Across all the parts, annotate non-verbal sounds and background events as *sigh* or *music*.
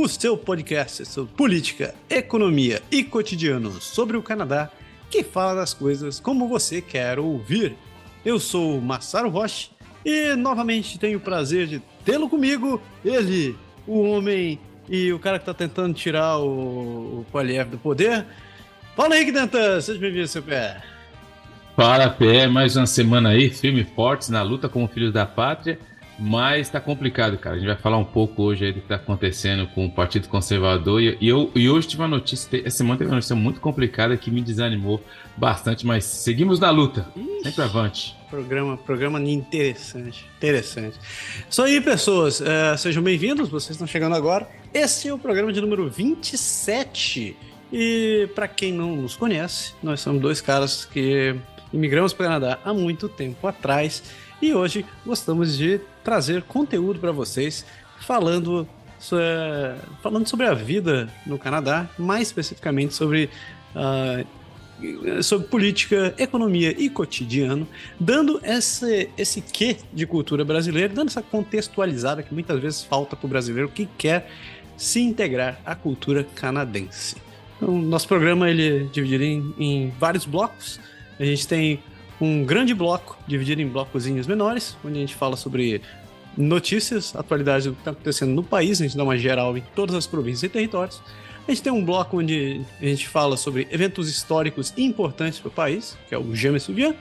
o seu podcast sobre política, economia e cotidiano sobre o Canadá que fala das coisas como você quer ouvir. Eu sou Massaro Roche e novamente tenho o prazer de tê-lo comigo, ele, o homem e o cara que tá tentando tirar o, o Poliev do poder. Fala aí, Dantan, seja bem-vindo, seu pé. Fala, Pé, mais uma semana aí, firme e fortes na luta como filhos da pátria, mas tá complicado, cara. A gente vai falar um pouco hoje aí do que tá acontecendo com o Partido Conservador e, eu, e hoje tive uma notícia, essa semana teve uma notícia muito complicada que me desanimou bastante, mas seguimos na luta, Ixi, sempre avante. Programa, programa interessante, interessante. Isso aí, pessoas, uh, sejam bem-vindos, vocês estão chegando agora. Esse é o programa de número 27 e para quem não nos conhece, nós somos dois caras que imigramos para o Canadá há muito tempo atrás e hoje gostamos de trazer conteúdo para vocês falando, falando sobre a vida no Canadá, mais especificamente sobre, uh, sobre política, economia e cotidiano, dando esse, esse quê de cultura brasileira, dando essa contextualizada que muitas vezes falta para o brasileiro que quer se integrar à cultura canadense. Então, nosso programa ele é dividido em, em vários blocos. A gente tem um grande bloco, dividido em blocozinhos menores, onde a gente fala sobre notícias, atualidades do que está acontecendo no país, a gente dá uma geral em todas as províncias e territórios. A gente tem um bloco onde a gente fala sobre eventos históricos importantes para o país, que é o James Subian,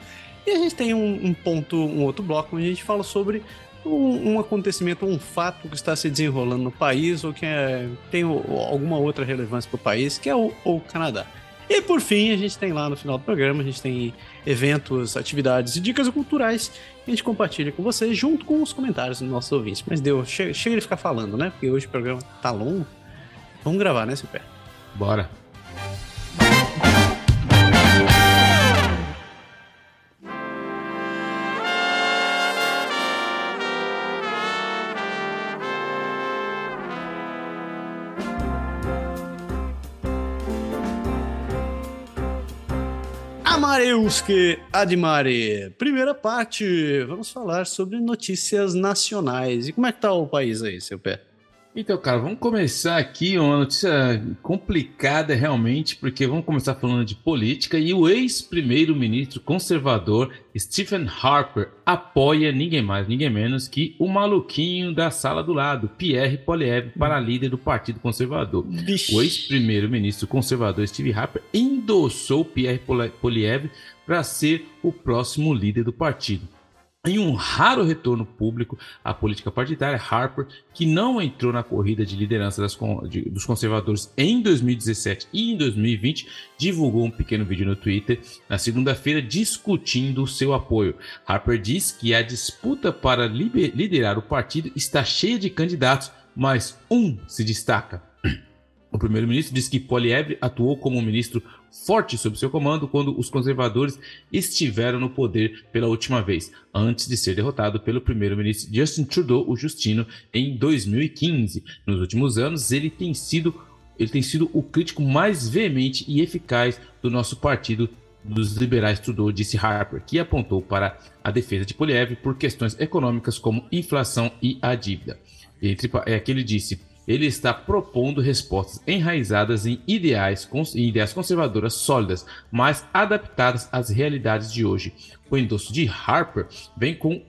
e a gente tem um, um, ponto, um outro bloco onde a gente fala sobre um, um, acontecimento, um fato que está se desenrolando no país ou que é, tem alguma outra relevância para o país, que é o, o Canadá. E por fim, a gente tem lá no final do programa, a gente tem eventos, atividades e dicas culturais que a gente compartilha com vocês junto com os comentários dos nossos ouvintes. Mas deu, chega, chega de ficar falando, né? Porque hoje o programa tá longo. Vamos gravar, né, Super? Bora. Amareuske Admare. Primeira parte, vamos falar sobre notícias nacionais. E como é que tá o país aí, seu pé? Então, cara, vamos começar aqui uma notícia complicada realmente, porque vamos começar falando de política e o ex-primeiro-ministro conservador Stephen Harper apoia ninguém mais, ninguém menos que o maluquinho da sala do lado, Pierre Poilievre, para líder do Partido Conservador. Bicho. O ex-primeiro-ministro conservador Steve Harper endossou Pierre Poilievre para ser o próximo líder do partido. Em um raro retorno público à política partidária, Harper, que não entrou na corrida de liderança das, de, dos conservadores em 2017 e em 2020, divulgou um pequeno vídeo no Twitter na segunda-feira discutindo o seu apoio. Harper diz que a disputa para liderar o partido está cheia de candidatos, mas um se destaca. O primeiro-ministro disse que Poliev atuou como um ministro forte sob seu comando quando os conservadores estiveram no poder pela última vez, antes de ser derrotado pelo primeiro-ministro Justin Trudeau, o Justino, em 2015. Nos últimos anos, ele tem sido ele tem sido o crítico mais veemente e eficaz do nosso partido dos liberais Trudeau, disse Harper, que apontou para a defesa de Poliev por questões econômicas como inflação e a dívida. Entre, é que ele disse: ele está propondo respostas enraizadas em ideais, em conservadoras sólidas, mas adaptadas às realidades de hoje. O endosso de Harper vem com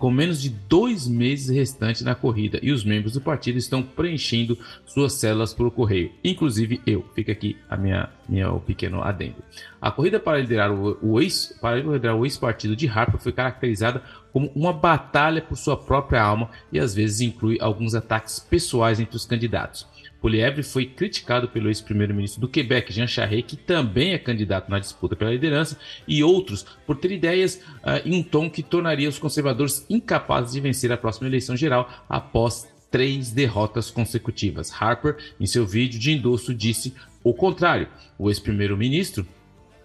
com menos de dois meses restantes na corrida e os membros do partido estão preenchendo suas células por correio, inclusive eu. Fica aqui a minha, minha pequeno adendo. A corrida para liderar o, o ex para liderar o ex-partido de Harper foi caracterizada como uma batalha por sua própria alma e às vezes inclui alguns ataques pessoais entre os candidatos. Polievre foi criticado pelo ex-primeiro-ministro do Quebec, Jean Charest, que também é candidato na disputa pela liderança, e outros por ter ideias uh, em um tom que tornaria os conservadores incapazes de vencer a próxima eleição geral após três derrotas consecutivas. Harper, em seu vídeo de endosso, disse o contrário. O ex-primeiro-ministro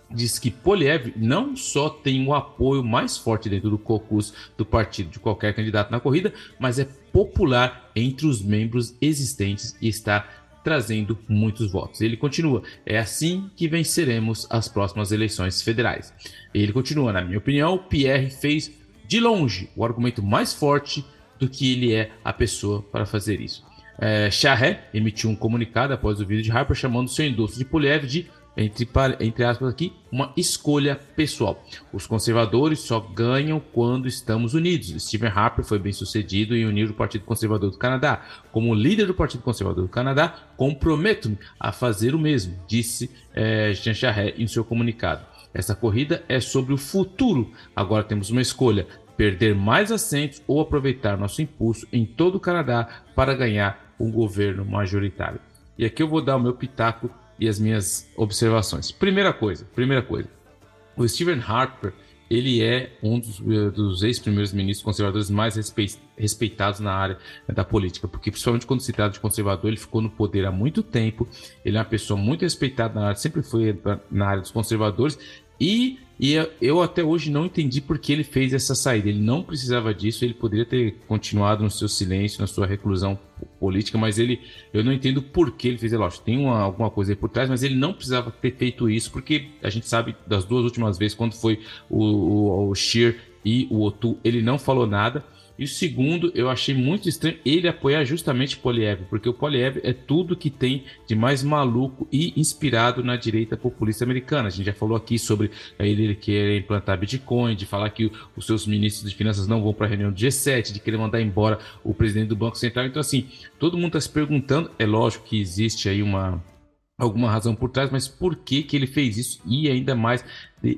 diz que Poliev não só tem o apoio mais forte dentro do caucus do partido de qualquer candidato na corrida, mas é popular entre os membros existentes e está trazendo muitos votos. Ele continua: é assim que venceremos as próximas eleições federais. Ele continua: na minha opinião, Pierre fez de longe o argumento mais forte do que ele é a pessoa para fazer isso. É, Charret emitiu um comunicado após o vídeo de Harper chamando seu endosso de Poliev de entre, entre aspas aqui, uma escolha pessoal. Os conservadores só ganham quando estamos unidos. Stephen Harper foi bem sucedido em unir o Partido Conservador do Canadá. Como líder do Partido Conservador do Canadá, comprometo-me a fazer o mesmo, disse é, Jean Charest em seu comunicado. Essa corrida é sobre o futuro. Agora temos uma escolha: perder mais assentos ou aproveitar nosso impulso em todo o Canadá para ganhar um governo majoritário. E aqui eu vou dar o meu pitaco e as minhas observações. Primeira coisa, primeira coisa. O Stephen Harper, ele é um dos, eh, dos ex-primeiros ministros conservadores mais respeitados na área da política, porque principalmente quando se trata de conservador, ele ficou no poder há muito tempo, ele é uma pessoa muito respeitada na área, sempre foi na área dos conservadores, e e eu até hoje não entendi por que ele fez essa saída. Ele não precisava disso, ele poderia ter continuado no seu silêncio, na sua reclusão política, mas ele, eu não entendo por que ele fez. É lógico, tem uma, alguma coisa aí por trás, mas ele não precisava ter feito isso, porque a gente sabe das duas últimas vezes, quando foi o, o, o e o Otu, ele não falou nada. E o segundo, eu achei muito estranho ele apoiar justamente Poliev, porque o Poliev é tudo que tem de mais maluco e inspirado na direita populista americana. A gente já falou aqui sobre ele, ele querer implantar Bitcoin, de falar que os seus ministros de finanças não vão para a reunião do G7, de querer mandar embora o presidente do Banco Central. Então, assim, todo mundo está se perguntando, é lógico que existe aí uma alguma razão por trás, mas por que, que ele fez isso e ainda mais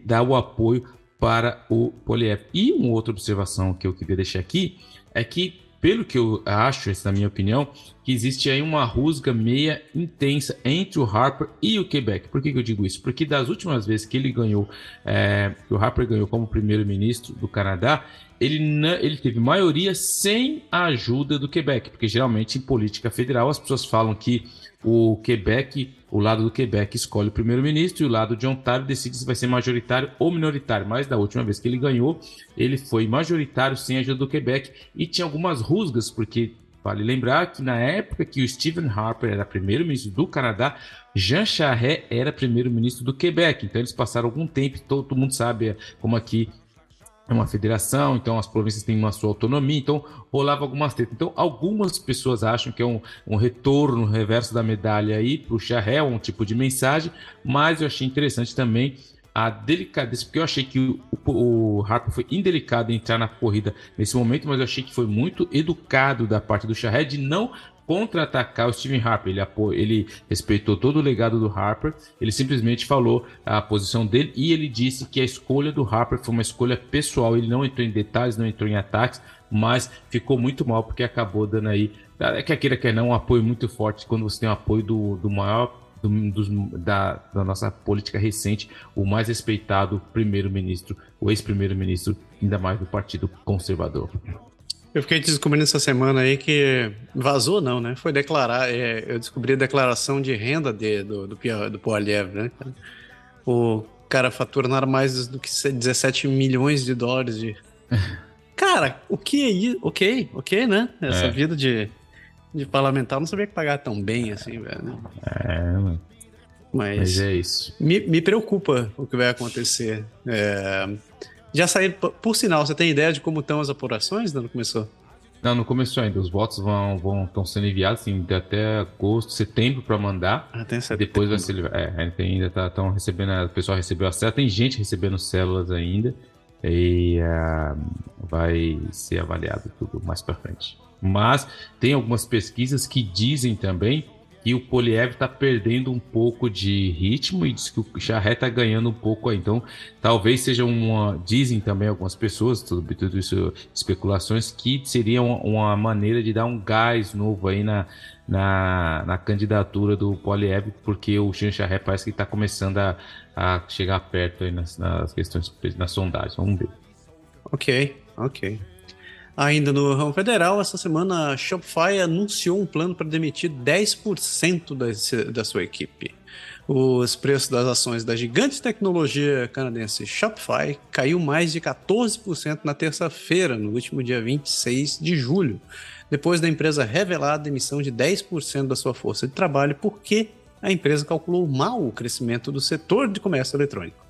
dar o apoio para o Poliev. E uma outra observação que eu queria deixar aqui é que, pelo que eu acho, essa é a minha opinião, que existe aí uma rusga meia intensa entre o Harper e o Quebec. Por que, que eu digo isso? Porque das últimas vezes que ele ganhou, é, que o Harper ganhou como primeiro-ministro do Canadá, ele, ele teve maioria sem a ajuda do Quebec, porque geralmente em política federal as pessoas falam que o Quebec, o lado do Quebec escolhe o primeiro-ministro e o lado de Ontário decide se vai ser majoritário ou minoritário. Mas da última vez que ele ganhou, ele foi majoritário sem a ajuda do Quebec e tinha algumas rusgas, porque vale lembrar que na época que o Stephen Harper era primeiro-ministro do Canadá, Jean Charest era primeiro-ministro do Quebec. Então eles passaram algum tempo, todo mundo sabe como aqui é uma federação, então as províncias têm uma sua autonomia, então rolava algumas tretas. Então, algumas pessoas acham que é um, um retorno reverso da medalha aí para o Charré, um tipo de mensagem, mas eu achei interessante também a delicadeza, porque eu achei que o, o, Harper foi indelicado em entrar na corrida nesse momento, mas eu achei que foi muito educado da parte do Charré de não contra-atacar o Steven Harper. Ele, ele respeitou todo o legado do Harper, ele simplesmente falou a posição dele e ele disse que a escolha do Harper foi uma escolha pessoal. Ele não entrou em detalhes, não entrou em ataques, mas ficou muito mal porque acabou dando aí, é quer queira quer não, um apoio muito forte quando você tem o apoio do, do maior do, dos, da, da, nossa política recente, o mais respeitado primeiro-ministro, o ex-primeiro-ministro, ainda mais do Partido Conservador. Eu fiquei descobrindo essa semana aí que vazou não, né? Foi declarar, é, eu descobri a declaração de renda de, do, do, do Poaliev, né? O cara fatura nada mais do que 17 milhões de dólares de... *laughs* Cara, o que é isso? Ok, ok, né? Essa é. vida de, de parlamentar, não sabia que pagar tão bem assim, velho. É, mano. Mas, Mas é isso. Me, me preocupa o que vai acontecer. É, já saíram, por sinal, você tem ideia de como estão as apurações? Não começou? Não, não começou ainda. Os votos vão vão estão sendo enviados assim, até agosto, setembro para mandar. Ah, tem Depois vai ser é, ainda tá tão recebendo, o pessoal recebeu a célula, tem gente recebendo células ainda e uh, vai ser avaliado tudo mais para frente. Mas tem algumas pesquisas que dizem também e o Poliev está perdendo um pouco de ritmo e diz que o Charré está ganhando um pouco aí. Então, talvez seja uma. Dizem também algumas pessoas, sobre tudo isso, especulações, que seria uma, uma maneira de dar um gás novo aí na, na, na candidatura do Poliev, porque o Jean parece que está começando a, a chegar perto aí nas, nas questões, nas sondagens. Vamos ver. Ok, ok. Ainda no ramo federal, essa semana a Shopify anunciou um plano para demitir 10% da, da sua equipe. Os preços das ações da gigante tecnologia canadense Shopify caiu mais de 14% na terça-feira, no último dia 26 de julho, depois da empresa revelar a demissão de 10% da sua força de trabalho porque a empresa calculou mal o crescimento do setor de comércio eletrônico.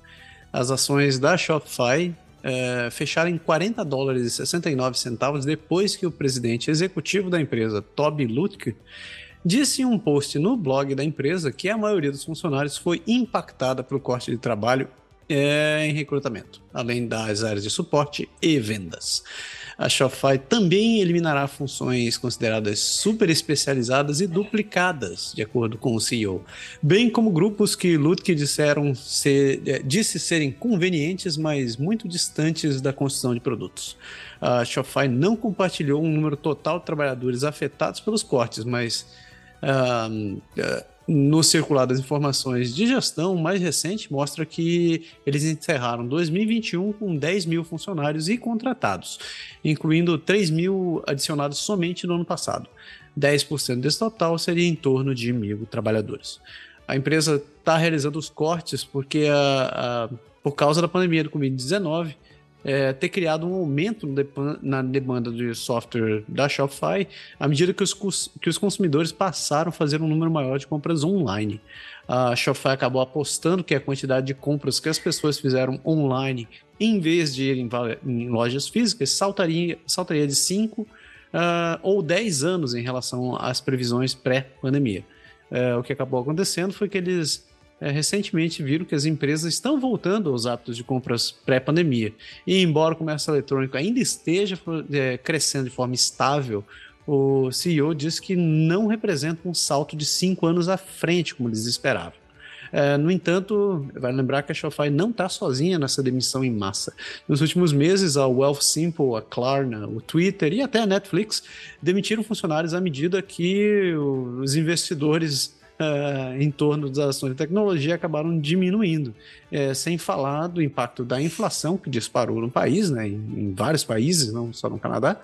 As ações da Shopify é, fecharam em 40 dólares e 69 centavos depois que o presidente executivo da empresa, Toby Lutke, disse em um post no blog da empresa que a maioria dos funcionários foi impactada pelo corte de trabalho é, em recrutamento, além das áreas de suporte e vendas. A Shopify também eliminará funções consideradas super especializadas e duplicadas, de acordo com o CEO, bem como grupos que Lutke disseram ser, é, disse serem convenientes, mas muito distantes da construção de produtos. A Shopify não compartilhou um número total de trabalhadores afetados pelos cortes, mas uh, no circular das informações de gestão mais recente mostra que eles encerraram 2021 com 10 mil funcionários e contratados, incluindo 3 mil adicionados somente no ano passado. 10% desse total seria em torno de mil trabalhadores. A empresa está realizando os cortes porque, a, a, por causa da pandemia do Covid-19, é, ter criado um aumento na demanda de software da Shopify à medida que os, que os consumidores passaram a fazer um número maior de compras online. A Shopify acabou apostando que a quantidade de compras que as pessoas fizeram online, em vez de ir em, em lojas físicas, saltaria, saltaria de 5 uh, ah, ou 10 anos em relação às previsões pré-pandemia. Uh, o que acabou acontecendo foi que eles é, recentemente viram que as empresas estão voltando aos hábitos de compras pré-pandemia. E embora o comércio eletrônico ainda esteja é, crescendo de forma estável, o CEO disse que não representa um salto de cinco anos à frente, como eles esperavam. É, no entanto, vai lembrar que a Shopify não está sozinha nessa demissão em massa. Nos últimos meses, a Wealthsimple, a Klarna, o Twitter e até a Netflix demitiram funcionários à medida que os investidores uh, em torno das ações de tecnologia acabaram diminuindo, é, sem falar do impacto da inflação que disparou no país, né, em, em vários países, não só no Canadá,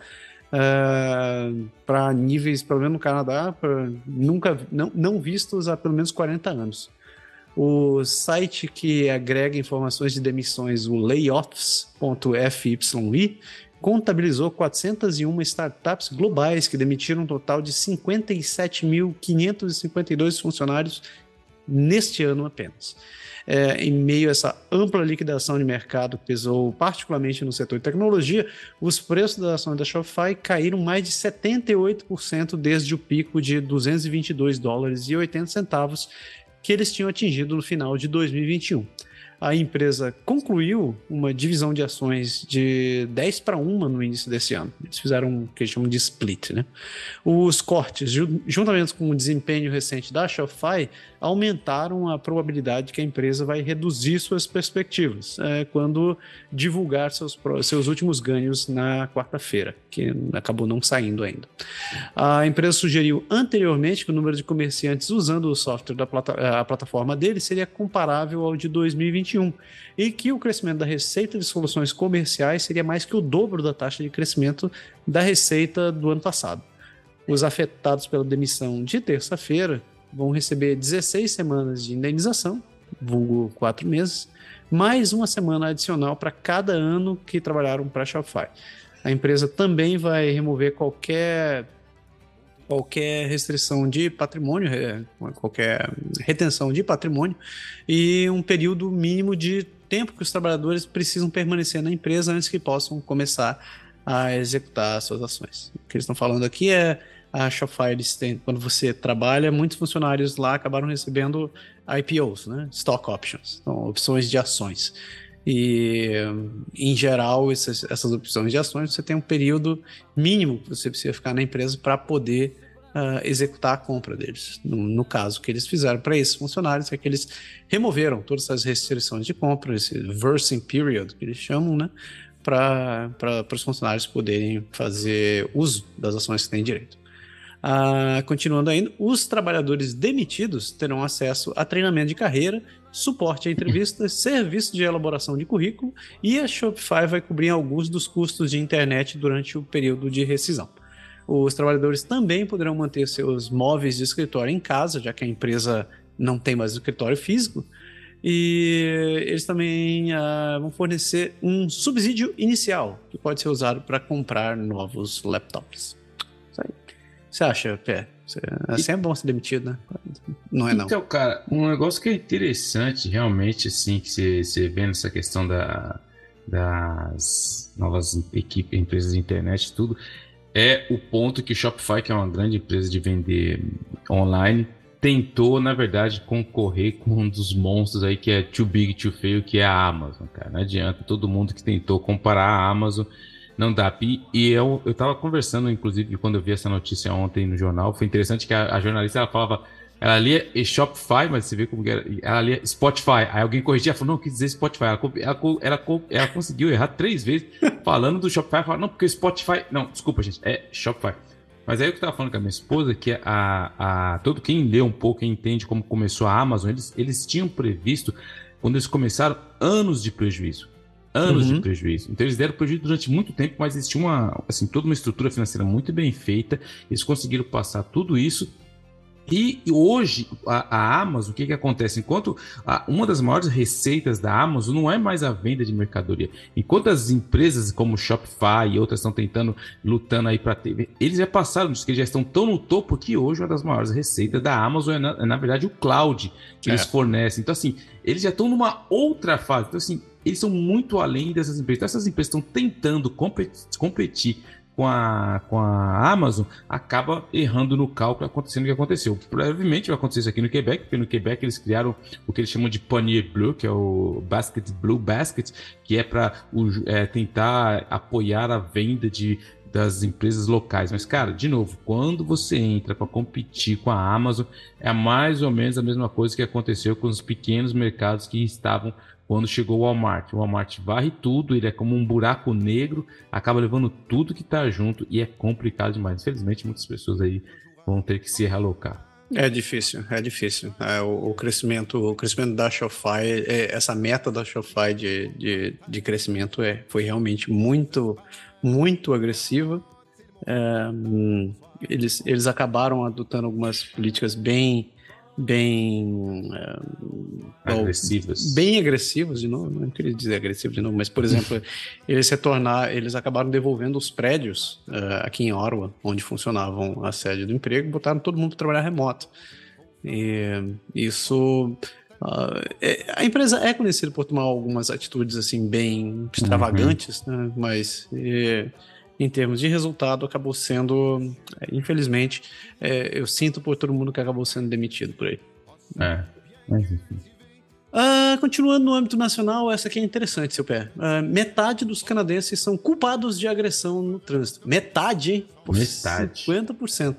uh, eh, para níveis, pelo menos no Canadá, pra, nunca não, não vistos há pelo menos 40 anos. O site que agrega informações de demissões, o layoffs.fyi, contabilizou 401 startups globais que demitiram um total de 57.552 funcionários neste ano apenas. É, em meio a essa ampla liquidação de mercado que pesou particularmente no setor de tecnologia, os preços das ações da Shopify caíram mais de 78% desde o pico de 222 dólares e 80 centavos que eles tinham atingido no final de 2021 a empresa concluiu uma divisão de ações de 10 para 1 no início desse ano. Eles fizeram o que eles chamam de split. Né? Os cortes, juntamente com o desempenho recente da Shopify, aumentaram a probabilidade que a empresa vai reduzir suas perspectivas é, quando divulgar seus, seus últimos ganhos na quarta-feira, que acabou não saindo ainda. A empresa sugeriu anteriormente que o número de comerciantes usando o software da plata a plataforma dele seria comparável ao de 2021 e que o crescimento da receita de soluções comerciais seria mais que o dobro da taxa de crescimento da receita do ano passado. Os afetados pela demissão de terça-feira vão receber 16 semanas de indenização, vulgo 4 meses, mais uma semana adicional para cada ano que trabalharam para Shopify. A empresa também vai remover qualquer qualquer restrição de patrimônio, qualquer retenção de patrimônio e um período mínimo de tempo que os trabalhadores precisam permanecer na empresa antes que possam começar a executar suas ações. O que eles estão falando aqui é a Shopify, eles têm, quando você trabalha, muitos funcionários lá acabaram recebendo IPOs, né? Stock Options, então, opções de ações. E, em geral, essas, essas opções de ações, você tem um período mínimo que você precisa ficar na empresa para poder uh, executar a compra deles. No, no, caso que eles fizeram para esses funcionários, é que eles removeram todas as restrições de compra, esse versing period que eles chamam, né? Para os funcionários poderem fazer uso das ações que têm direito. Ah, continuando ainda, os trabalhadores demitidos terão acesso a treinamento de carreira suporte a entrevistas, *laughs* serviço de elaboração de currículo e a Shopify vai cobrir alguns dos custos de internet durante o período de rescisão. Os trabalhadores também poderão manter seus móveis de escritório em casa, já que a empresa não tem mais escritório físico. E eles também uh, vão fornecer um subsídio inicial, que pode ser usado para comprar novos laptops. Você acha, Pé? Assim é bom ser demitido, né? Não é não. Então, cara, um negócio que é interessante, realmente, assim, que você, vê nessa questão da, das novas equipes, empresas de internet tudo, é o ponto que o Shopify, que é uma grande empresa de vender online, tentou, na verdade, concorrer com um dos monstros aí que é too big, too fail, que é a Amazon, cara. Não adianta, todo mundo que tentou comparar a Amazon não dá. E, e eu, eu tava conversando, inclusive, quando eu vi essa notícia ontem no jornal, foi interessante que a, a jornalista ela falava, ela lia Shopify, mas você vê como era, ela lia Spotify. Aí alguém corrigia, ela falou, não, quis dizer Spotify. Ela, ela, ela, ela conseguiu errar três vezes falando do Shopify. Falou, não, porque Spotify. Não, desculpa, gente, é Shopify. Mas aí eu estava falando com a minha esposa, que a, a, todo quem lê um pouco, quem entende como começou a Amazon, eles, eles tinham previsto, quando eles começaram, anos de prejuízo. Anos uhum. de prejuízo. Então eles deram prejuízo durante muito tempo, mas eles tinham uma, assim, toda uma estrutura financeira muito bem feita. Eles conseguiram passar tudo isso e hoje, a, a, Amazon, o que, que acontece? Enquanto a, uma das maiores receitas da Amazon não é mais a venda de mercadoria, enquanto as empresas como Shopify e outras estão tentando, lutando aí para ter, eles já passaram disso, que eles já estão tão no topo que hoje uma das maiores receitas da Amazon é, na, é, na verdade, o cloud que é. eles fornecem. Então, assim, eles já estão numa outra fase. Então, assim, eles são muito além dessas empresas. Então, essas empresas estão tentando competir, competir com a, com a Amazon, acaba errando no cálculo acontecendo o que aconteceu. Provavelmente vai acontecer isso aqui no Quebec, porque no Quebec eles criaram o que eles chamam de Panier Bleu, que é o Basket Blue Basket, que é para é, tentar apoiar a venda de das empresas locais. Mas, cara, de novo, quando você entra para competir com a Amazon, é mais ou menos a mesma coisa que aconteceu com os pequenos mercados que estavam quando chegou o Walmart. O Walmart varre tudo, ele é como um buraco negro, acaba levando tudo que está junto e é complicado demais. Infelizmente, muitas pessoas aí vão ter que se realocar. É difícil, é difícil. É, o, o, crescimento, o crescimento da Shopify, é, essa meta da Shopify de, de, de crescimento é, foi realmente muito, muito agressiva. É, hum, eles, eles acabaram adotando algumas políticas bem bem é, agressivas. Bem agressivas, de novo, não queria dizer agressivo de novo, mas por *laughs* exemplo, eles se tornar, eles acabaram devolvendo os prédios uh, aqui em Orwa, onde funcionavam a sede do emprego, botaram todo mundo para trabalhar remoto. E isso Uh, é, a empresa é conhecida por tomar algumas atitudes assim bem extravagantes, uhum. né? mas é, em termos de resultado, acabou sendo, é, infelizmente, é, eu sinto por todo mundo que acabou sendo demitido por aí. É, mas enfim. Uh, continuando no âmbito nacional, essa aqui é interessante, seu pé. Uh, metade dos canadenses são culpados de agressão no trânsito. Metade? Por metade. 50%. Uh,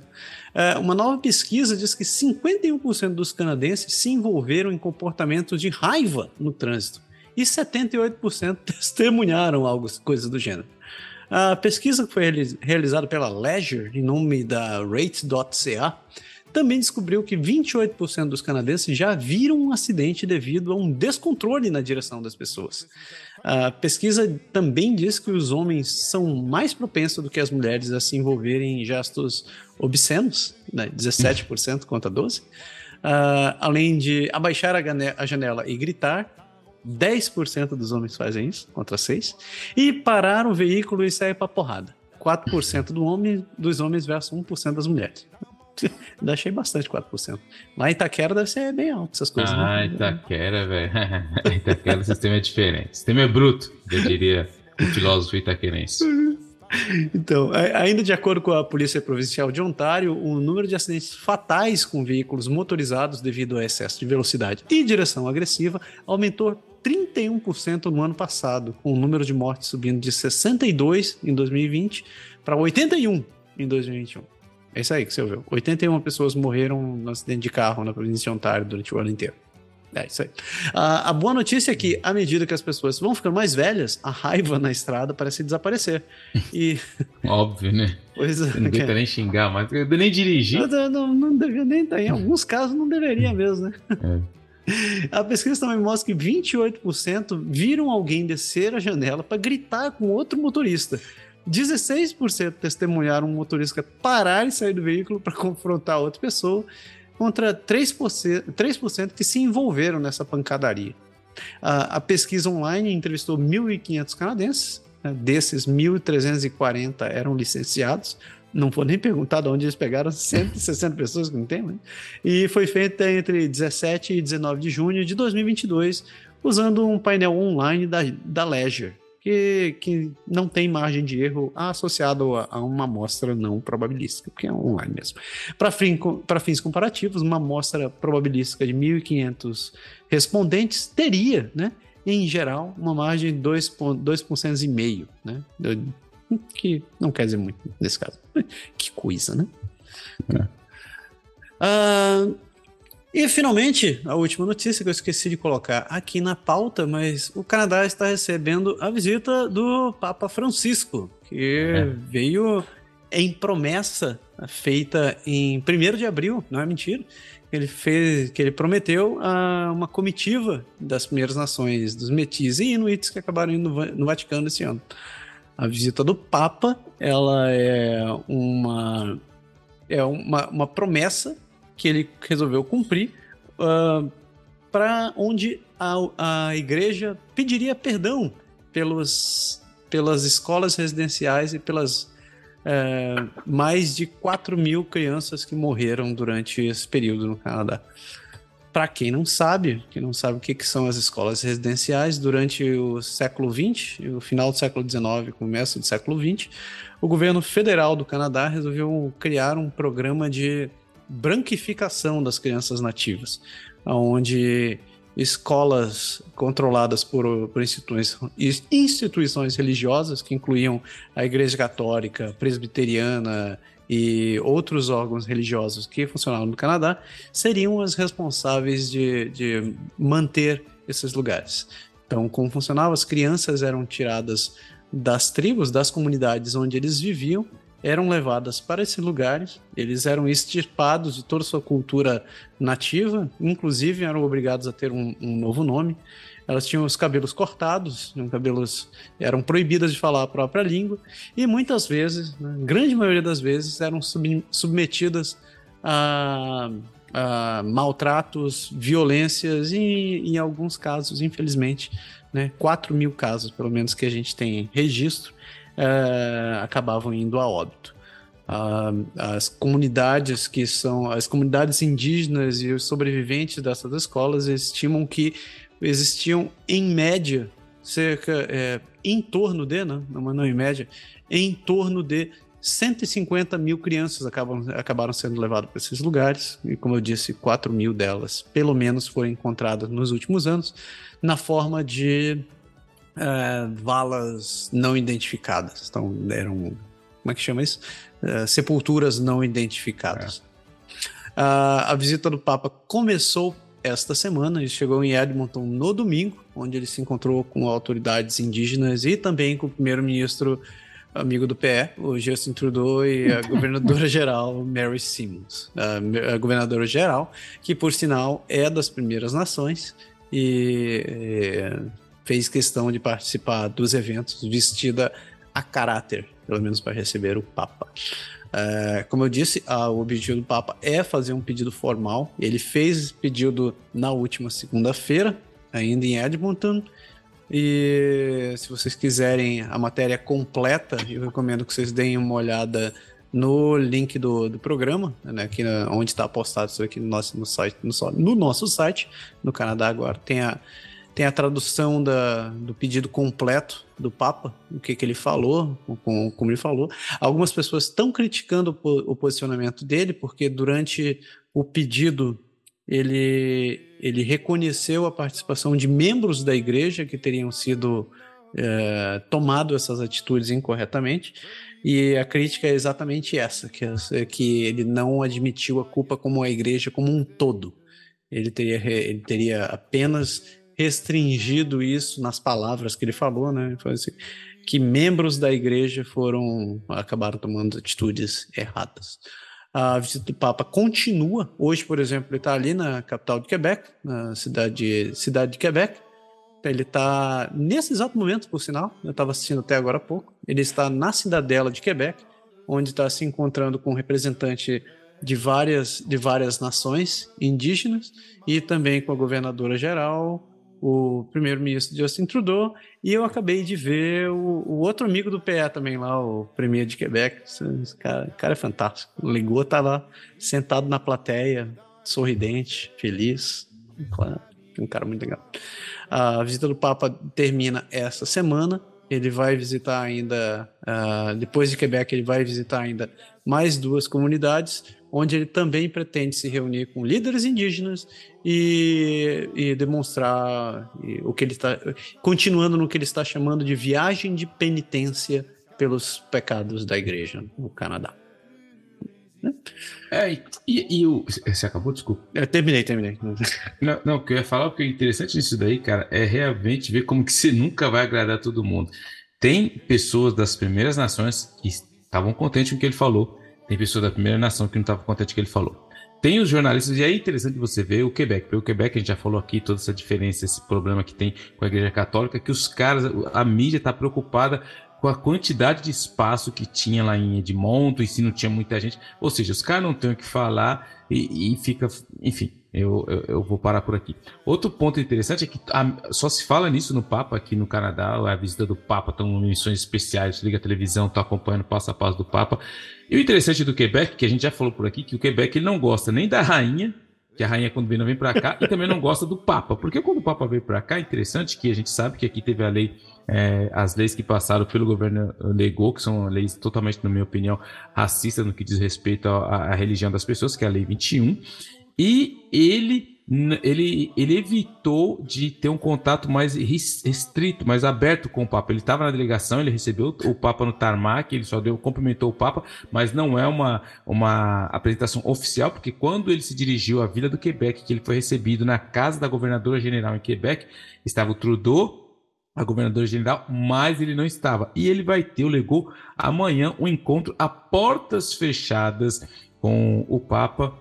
é, uma nova pesquisa diz que 51% dos canadenses se envolveram em comportamentos de raiva no trânsito. E 78% *laughs* testemunharam algo, coisas do gênero. A pesquisa que foi realizada pela Leisure, em nome da Rate.ca, também descobriu que 28% dos canadenses já viram um acidente devido a um descontrole na direção das pessoas. A pesquisa também diz que os homens são mais propensos do que as mulheres a se envolverem em gestos obscenos, né? 17% contra 12%. Uh, além de abaixar a janela e gritar, 10% dos homens fazem isso, contra 6%, e parar um veículo e sair para porrada. 4% do homem, dos homens versus 1% das mulheres. Ainda *laughs* achei bastante 4%. Lá em Itaquera deve ser bem alto essas coisas. Né? Ah, né? Itaquera, velho. *laughs* Itaquera o sistema é diferente. O sistema é bruto, eu diria o filósofo itaquerense. *laughs* Então, ainda de acordo com a Polícia Provincial de Ontário, o número de acidentes fatais com veículos motorizados devido ao excesso de velocidade e direção agressiva aumentou 31% no ano passado, com o número de mortes subindo de 62 em 2020 para 81 em 2021. É isso aí que você ouviu. 81 pessoas morreram no acidente de carro na província de Ontário durante o ano inteiro. É isso aí. a boa notícia é que, à medida que as pessoas vão ficando mais velhas, a raiva na estrada parece desaparecer. E... *laughs* Óbvio, né? Pois é. Não deveria nem xingar, mas nem dirigir. Não, não, não deveria nem. Em alguns casos não deveria mesmo, né? É. A pesquisa também mostra que 28% viram alguém descer a janela para gritar com outro motorista. 16% testemunharam um motorista parar e sair do veículo para confrontar outra pessoa, contra 3%, 3% que se envolveram nessa pancadaria. A, a pesquisa online entrevistou 1.500 canadenses, né, desses 1.340 eram licenciados, não vou nem perguntar de onde eles pegaram 160 pessoas que não tem, né? E foi feita entre 17 e 19 de junho de 2022, usando um painel online da, da Ledger, que, que não tem margem de erro associado a, a uma amostra não probabilística, porque é online mesmo. Para fins comparativos, uma amostra probabilística de 1.500 respondentes teria, né? Em geral, uma margem de 2,5%, né? Que não quer dizer muito nesse caso. *laughs* que coisa, né? É. Uh, e finalmente, a última notícia que eu esqueci de colocar aqui na pauta, mas o Canadá está recebendo a visita do Papa Francisco, que é. veio em promessa feita em 1 de abril, não é mentira, ele fez, que ele prometeu a uma comitiva das primeiras nações, dos metis e inuits que acabaram indo no Vaticano esse ano. A visita do Papa, ela é uma é uma, uma promessa que ele resolveu cumprir uh, para onde a, a igreja pediria perdão pelos, pelas escolas residenciais e pelas uh, mais de 4 mil crianças que morreram durante esse período no Canadá para quem não sabe, quem não sabe o que, que são as escolas residenciais, durante o século XX, o final do século XIX, começo do século XX, o governo federal do Canadá resolveu criar um programa de branquificação das crianças nativas, onde escolas controladas por, por instituições, instituições religiosas, que incluíam a Igreja Católica, Presbiteriana, e outros órgãos religiosos que funcionavam no Canadá seriam as responsáveis de, de manter esses lugares. Então, como funcionava? As crianças eram tiradas das tribos, das comunidades onde eles viviam, eram levadas para esses lugares, eles eram extirpados de toda sua cultura nativa, inclusive eram obrigados a ter um, um novo nome, elas tinham os cabelos cortados, tinham cabelos eram proibidas de falar a própria língua e muitas vezes, né, grande maioria das vezes, eram sub, submetidas a, a, maltratos, violências e, em alguns casos, infelizmente, né, 4 mil casos, pelo menos que a gente tem registro, é, acabavam indo a óbito. as comunidades que são as comunidades indígenas e os sobreviventes dessas escolas estimam que existiam, em média, cerca, é, em torno de, não, não, não em média, em torno de 150 mil crianças acabam, acabaram sendo levadas para esses lugares, e como eu disse, 4 mil delas, pelo menos, foram encontradas nos últimos anos, na forma de é, valas não identificadas. Então, eram, como é que chama isso? É, sepulturas não identificadas. É. Uh, a visita do Papa começou esta semana. Ele chegou em Edmonton no domingo, onde ele se encontrou com autoridades indígenas e também com o primeiro-ministro amigo do PE, o Justin Trudeau, e a *laughs* governadora-geral Mary Simmons. A, governadora-geral, que por sinal é das primeiras nações e, e fez questão de participar dos eventos vestida a caráter, pelo menos para receber o Papa. É, como eu disse, a, o objetivo do Papa é fazer um pedido formal. Ele fez pedido na última segunda-feira, ainda em Edmonton. E se vocês quiserem a matéria completa, eu recomendo que vocês deem uma olhada no link do, do programa, né, aqui na, onde está postado isso aqui no nosso, no, site, no, no nosso site, no Canadá agora. Tem a, tem a tradução da, do pedido completo do Papa, o que, que ele falou, como, como ele falou. Algumas pessoas estão criticando o, o posicionamento dele, porque durante o pedido ele, ele reconheceu a participação de membros da igreja que teriam sido é, tomado essas atitudes incorretamente. E a crítica é exatamente essa, que, que ele não admitiu a culpa como a igreja como um todo. Ele teria, ele teria apenas restringido isso nas palavras que ele falou, né? Foi assim, que membros da igreja foram acabaram tomando atitudes erradas. A visita do Papa continua. Hoje, por exemplo, ele está ali na capital de Quebec, na cidade, cidade de Quebec. Ele está, nesse exato momento, por sinal, eu estava assistindo até agora há pouco, ele está na cidadela de Quebec, onde está se encontrando com um representante de várias, de várias nações indígenas e também com a governadora geral, o primeiro-ministro Justin Trudeau, e eu acabei de ver o, o, outro amigo do PE também lá, o premier de Quebec. Esse cara, cara é fantástico. Ligou tá lá, sentado na plateia, sorridente, feliz. Um cara muito legal. A visita do Papa termina essa semana. Ele vai visitar ainda, uh, depois de Quebec, ele vai visitar ainda mais duas comunidades onde ele também pretende se reunir com líderes indígenas e, e demonstrar o que ele está, continuando no que ele está chamando de viagem de penitência pelos pecados da igreja no Canadá. É, e, e o. Você acabou? Desculpa. Eu terminei, terminei. Não, não, o que eu ia falar, o que é interessante nisso daí, cara, é realmente ver como que você nunca vai agradar todo mundo. Tem pessoas das primeiras nações que estavam contentes com o que ele falou, tem pessoas da primeira nação que não estavam contentes com o que ele falou. Tem os jornalistas, e é interessante você ver o Quebec. Porque o Quebec, a gente já falou aqui, toda essa diferença, esse problema que tem com a Igreja Católica, que os caras, a mídia está preocupada com a quantidade de espaço que tinha lá em Edmonton e se não tinha muita gente. Ou seja, os caras não têm o que falar e, e fica. Enfim, eu, eu, eu, vou parar por aqui. Outro ponto interessante é que a, só se fala nisso no Papa aqui no Canadá, a visita do Papa, estão missões especiais, liga a televisão, está acompanhando passo a passo do Papa. E o interessante do Quebec, que a gente já falou por aqui, que o Quebec ele não gosta nem da rainha, que a rainha quando vem não vem para cá, e também não gosta do Papa, porque quando o Papa veio para cá, é interessante que a gente sabe que aqui teve a lei, é, as leis que passaram pelo governo legou, que são leis totalmente, na minha opinião, racistas no que diz respeito à, à religião das pessoas, que é a lei 21, e ele ele, ele evitou de ter um contato mais restrito, mais aberto com o Papa. Ele estava na delegação, ele recebeu o Papa no tarmac, ele só deu, cumprimentou o Papa, mas não é uma, uma apresentação oficial, porque quando ele se dirigiu à Vila do Quebec, que ele foi recebido na casa da governadora general em Quebec, estava o Trudeau, a governadora general, mas ele não estava. E ele vai ter, o legou amanhã, um encontro a portas fechadas com o Papa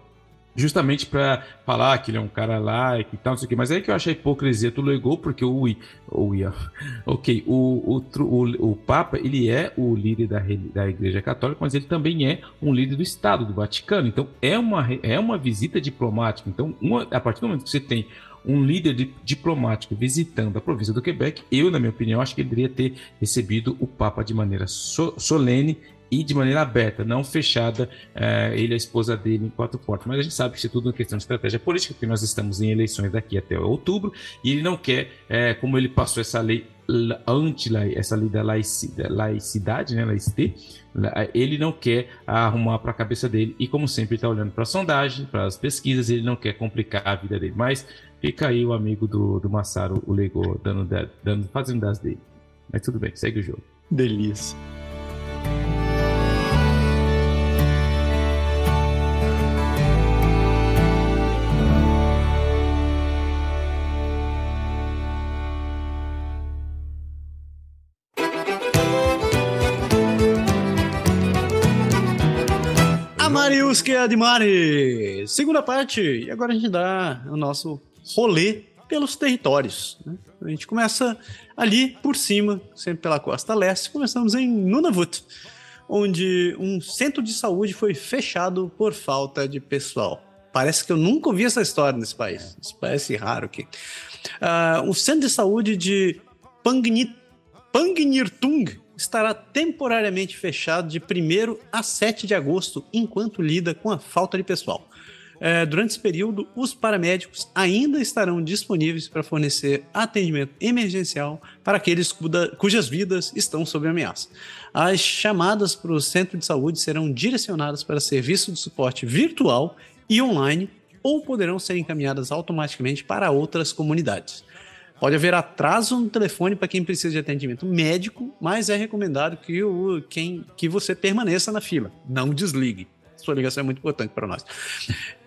justamente para falar que ele é um cara lá e que tal, não sei o que. Mas é aí que eu acho a hipocrisia do Legou, porque o, o, ok, o, o, o, o Papa, ele é o líder da, da Igreja Católica, mas ele também é um líder do Estado, do Vaticano. Então é uma, é uma visita diplomática. Então, uma, a partir do momento que você tem um líder de, diplomático visitando a província do Quebec, eu, na minha opinião, acho que ele deveria ter recebido o Papa de maneira so, solene e de maneira aberta, não fechada, uh, ele e a esposa dele em quatro portas. Mas a gente sabe que isso é tudo uma questão de estratégia política, porque nós estamos em eleições daqui até outubro, e ele não quer, uh, como ele passou essa lei anti essa lei da laicidade, né, laicité, ele não quer arrumar para a cabeça dele e como sempre está olhando para a sondagem, para as pesquisas, ele não quer complicar a vida dele. Mas fica aí o amigo do, do Massaro, o Lego, dando, dando, fazendo das dele. Mas tudo bem, segue o jogo. Delícia. Mariuski de Mari. Segunda parte. E agora a gente dá o nosso rolê pelos territórios. Né? A gente começa ali por cima, sempre pela costa leste. Começamos em Nunavut, onde um centro de saúde foi fechado por falta de pessoal. Parece que eu nunca ouvi essa história nesse país. Isso parece raro aqui. Uh, o centro de saúde de Pangnirtung estará temporariamente fechado de 1 a 7 de agosto, enquanto lida com a falta de pessoal. É, durante esse período, os paramédicos ainda estarão disponíveis para fornecer atendimento emergencial para aqueles cuja, cujas vidas estão sob ameaça. As chamadas para o centro de saúde serão direcionadas para serviço de suporte virtual e online ou poderão ser encaminhadas automaticamente para outras comunidades. Pode haver atraso no telefone para quem precisa de atendimento médico, mas é recomendado que, o, quem, que você permaneça na fila, não desligue. Sua ligação é muito importante para nós.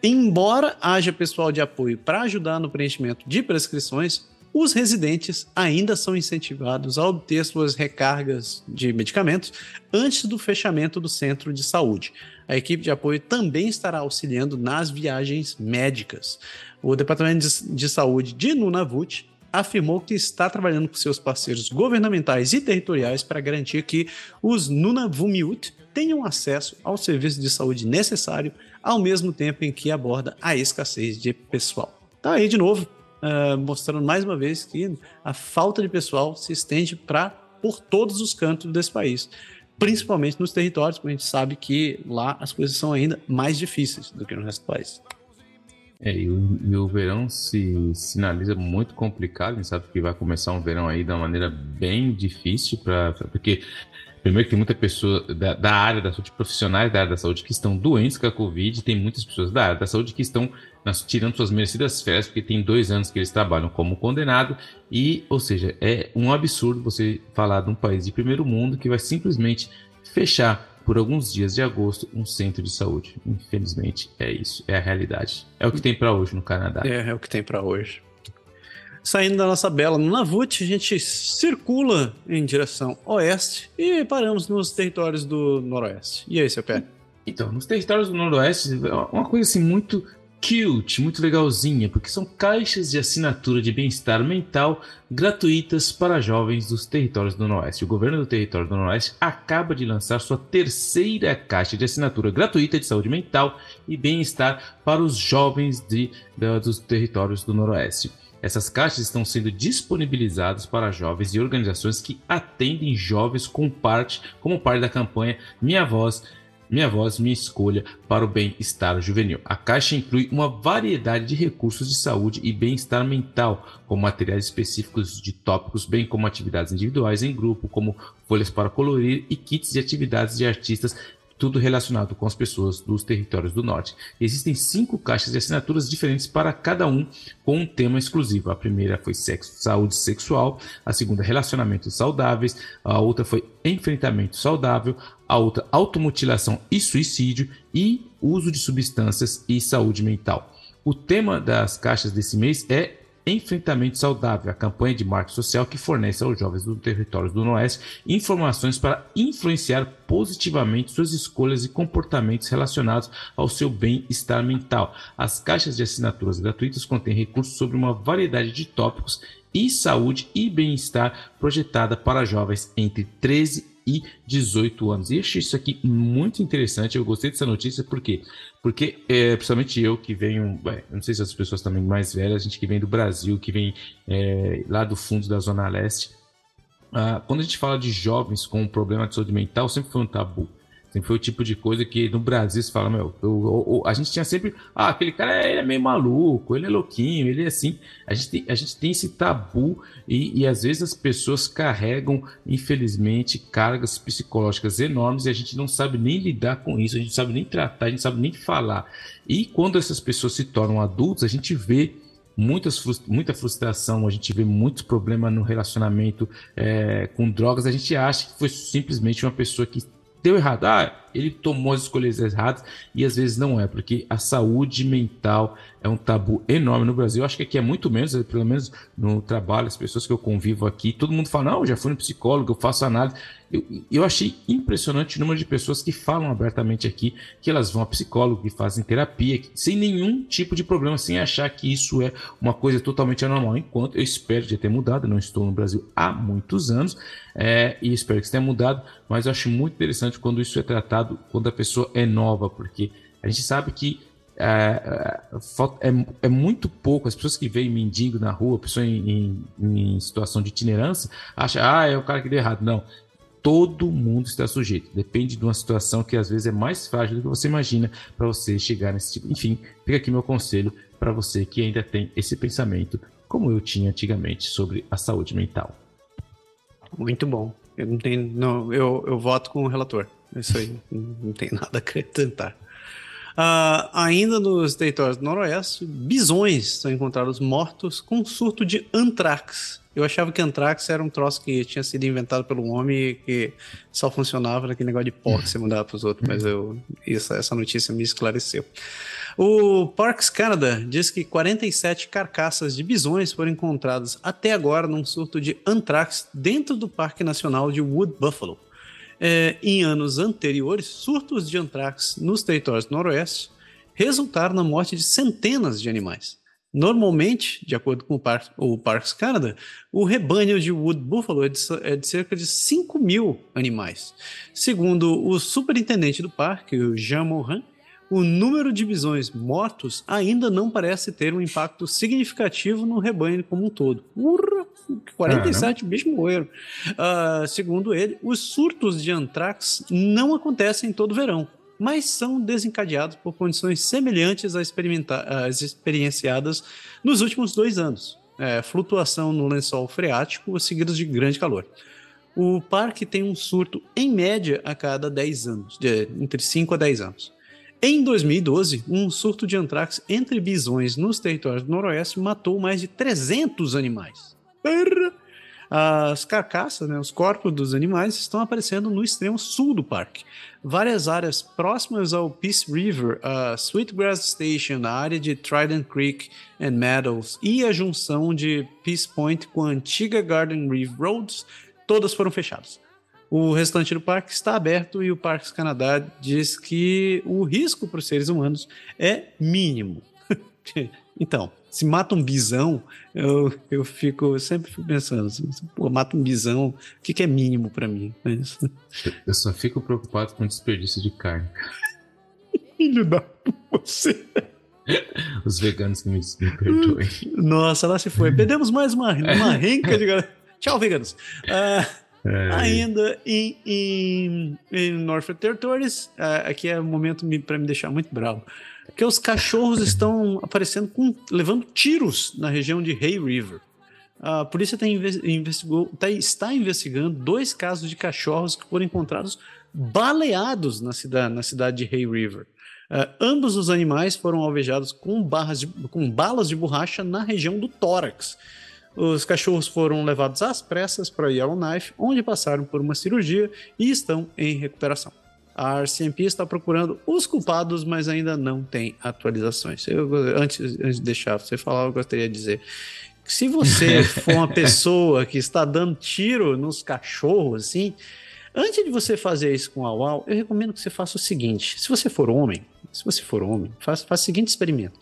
Embora haja pessoal de apoio para ajudar no preenchimento de prescrições, os residentes ainda são incentivados a obter suas recargas de medicamentos antes do fechamento do centro de saúde. A equipe de apoio também estará auxiliando nas viagens médicas. O Departamento de Saúde de Nunavut afirmou que está trabalhando com seus parceiros governamentais e territoriais para garantir que os Nunavummiut tenham acesso ao serviço de saúde necessário, ao mesmo tempo em que aborda a escassez de pessoal. Tá aí de novo, uh, mostrando mais uma vez que a falta de pessoal se estende para por todos os cantos desse país, principalmente nos territórios, porque a gente sabe que lá as coisas são ainda mais difíceis do que no resto do país. É, e o, e o verão se sinaliza muito complicado, a gente sabe que vai começar um verão aí uma maneira bem difícil, pra, pra porque primeiro que tem muita pessoa da, da, área da saúde, profissionais da área da saúde que estão doentes com a Covid, tem muitas pessoas da área da saúde que estão nas, tirando suas merecidas férias, porque tem dois anos que eles trabalham como condenado, e, ou seja, é um absurdo você falar de um país de primeiro mundo que vai simplesmente fechar por alguns dias de agosto um centro de saúde. Infelizmente, é isso, é a realidade. É o que tem para hoje no Canadá. É, é o que tem para hoje. Saindo da nossa bela Nunavut, a gente circula em direção oeste e paramos nos territórios do noroeste. E aí, seu pé? Então, nos territórios do noroeste, uma coisa assim muito cute, muito legalzinha, porque são caixas de assinatura de bem-estar mental gratuitas para jovens dos territórios do Noroeste. O governo do território do Noroeste acaba de lançar sua terceira caixa de assinatura gratuita de saúde mental e bem-estar para os jovens de, de, dos territórios do Noroeste. Essas caixas estão sendo disponibilizadas para jovens e organizações que atendem jovens com parte, como parte da campanha Minha Voz minha voz, minha escolha para o bem-estar juvenil. A caixa inclui uma variedade de recursos de saúde e bem-estar mental, como materiais específicos de tópicos, bem como atividades individuais em grupo, como folhas para colorir e kits de atividades de artistas tudo relacionado com as pessoas dos territórios do norte. Existem cinco caixas de assinaturas diferentes para cada um, com um tema exclusivo. A primeira foi sexo, saúde sexual, a segunda relacionamentos saudáveis, a outra foi enfrentamento saudável, a outra automutilação e suicídio e uso de substâncias e saúde mental. O tema das caixas desse mês é Enfrentamento Saudável, a campanha de marketing social que fornece aos jovens do território do Oeste informações para influenciar positivamente suas escolhas e comportamentos relacionados ao seu bem-estar mental. As caixas de assinaturas gratuitas contêm recursos sobre uma variedade de tópicos e saúde e bem-estar projetada para jovens entre 13 e 18 anos. E achei isso aqui muito interessante. Eu gostei dessa notícia porque porque, é, principalmente eu que venho, não sei se as pessoas também mais velhas, a gente que vem do Brasil, que vem é, lá do fundo da Zona Leste, ah, quando a gente fala de jovens com um problema de saúde mental, sempre foi um tabu. Sempre foi o tipo de coisa que no Brasil se fala, meu, eu, eu, a gente tinha sempre, ah, aquele cara ele é meio maluco, ele é louquinho, ele é assim. A gente tem, a gente tem esse tabu e, e às vezes as pessoas carregam, infelizmente, cargas psicológicas enormes e a gente não sabe nem lidar com isso, a gente não sabe nem tratar, a gente não sabe nem falar. E quando essas pessoas se tornam adultos, a gente vê muitas, muita frustração, a gente vê muitos problemas no relacionamento é, com drogas, a gente acha que foi simplesmente uma pessoa que deu errado. Ah, ele tomou as escolhas erradas e às vezes não é, porque a saúde mental é um tabu enorme no Brasil. Eu acho que aqui é muito menos, pelo menos no trabalho, as pessoas que eu convivo aqui, todo mundo fala: não, eu já fui no psicólogo, eu faço análise. Eu, eu achei impressionante o número de pessoas que falam abertamente aqui que elas vão a psicólogo, que fazem terapia, sem nenhum tipo de problema, sem achar que isso é uma coisa totalmente anormal. Enquanto eu espero de ter mudado, não estou no Brasil há muitos anos é, e espero que isso tenha mudado, mas eu acho muito interessante quando isso é tratado, quando a pessoa é nova, porque a gente sabe que é, é, é, é, muito pouco. As pessoas que veem mendigo na rua, pessoa em, em, em, situação de itinerância, acham, ah, é o cara que deu errado. Não. Todo mundo está sujeito. Depende de uma situação que às vezes é mais frágil do que você imagina para você chegar nesse tipo. Enfim, fica aqui meu conselho para você que ainda tem esse pensamento, como eu tinha antigamente, sobre a saúde mental. Muito bom. Eu não tenho. Não, eu, eu voto com o relator. Isso aí. não tem nada a acrescentar. Uh, ainda nos territórios do Noroeste, bisões são encontrados mortos com surto de antrax. Eu achava que antrax era um troço que tinha sido inventado pelo homem e que só funcionava naquele negócio de pó que você mandava para os outros, mas eu, essa, essa notícia me esclareceu. O Parks Canada diz que 47 carcaças de bisões foram encontradas até agora num surto de anthrax dentro do Parque Nacional de Wood Buffalo. É, em anos anteriores, surtos de anthrax nos territórios Noroeste resultaram na morte de centenas de animais. Normalmente, de acordo com o, Par o Parks Canada, o rebanho de Wood Buffalo é de, é de, cerca de 5 mil animais. Segundo o superintendente do parque, Jean Morin, o número de bisões mortos ainda não parece ter um impacto significativo no rebanho como um todo. Urra, 47 ah, bichos morreram. Uh, segundo ele, os surtos de antrax não acontecem todo verão mas são desencadeados por condições semelhantes às experienciadas nos últimos dois anos. É, flutuação no lençol freático seguidos de grande calor. O parque tem um surto em média a cada 10 anos, de, entre 5 a 10 anos. Em 2012, um surto de antrax entre bisões nos territórios do Noroeste matou mais de 300 animais. As carcaças, né, os corpos dos animais, estão aparecendo no extremo sul do parque, várias áreas próximas ao Peace River, a Sweetgrass Station, a área de Trident Creek and Meadows e a junção de Peace Point com a antiga Garden Reef Roads, todas foram fechadas. O restante do parque está aberto e o Parques Canadá diz que o risco para os seres humanos é mínimo. *laughs* então, se mata um bisão, eu, eu fico eu sempre fico pensando assim, pô, mata um bisão, o que, que é mínimo para mim? É eu só fico preocupado com o desperdício de carne. Filho da você. Os veganos que me, me perdoem. Nossa, lá se foi. Perdemos mais uma, uma renca de galera. Tchau, veganos. Uh, é. Ainda em, em, em Norfolk Territories, uh, aqui é o um momento para me deixar muito bravo que os cachorros estão aparecendo com, levando tiros na região de Hay River. A polícia investigou, tá, está investigando dois casos de cachorros que foram encontrados baleados na cidade, na cidade de Hay River. Uh, ambos os animais foram alvejados com, barras de, com balas de borracha na região do tórax. Os cachorros foram levados às pressas para Yellowknife, onde passaram por uma cirurgia e estão em recuperação. A RCMP está procurando os culpados, mas ainda não tem atualizações. Eu, antes, antes de deixar você falar, eu gostaria de dizer que se você *laughs* for uma pessoa que está dando tiro nos cachorros, assim, antes de você fazer isso com a UAU, eu recomendo que você faça o seguinte: se você for homem, se você for homem, faça, faça o seguinte experimento: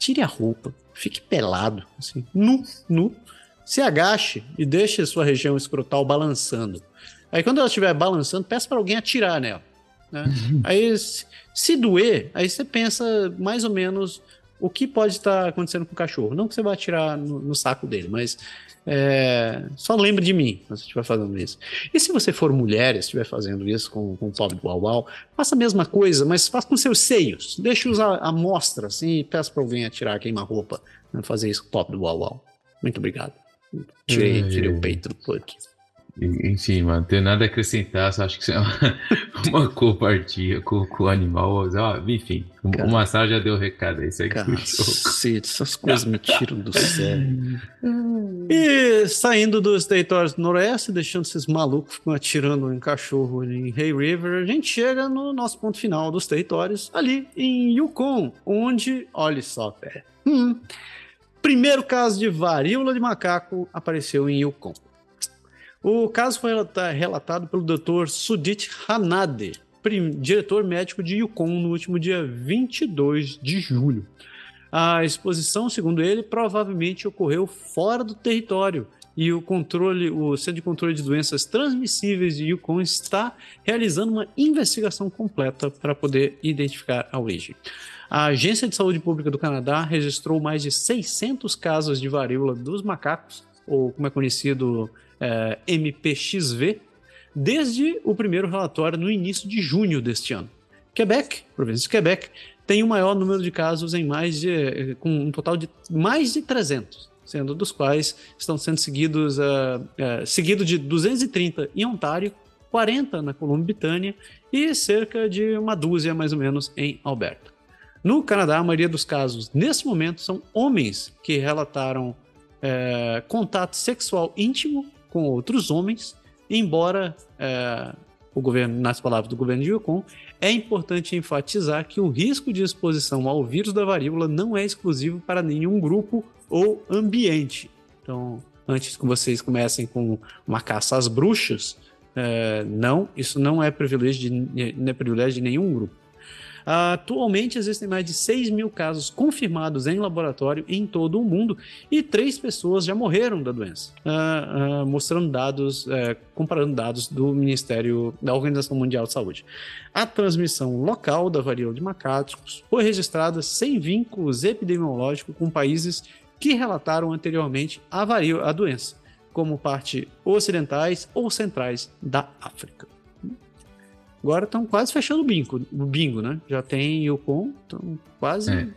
tire a roupa, fique pelado, assim, nu, nu, se agache e deixe a sua região escrotal balançando. Aí quando ela estiver balançando, peça para alguém atirar nela. Né? aí, se doer, aí você pensa mais ou menos o que pode estar acontecendo com o cachorro. Não que você vai atirar no, no saco dele, mas é, só lembre de mim quando você estiver fazendo isso. E se você for mulher e estiver fazendo isso com, com o pobre do Uau faça a mesma coisa, mas faça com seus seios. Deixe usar a mostra assim e peça para alguém atirar queima-roupa. Né? Fazer isso com o pobre do Uau Muito obrigado. Tirei, tirei o peito do Puck. Enfim, mano, não tenho nada a acrescentar, só acho que isso é uma, *laughs* uma covardia com, com o animal. enfim, cara, o Massal já deu o recado aí, segue Cacete, essas coisas me tiram do sério. *laughs* e saindo dos territórios do Noroeste, deixando esses malucos ficam atirando em cachorro em Hay River, a gente chega no nosso ponto final dos territórios, ali em Yukon, onde, olha só, pé. Hum, primeiro caso de varíola de macaco apareceu em Yukon. O caso foi relatado pelo Dr. Sudit Hanade, diretor médico de Yukon, no último dia 22 de julho. A exposição, segundo ele, provavelmente ocorreu fora do território e o controle, o Centro de Controle de Doenças Transmissíveis de Yukon está realizando uma investigação completa para poder identificar a origem. A Agência de Saúde Pública do Canadá registrou mais de 600 casos de varíola dos macacos, ou como é conhecido é, MPXV desde o primeiro relatório no início de junho deste ano. Quebec, província de Quebec, tem o maior número de casos em mais de, com um total de mais de 300, sendo dos quais estão sendo seguidos, uh, uh, seguido de 230 em Ontário, 40 na Colômbia-Britânia e cerca de uma dúzia mais ou menos em Alberta. No Canadá, a maioria dos casos nesse momento são homens que relataram contato sexual íntimo com outros homens, embora é, o governo, nas palavras do governo de Yukon, é importante enfatizar que o risco de exposição ao vírus da varíola não é exclusivo para nenhum grupo ou ambiente. Então, antes que vocês comecem com uma caça às bruxas, é, não, isso não é privilégio de, não é privilégio de nenhum grupo. Atualmente existem mais de 6 mil casos confirmados em laboratório em todo o mundo e três pessoas já morreram da doença, uh, uh, mostrando dados, uh, comparando dados do Ministério da Organização Mundial de Saúde. A transmissão local da varíola de macacos foi registrada sem vínculos epidemiológicos com países que relataram anteriormente a, varíola, a doença, como parte ocidentais ou centrais da África. Agora estão quase fechando o bingo, o bingo, né? Já tem Yukon, estão quase. É.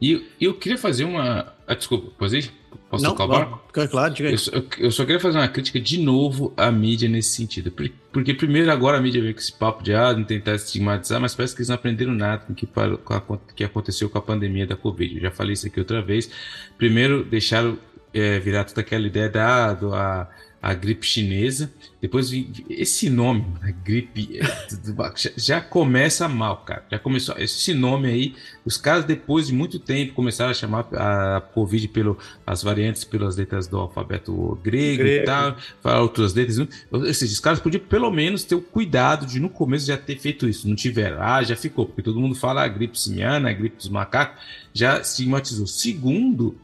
E eu queria fazer uma. Ah, desculpa, posso ir? Posso Não, tocar o? Claro, diga aí. Eu, só- eu- só queria fazer uma crítica de novo à mídia nesse sentido. Por- Porque, primeiro, agora a mídia veio com esse papo de ah, não tentar estigmatizar, mas parece que eles não aprenderam nada com o que, o que aconteceu com a pandemia da Covid. Eu já falei isso aqui outra vez. Primeiro, deixaram é, virar toda aquela ideia da do- a, a gripe chinesa. Depois, esse nome, a gripe, é, já, começa mal, cara. Já começou. Esse nome aí, os caras, depois de muito tempo, começaram a chamar a Covid pelo as variantes pelas letras do alfabeto grego, Grego. e tal, falar outras letras. Ou seja, os caras podiam pelo menos ter o cuidado de no começo já ter feito isso. Não tiveram. Ah, já ficou, porque todo mundo fala a gripe simiana, a gripe dos macacos, já estigmatizou. Segundo,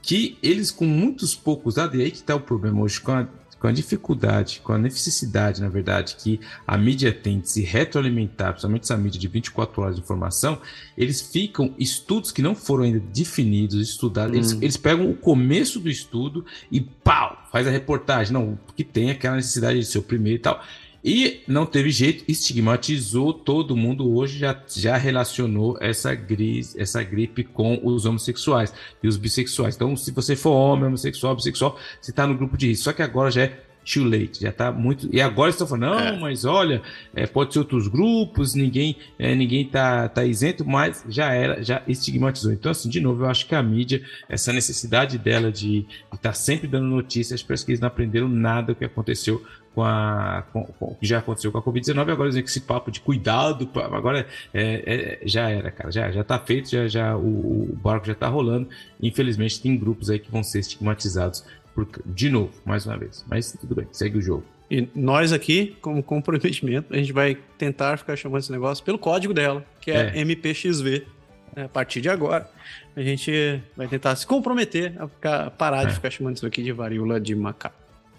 que eles com muitos poucos dados, e aí que está o problema hoje, com a, com a dificuldade, com a necessidade, na verdade, que a mídia tem de se retroalimentar, principalmente essa mídia de 24 horas de informação, eles ficam estudos que não foram ainda definidos, estudados, eles, Hum. eles pegam o começo do estudo e pau, faz a reportagem, não, porque tem aquela necessidade de ser o primeiro e tal. E não teve jeito, estigmatizou todo mundo hoje, já, já relacionou essa, gris, essa gripe com os homossexuais e os bissexuais. Então, se você for homem, homossexual, bissexual, você está no grupo de risco. Só que agora já é too late, já tá muito. E agora estão falando, não, É. mas olha, é, pode ser outros grupos, ninguém, é, ninguém tá, tá isento, mas já era, já estigmatizou. Então, assim, de novo, eu acho que a mídia, essa necessidade dela de estar sempre dando notícias, parece que eles não aprenderam nada do que aconteceu com a com, com já aconteceu com a Covid-19, agora que esse papo de cuidado, agora é, é, já era, cara, já, já tá feito, já, já o, o barco já tá rolando. Infelizmente, tem grupos aí que vão ser estigmatizados por, de novo, mais uma vez. Mas tudo bem, segue o jogo. E nós aqui, como comprometimento, a gente vai tentar ficar chamando esse negócio pelo código dela, que é, É. MPXV. né? A partir de agora, a gente vai tentar se comprometer a ficar- parar de É. ficar chamando isso aqui de varíola de macaco.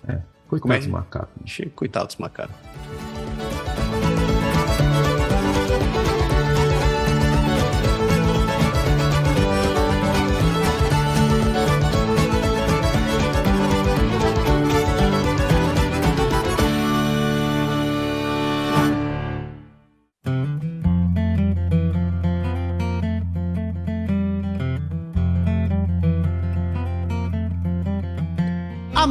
É dos que- macacos. Che- Coitado dos macacos.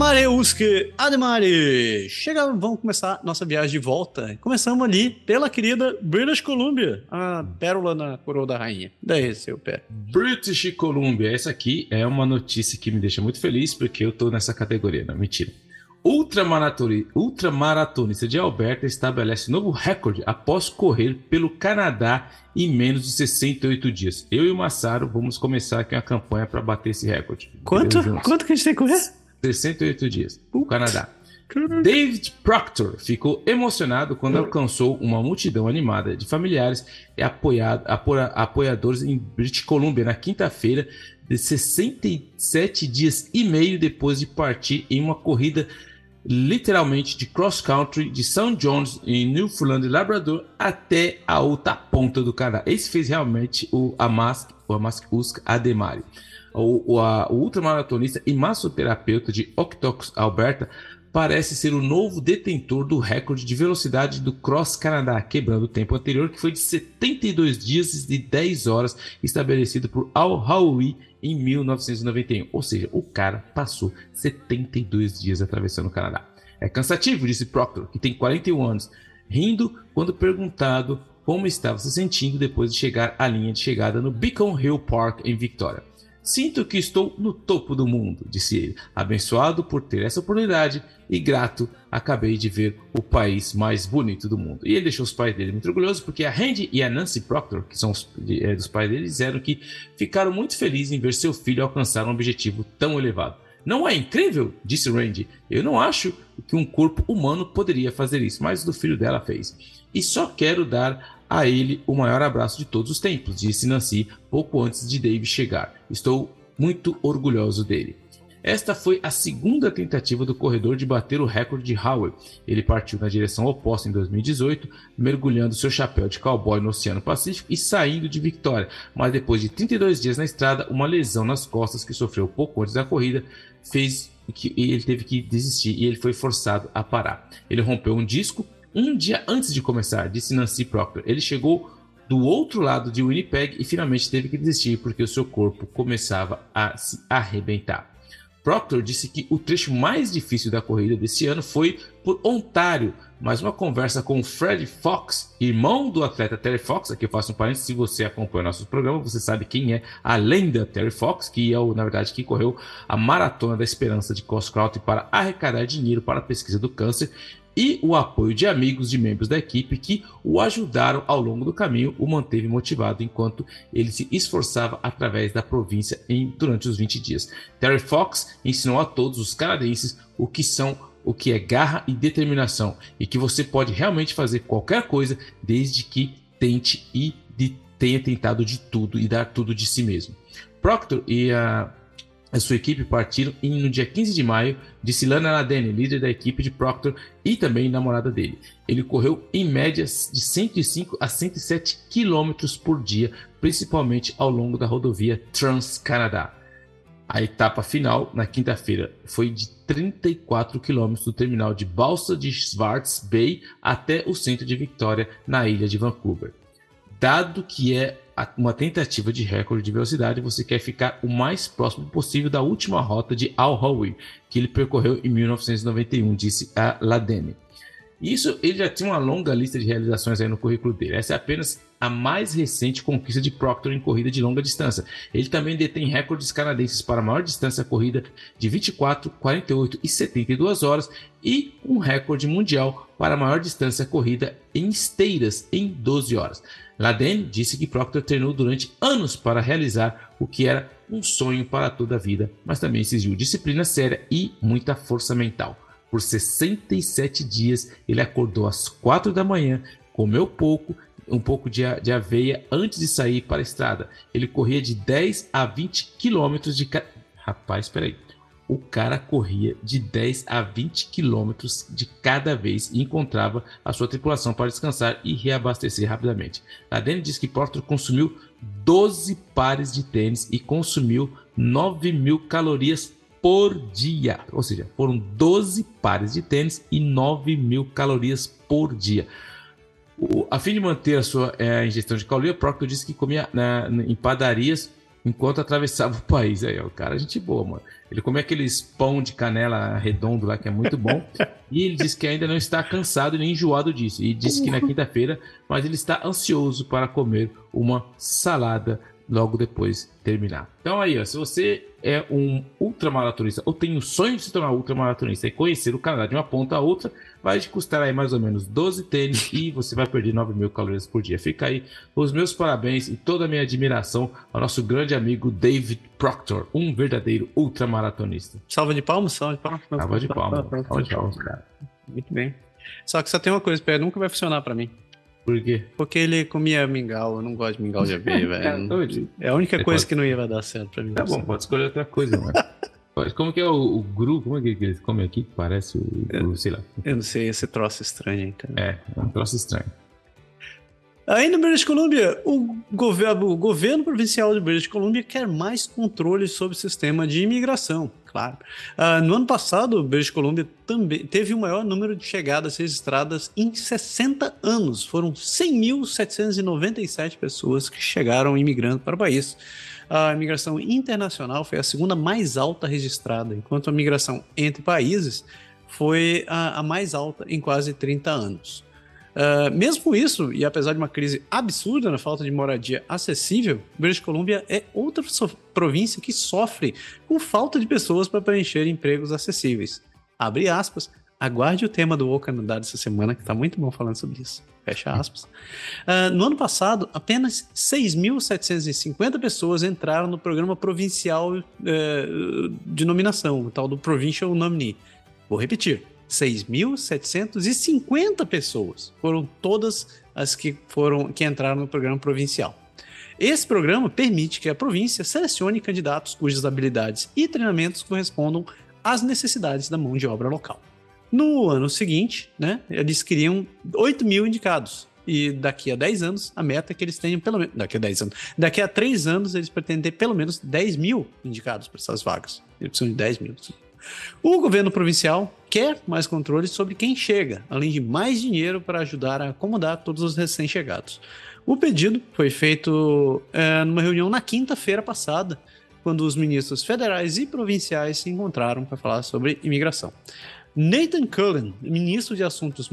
Amareuske Ademare! Chega, vamos começar nossa viagem de volta. Começamos ali pela querida British Columbia, a pérola na coroa da rainha. Daí, seu pé. British Columbia, essa aqui é uma notícia que me deixa muito feliz porque eu tô nessa categoria, não, mentira. Ultramaratonista de Alberta estabelece novo recorde após correr pelo Canadá em menos de 68 dias. Eu e o Massaro vamos começar aqui uma campanha para bater esse recorde. Quanto, quanto que a gente tem que correr? 68 dias. O. Canadá. David Proctor ficou emocionado quando alcançou uma multidão animada de familiares e apoiado- apoia- apoiadores em British Columbia na quinta-feira, de 67 dias e meio depois de partir em uma corrida literalmente de cross-country de St. John's em Newfoundland e Labrador até a outra ponta do Canadá. Esse fez realmente o Amask, o Amask Usk Ademari. O, o, a- o ultramaratonista e massoterapeuta de Okotoks, Alberta, parece ser o novo detentor do recorde de velocidade do Cross Canadá, quebrando o tempo anterior, que foi de 72 dias e 10 horas, estabelecido por Al Howie em 1991. Ou seja, o cara passou 72 dias atravessando o Canadá. É cansativo, disse Proctor, que tem 41 anos, rindo quando perguntado como estava se sentindo depois de chegar à linha de chegada no Beacon Hill Park, em Victoria. Sinto que estou no topo do mundo, disse ele, abençoado por ter essa oportunidade e grato, acabei de ver o país mais bonito do mundo. E ele deixou os pais dele muito orgulhosos, porque a Randy e a Nancy Proctor, que são os é, dos pais dele, disseram que ficaram muito felizes em ver seu filho alcançar um objetivo tão elevado. Não é incrível? disse Randy. Eu não acho que um corpo humano poderia fazer isso, mas o filho dela fez. E só quero dar a ele o maior abraço de todos os tempos, disse Nancy pouco antes de Dave chegar. Estou muito orgulhoso dele. Esta foi a segunda tentativa do corredor de bater o recorde de Howard. Ele partiu na direção oposta em 2018, mergulhando seu chapéu de cowboy no Oceano Pacífico e saindo de vitória, mas depois de 32 dias na estrada, uma lesão nas costas que sofreu pouco antes da corrida fez que ele teve que desistir e ele foi forçado a parar. Ele rompeu um disco um dia antes de começar, disse Nancy Proctor, ele chegou do outro lado de Winnipeg e finalmente teve que desistir porque o seu corpo começava a se arrebentar. Proctor disse que o trecho mais difícil da corrida desse ano foi por Ontário, mas uma conversa com Fred Fox, irmão do atleta Terry Fox, aqui eu faço um parênteses, se você acompanha nossos programas, você sabe quem é a lenda Terry Fox, que é o, na verdade, que correu a Maratona da Esperança de Coscrout para arrecadar dinheiro para a pesquisa do câncer, e o apoio de amigos de membros da equipe que o ajudaram ao longo do caminho, o manteve motivado enquanto ele se esforçava através da província em, durante os 20 dias. Terry Fox ensinou a todos os canadenses o que são o que é garra e determinação e que você pode realmente fazer qualquer coisa desde que tente e de, tenha tentado de tudo e dar tudo de si mesmo. Proctor e a sua equipe partiram no dia 15 de maio de Silana Ladene, líder da equipe de Proctor e também namorada dele. Ele correu em média de 105 a 107 km por dia, principalmente ao longo da rodovia Trans-Canadá. A etapa final, na quinta-feira, foi de 34 km do terminal de Balsa de Swartz Bay até o centro de Victoria, na ilha de Vancouver. Dado que é uma tentativa de recorde de velocidade, você quer ficar o mais próximo possível da última rota de Al Howe, que ele percorreu em 1991, disse a Ladene. Isso ele já tinha uma longa lista de realizações aí no currículo dele. Essa é apenas a mais recente conquista de Proctor em corrida de longa distância. Ele também detém recordes canadenses para a maior distância corrida de 24, 48 e 72 horas e um recorde mundial para a maior distância corrida em esteiras em 12 horas. Laden disse que Proctor treinou durante anos para realizar o que era um sonho para toda a vida, mas também exigiu disciplina séria e muita força mental. Por 67 dias, ele acordou às 4 da manhã, comeu pouco, um pouco de, de aveia antes de sair para a estrada. Ele corria de 10 a 20 quilômetros de. Rapaz, peraí o cara corria de 10 a 20 quilômetros de cada vez e encontrava a sua tripulação para descansar e reabastecer rapidamente. Ladene diz que Porter consumiu 12 pares de tênis e consumiu 9 mil calorias por dia. Ou seja, foram 12 pares de tênis e 9 mil calorias por dia. O, a fim de manter a sua é, ingestão de caloria, Proctor disse que comia na, em padarias enquanto atravessava o país. Aí, o cara, gente boa, mano. Ele come aqueles pão de canela redondo lá que é muito bom. e ele diz que ainda não está cansado nem enjoado disso. E disse que na quinta-feira, mas ele está ansioso para comer uma salada logo depois terminar. Então aí, ó, se você é um ultramaratonista ou tem o sonho de se tornar ultramaratonista e conhecer o Canadá de uma ponta a outra, vai te custar aí mais ou menos 12 tênis e você vai perder 9 mil calorias por dia. Fica aí os meus parabéns e toda a minha admiração ao nosso grande amigo David Proctor, um verdadeiro ultramaratonista. Salva de palmas, salva de palmas. Salva de palmas, salva de palmas, cara. Muito bem. Só que só tem uma coisa, Pé, nunca vai funcionar para mim. Por quê? Porque ele comia mingau, eu não gosto de mingau de aveia, *laughs* velho. É a única coisa que não ia dar certo pra mim. Tá bom, pode escolher outra coisa, mano. *laughs* Como que é o, o gru? Como é que eles comem aqui? Parece o gru, sei lá. Eu não sei, esse troço estranho, então. É, é um troço estranho. Aí no British Columbia, o governo, o governo provincial de British Columbia quer mais controle sobre o sistema de imigração claro. Uh, no ano passado, British Columbia também teve o maior número de chegadas registradas em 60 anos. Foram 100.797 pessoas que chegaram imigrando para o país. A imigração internacional foi a segunda mais alta registrada, enquanto a migração entre países foi a, a mais alta em quase 30 anos. Uh, mesmo isso, e apesar de uma crise absurda na falta de moradia acessível, British Columbia é outra so província que sofre com falta de pessoas para preencher empregos acessíveis. Abre aspas, aguarde o tema do O Canadá dessa semana, que está muito bom falando sobre isso. Fecha aspas. Uh, no ano passado, apenas 6.750 pessoas entraram no programa provincial uh, de nominação, o tal do Provincial Nominee. Vou repetir: 6.750 pessoas foram todas as que foram que entraram no programa provincial. Esse programa permite que a província selecione candidatos cujas habilidades e treinamentos correspondam às necessidades da mão de obra local. No ano seguinte, né, eles queriam 8 mil indicados. E daqui a 10 anos, a meta é que eles tenham pelo menos. Daqui a 10 anos. Daqui a 3 anos, eles pretendem ter pelo menos 10 mil indicados para essas vagas. Eles precisam de 10 mil. O governo provincial quer mais controle sobre quem chega, além de mais dinheiro para ajudar a acomodar todos os recém-chegados. O pedido foi feito é, numa reunião na quinta-feira passada, quando os ministros federais e provinciais se encontraram para falar sobre imigração. Nathan Cullen, ministro de Assuntos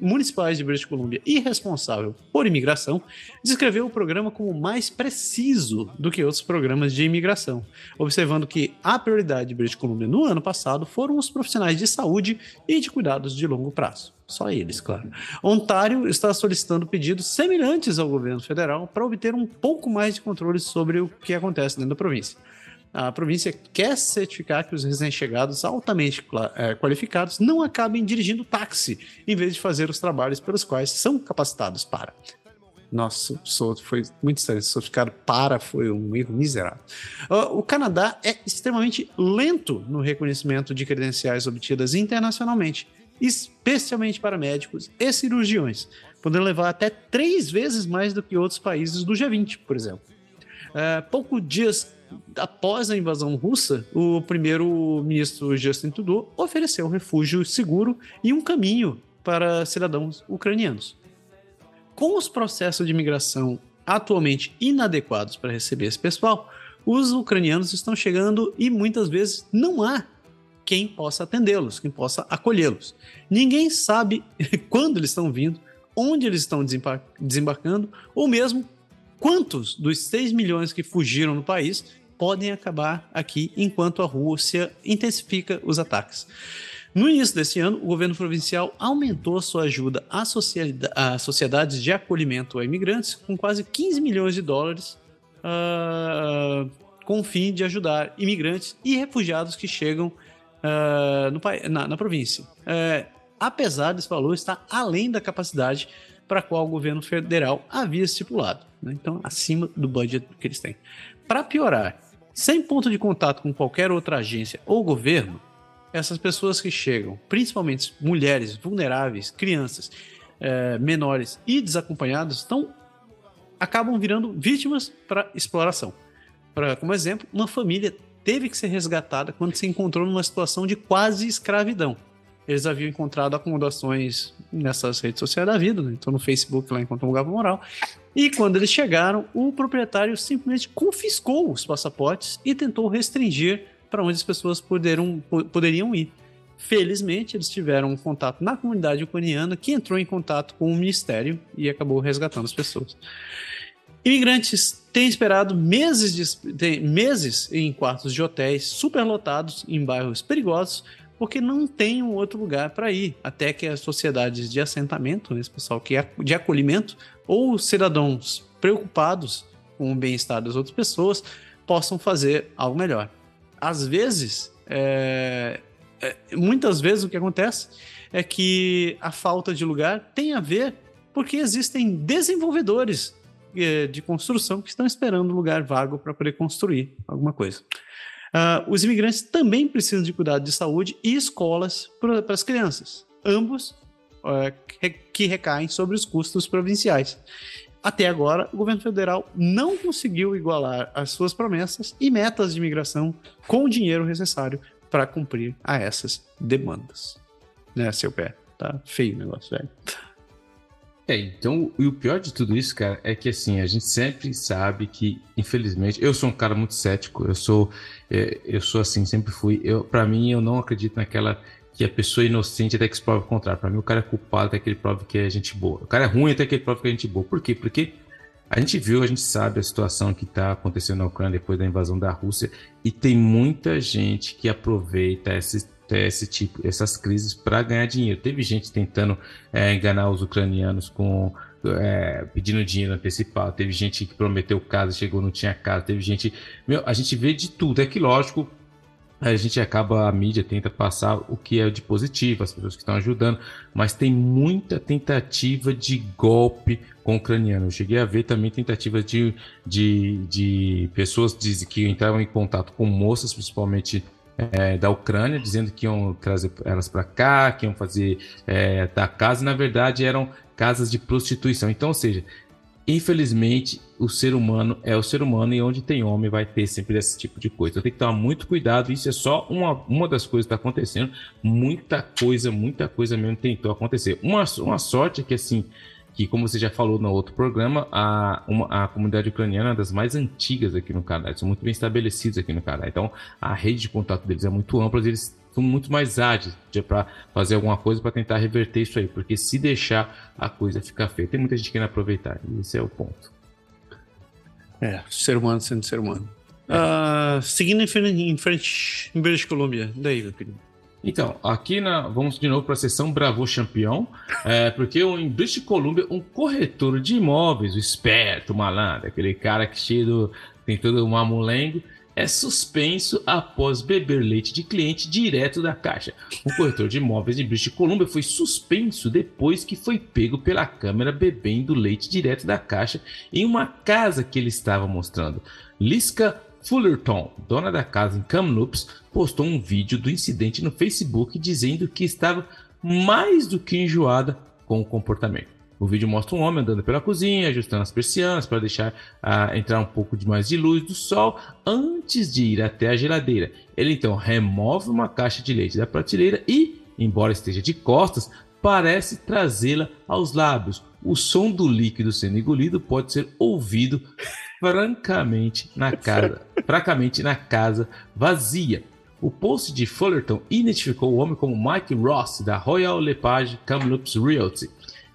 Municipais de British Columbia e responsável por imigração, descreveu o programa como mais preciso do que outros programas de imigração, observando que a prioridade de British Columbia no ano passado foram os profissionais de saúde e de cuidados de longo prazo. Só eles, claro. Ontário está solicitando pedidos semelhantes ao governo federal para obter um pouco mais de controle sobre o que acontece dentro da província a província quer certificar que os recém-chegados altamente é, qualificados não acabem dirigindo táxi, em vez de fazer os trabalhos pelos quais são capacitados para. Nossa, foi muito estranho. Certificado para foi um erro miserável. O Canadá é extremamente lento no reconhecimento de credenciais obtidas internacionalmente, especialmente para médicos e cirurgiões, podendo levar até três vezes mais do que outros países do G20, por exemplo. É, poucos dias após a invasão russa, o primeiro-ministro Justin Trudeau ofereceu refúgio seguro e um caminho para cidadãos ucranianos. Com os processos de imigração atualmente inadequados para receber esse pessoal, os ucranianos estão chegando e muitas vezes não há quem possa atendê-los, quem possa acolhê-los. Ninguém sabe *laughs* quando eles estão vindo, onde eles estão desembarcando, ou mesmo quantos dos 6 milhões que fugiram do país podem acabar aqui enquanto a Rússia intensifica os ataques. No início desse ano, o governo provincial aumentou sua ajuda às sociedades de acolhimento a imigrantes com quase 15 milhões de dólares, uh, com o fim de ajudar imigrantes e refugiados que chegam uh, no, na, na, província. Uh, apesar desse valor estar além da capacidade para a qual o governo federal havia estipulado. Né? Então, acima do budget que eles têm. Para piorar, sem ponto de contato com qualquer outra agência ou governo, essas pessoas que chegam, principalmente mulheres vulneráveis, crianças, é, menores e desacompanhados, estão, acabam virando vítimas para exploração. Pra, como exemplo, uma família teve que ser resgatada quando se encontrou numa situação de quase escravidão. Eles haviam encontrado acomodações nessas redes sociais da vida, né? então no Facebook lá encontrou um lugar moral, e quando eles chegaram, o proprietário simplesmente confiscou os passaportes e tentou restringir para onde as pessoas poderam, poderiam ir. Felizmente, eles tiveram um contato na comunidade ucraniana que entrou em contato com o ministério e acabou resgatando as pessoas. Imigrantes têm esperado meses, de, meses em quartos de hotéis superlotados em bairros perigosos porque não tem um outro lugar para ir, até que as sociedades de assentamento, esse pessoal que é de acolhimento, ou cidadãos preocupados com o bem-estar das outras pessoas, possam fazer algo melhor. Às vezes, é, é, muitas vezes o que acontece é que a falta de lugar tem a ver porque existem desenvolvedores é, de construção que estão esperando um lugar vago para poder construir alguma coisa. Uh, os imigrantes também precisam de cuidado de saúde e escolas para as crianças, ambos uh, que recaem sobre os custos provinciais. Até agora, o governo federal não conseguiu igualar as suas promessas e metas de imigração com o dinheiro necessário para cumprir a essas demandas. Né, seu pé? Tá feio o negócio, velho. É, então, e o pior de tudo isso, cara, é que assim, a gente sempre sabe que, infelizmente, eu sou um cara muito cético, eu sou, é, eu sou assim, sempre fui. Eu, para mim, eu não acredito naquela que a pessoa é inocente até que se prove o contrário. Para mim, o cara é culpado até que ele prove que é gente boa. O cara é ruim até que ele prove que é gente boa. Por quê? Porque a gente viu, a gente sabe a situação que está acontecendo na Ucrânia depois da invasão da Rússia e tem muita gente que aproveita esse, esse tipo, essas crises para ganhar dinheiro. Teve gente tentando é, enganar os ucranianos com é, pedindo dinheiro antecipado. Teve gente que prometeu casa, chegou não tinha casa. Teve gente, meu, a gente vê de tudo. É que lógico a gente acaba, a mídia tenta passar o que é de positivo, as pessoas que estão ajudando, mas tem muita tentativa de golpe com o ucraniano. Eu cheguei a ver também tentativas de, de, de pessoas que entravam em contato com moças, principalmente é, da Ucrânia, dizendo que iam trazer elas para cá, que iam fazer é, da casa, na verdade eram casas de prostituição. Então, ou seja, infelizmente, o ser humano é o ser humano e onde tem homem vai ter sempre esse tipo de coisa. Então tem que tomar muito cuidado. Isso é só uma, uma das coisas que está acontecendo. Muita coisa, muita coisa mesmo tentou acontecer. Uma, uma sorte é que, assim, que como você já falou no outro programa, a, uma, a comunidade ucraniana é das mais antigas aqui no Canadá. São muito bem estabelecidos aqui no Canadá. Então a rede de contato deles é muito ampla. Eles são muito mais ágeis para fazer alguma coisa para tentar reverter isso aí, porque se deixar a coisa ficar feia, tem muita gente querendo aproveitar, e esse é o ponto. É, ser humano sendo ser humano. É. Uh, seguindo em frente, em frente em British Columbia, daí, meu querido. Então, aqui na, vamos de novo para a sessão Bravo Champion, é, porque em British Columbia, um corretor de imóveis, o esperto, o malandro, aquele cara que cheio do, tem todo um mamulengo, é suspenso após beber leite de cliente direto da caixa. O corretor de imóveis de British Columbia foi suspenso depois que foi pego pela câmera bebendo leite direto da caixa em uma casa que ele estava mostrando. Liska Fullerton, dona da casa em Kamloops, postou um vídeo do incidente no Facebook dizendo que estava mais do que enjoada com o comportamento. O vídeo mostra um homem andando pela cozinha, ajustando as persianas para deixar uh, entrar um pouco de mais de luz do sol antes de ir até a geladeira. Ele então remove uma caixa de leite da prateleira e, embora esteja de costas, parece trazê-la aos lábios. O som do líquido sendo engolido pode ser ouvido francamente na casa, *laughs* francamente na casa vazia. O post de Fullerton identificou o homem como Mike Ross da Royal LePage Kamloops Realty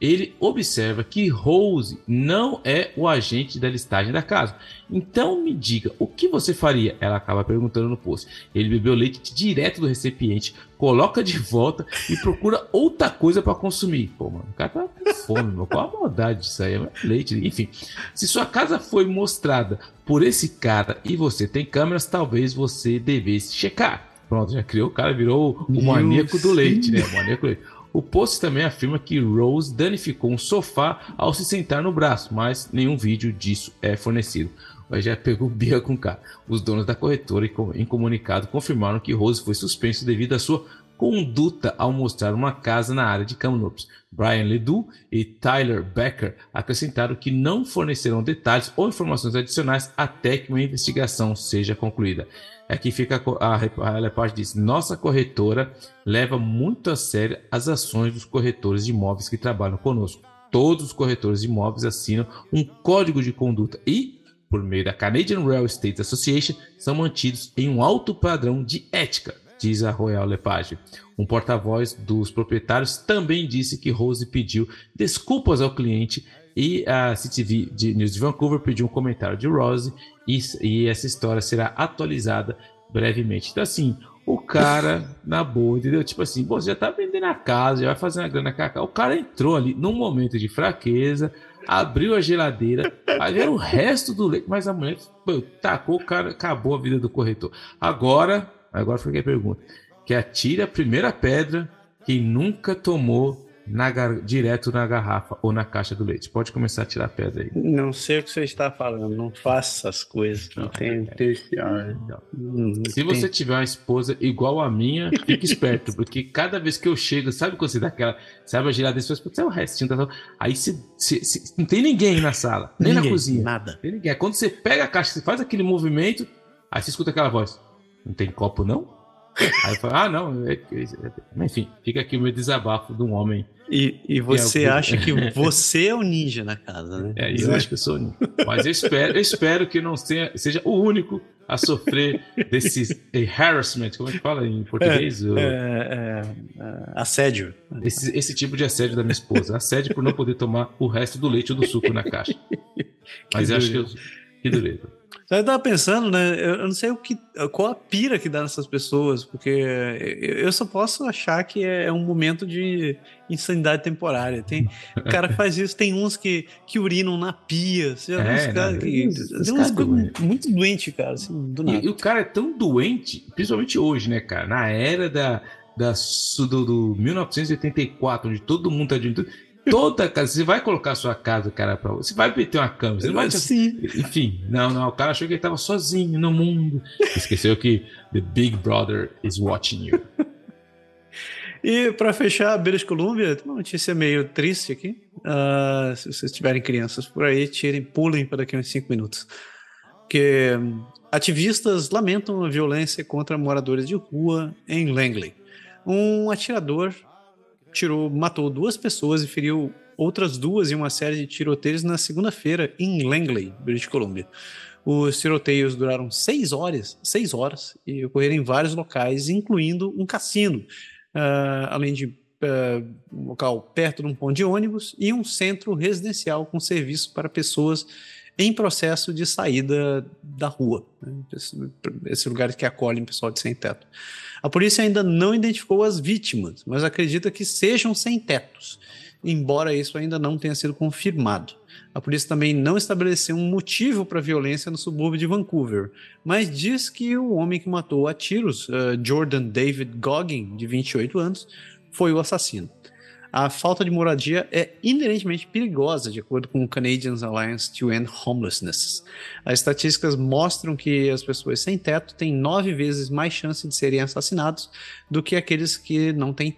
ele observa que Rose não é o agente da listagem da casa. Então me diga, o que você faria? Ela acaba perguntando no post. Ele bebeu leite direto do recipiente, coloca de volta e procura outra coisa para consumir. Pô, mano, o cara tá com fome, meu. Qual a maldade disso aí? É leite. Enfim, se sua casa foi mostrada por esse cara e você tem câmeras, talvez você devesse checar. Pronto, já criou, o cara virou o maníaco do leite, né? O maníaco do leite. O post também afirma que Rose danificou um sofá ao se sentar no braço, mas nenhum vídeo disso é fornecido. Mas já pegou *laughs* Bia com K. Os donos da corretora, em comunicado, confirmaram que Rose foi suspenso devido à sua conduta ao mostrar uma casa na área de Kamloops. Brian Ledoux e Tyler Becker acrescentaram que não fornecerão detalhes ou informações adicionais até que uma investigação seja concluída. Aqui fica a, a, a diz: nossa corretora leva muito a sério as ações dos corretores de imóveis que trabalham conosco. Todos os corretores de imóveis assinam um código de conduta e, por meio da Canadian Real Estate Association, são mantidos em um alto padrão de ética, diz a Royal Lepage. Um porta-voz dos proprietários também disse que Rose pediu desculpas ao cliente e a CTV de News de Vancouver pediu um comentário de Rose e, e essa história será atualizada brevemente. Então, assim, o cara, na boa, entendeu? Tipo assim, você já tá vendendo a casa, já vai fazer uma grana cacá. O cara entrou ali num momento de fraqueza, abriu a geladeira, era o resto do leite, mas a mulher pô, tacou o cara, acabou a vida do corretor. Agora, agora foi a pergunta: que atire a primeira pedra quem nunca tomou na gar... direto na garrafa ou na caixa do leite. Pode começar a tirar pedra aí. Não sei o que você está falando, não faça essas coisas. Não, tem, tem... Se você tiver uma esposa igual a minha, fique esperto, *laughs* porque cada vez que eu chego, sabe quando você dá aquela. Sabe a geladeira, você fala, é o restinho, tá... aí você, você, você, não tem ninguém na sala, nem ninguém, na cozinha. Nada. Tem ninguém. Quando você pega a caixa, você faz aquele movimento, aí você escuta aquela voz. Não tem copo, não? Aí eu falo, ah, não. É, é, é, enfim, fica aqui o meu desabafo de um homem. E, e você é acha que você é o ninja na casa, né? É, eu acho que eu sou o ninja. Mas eu espero, eu espero que não seja, seja o único a sofrer desse harassment, como é que fala em português? É, é, é, assédio. Esse, esse, tipo de assédio da minha esposa. Assédio por não poder tomar o resto do leite ou do suco na caixa. *laughs* Mas eu acho que eu, que dureza. Eu tava pensando, né? Eu não sei o que, qual a pira que dá nessas pessoas, porque eu só posso achar que é um momento de insanidade temporária. Tem cara que faz isso, tem uns que, que urinam na pia. Você é, cara que, tem uns doente. muito doente, cara, assim, do nada. E, e, o cara é tão doente, principalmente hoje, né, cara? Na era da, da do, do 1984, onde todo mundo tá de toda casa. Você vai colocar a sua casa, cara, pra você vai meter uma cama. Você não vai. Sim. Enfim, não, não. O cara achou que ele estava sozinho no mundo. Esqueceu que The Big Brother is watching you. E para fechar British Columbia, tem uma notícia meio triste aqui. Uh, se vocês tiverem crianças por aí, tirem, pulem para daqui a uns 5 minutos. Que ativistas lamentam a violência contra moradores de rua em Langley. Um atirador tirou, matou duas pessoas e feriu outras duas em uma série de tiroteios na segunda-feira em Langley, British Columbia. Os tiroteios duraram seis horas, seis horas e ocorreram em vários locais, incluindo um cassino, uh, além de uh, um local perto de um ponto de ônibus e um centro residencial com serviço para pessoas em processo de saída da rua. Né? Esse, esse lugar que acolhem pessoal de sem teto. A polícia ainda não identificou as vítimas, mas acredita que sejam sem tetos, embora isso ainda não tenha sido confirmado. A polícia também não estabeleceu um motivo para a violência no subúrbio de Vancouver, mas diz que o homem que matou a tiros, uh, Jordan David Goggin, de 28 anos, foi o assassino a falta de moradia é inerentemente perigosa, de acordo com o Canadian Alliance to End Homelessness. As estatísticas mostram que as pessoas sem teto têm nove vezes mais chance de serem assassinados do que aqueles que não têm,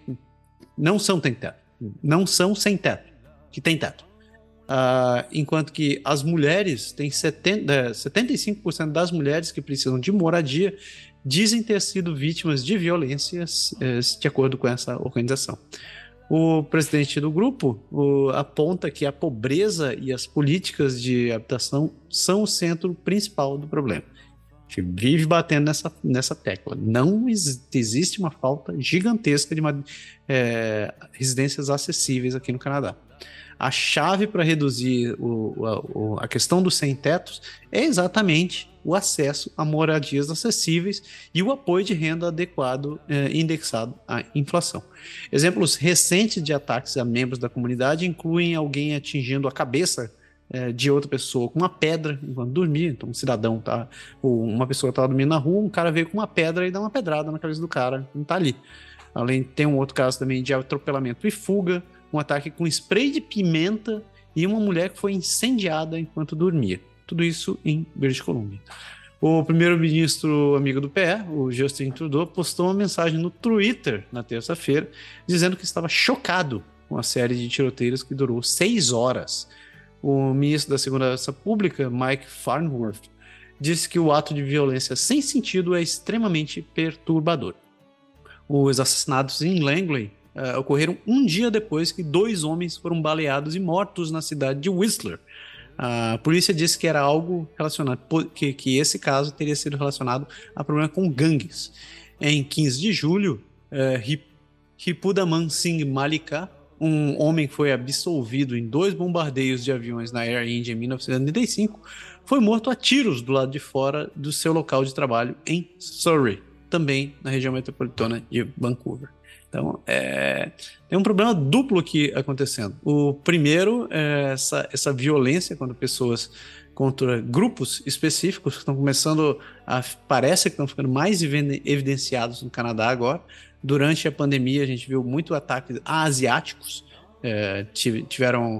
não são sem teto, não são sem teto, que têm teto. Uh, enquanto que as mulheres têm 70, 75% das mulheres que precisam de moradia dizem ter sido vítimas de violência, eh, de acordo com essa organização. O presidente do grupo o, aponta que a pobreza e as políticas de habitação são o centro principal do problema. A gente vive batendo nessa, nessa tecla. Não ex existe uma falta gigantesca de uma, é, residências acessíveis aqui no Canadá a chave para reduzir o, a, a, questão dos sem-tetos é exatamente o acesso a moradias acessíveis e o apoio de renda adequado eh, indexado à inflação. Exemplos recentes de ataques a membros da comunidade incluem alguém atingindo a cabeça eh, de outra pessoa com uma pedra enquanto dormia. Então, um cidadão tá, ou uma pessoa estava dormindo na rua, um cara veio com uma pedra e dá uma pedrada na cabeça do cara, não está ali. Além, tem um outro caso também de atropelamento e fuga um ataque com spray de pimenta e uma mulher que foi incendiada enquanto dormia. Tudo isso em British Columbia. O primeiro-ministro amigo do PE, o Justin Trudeau, postou uma mensagem no Twitter na terça-feira dizendo que estava chocado com a série de tiroteios que durou seis horas. O ministro da Segurança Pública, Mike Farnworth, disse que o ato de violência sem sentido é extremamente perturbador. Os assassinatos em Langley uh, ocorreram um dia depois que dois homens foram baleados e mortos na cidade de Whistler. A polícia disse que era algo relacionado, que, que esse caso teria sido relacionado a problema com gangues. Em 15 de julho, uh, Ripudaman Singh Malika, um homem que foi absolvido em dois bombardeios de aviões na Air India em 1995, foi morto a tiros do lado de fora do seu local de trabalho em Surrey, também na região metropolitana de Vancouver. Então, é, tem um problema duplo aqui acontecendo. O primeiro é essa, essa violência quando pessoas contra grupos específicos que estão começando a. parece que estão ficando mais evidenciados no Canadá agora. Durante a pandemia, a gente viu muito ataques a asiáticos, é, tiveram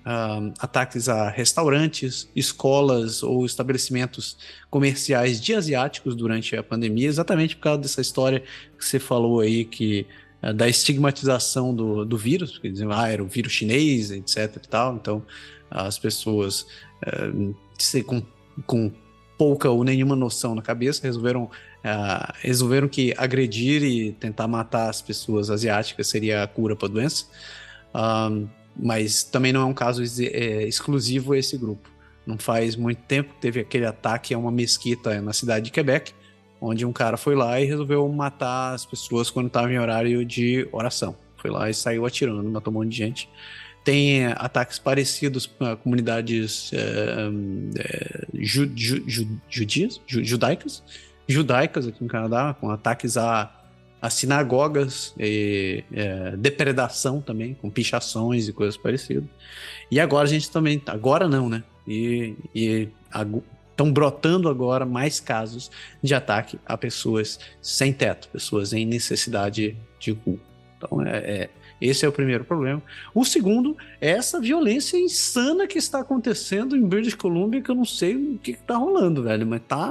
uh, ataques a restaurantes, escolas ou estabelecimentos comerciais de asiáticos durante a pandemia, exatamente por causa dessa história que você falou aí que da estigmatização do, do vírus, porque diziam, ah, era o vírus chinês, etc e tal, então as pessoas é, com, com pouca ou nenhuma noção na cabeça resolveram, uh, resolveram que agredir e tentar matar as pessoas asiáticas seria a cura para a doença, mas também não é um caso é, exclusivo a esse grupo. Não faz muito tempo que teve aquele ataque a uma mesquita na cidade de Quebec, onde um cara foi lá e resolveu matar as pessoas quando estava em horário de oração. Foi lá e saiu atirando, matou um monte de gente. Tem é, ataques parecidos a comunidades é, é, ju, ju, ju, judias, judaicas, judaicas aqui no Canadá, com ataques a, a sinagogas, e, é, depredação também, com pichações e coisas parecidas. E agora a gente também, agora não, né? E, e estão brotando agora mais casos de ataque a pessoas sem teto, pessoas em necessidade de rua. Então, é, é, esse é o primeiro problema. O segundo é essa violência insana que está acontecendo em British Columbia, que eu não sei o que está rolando, velho, mas tá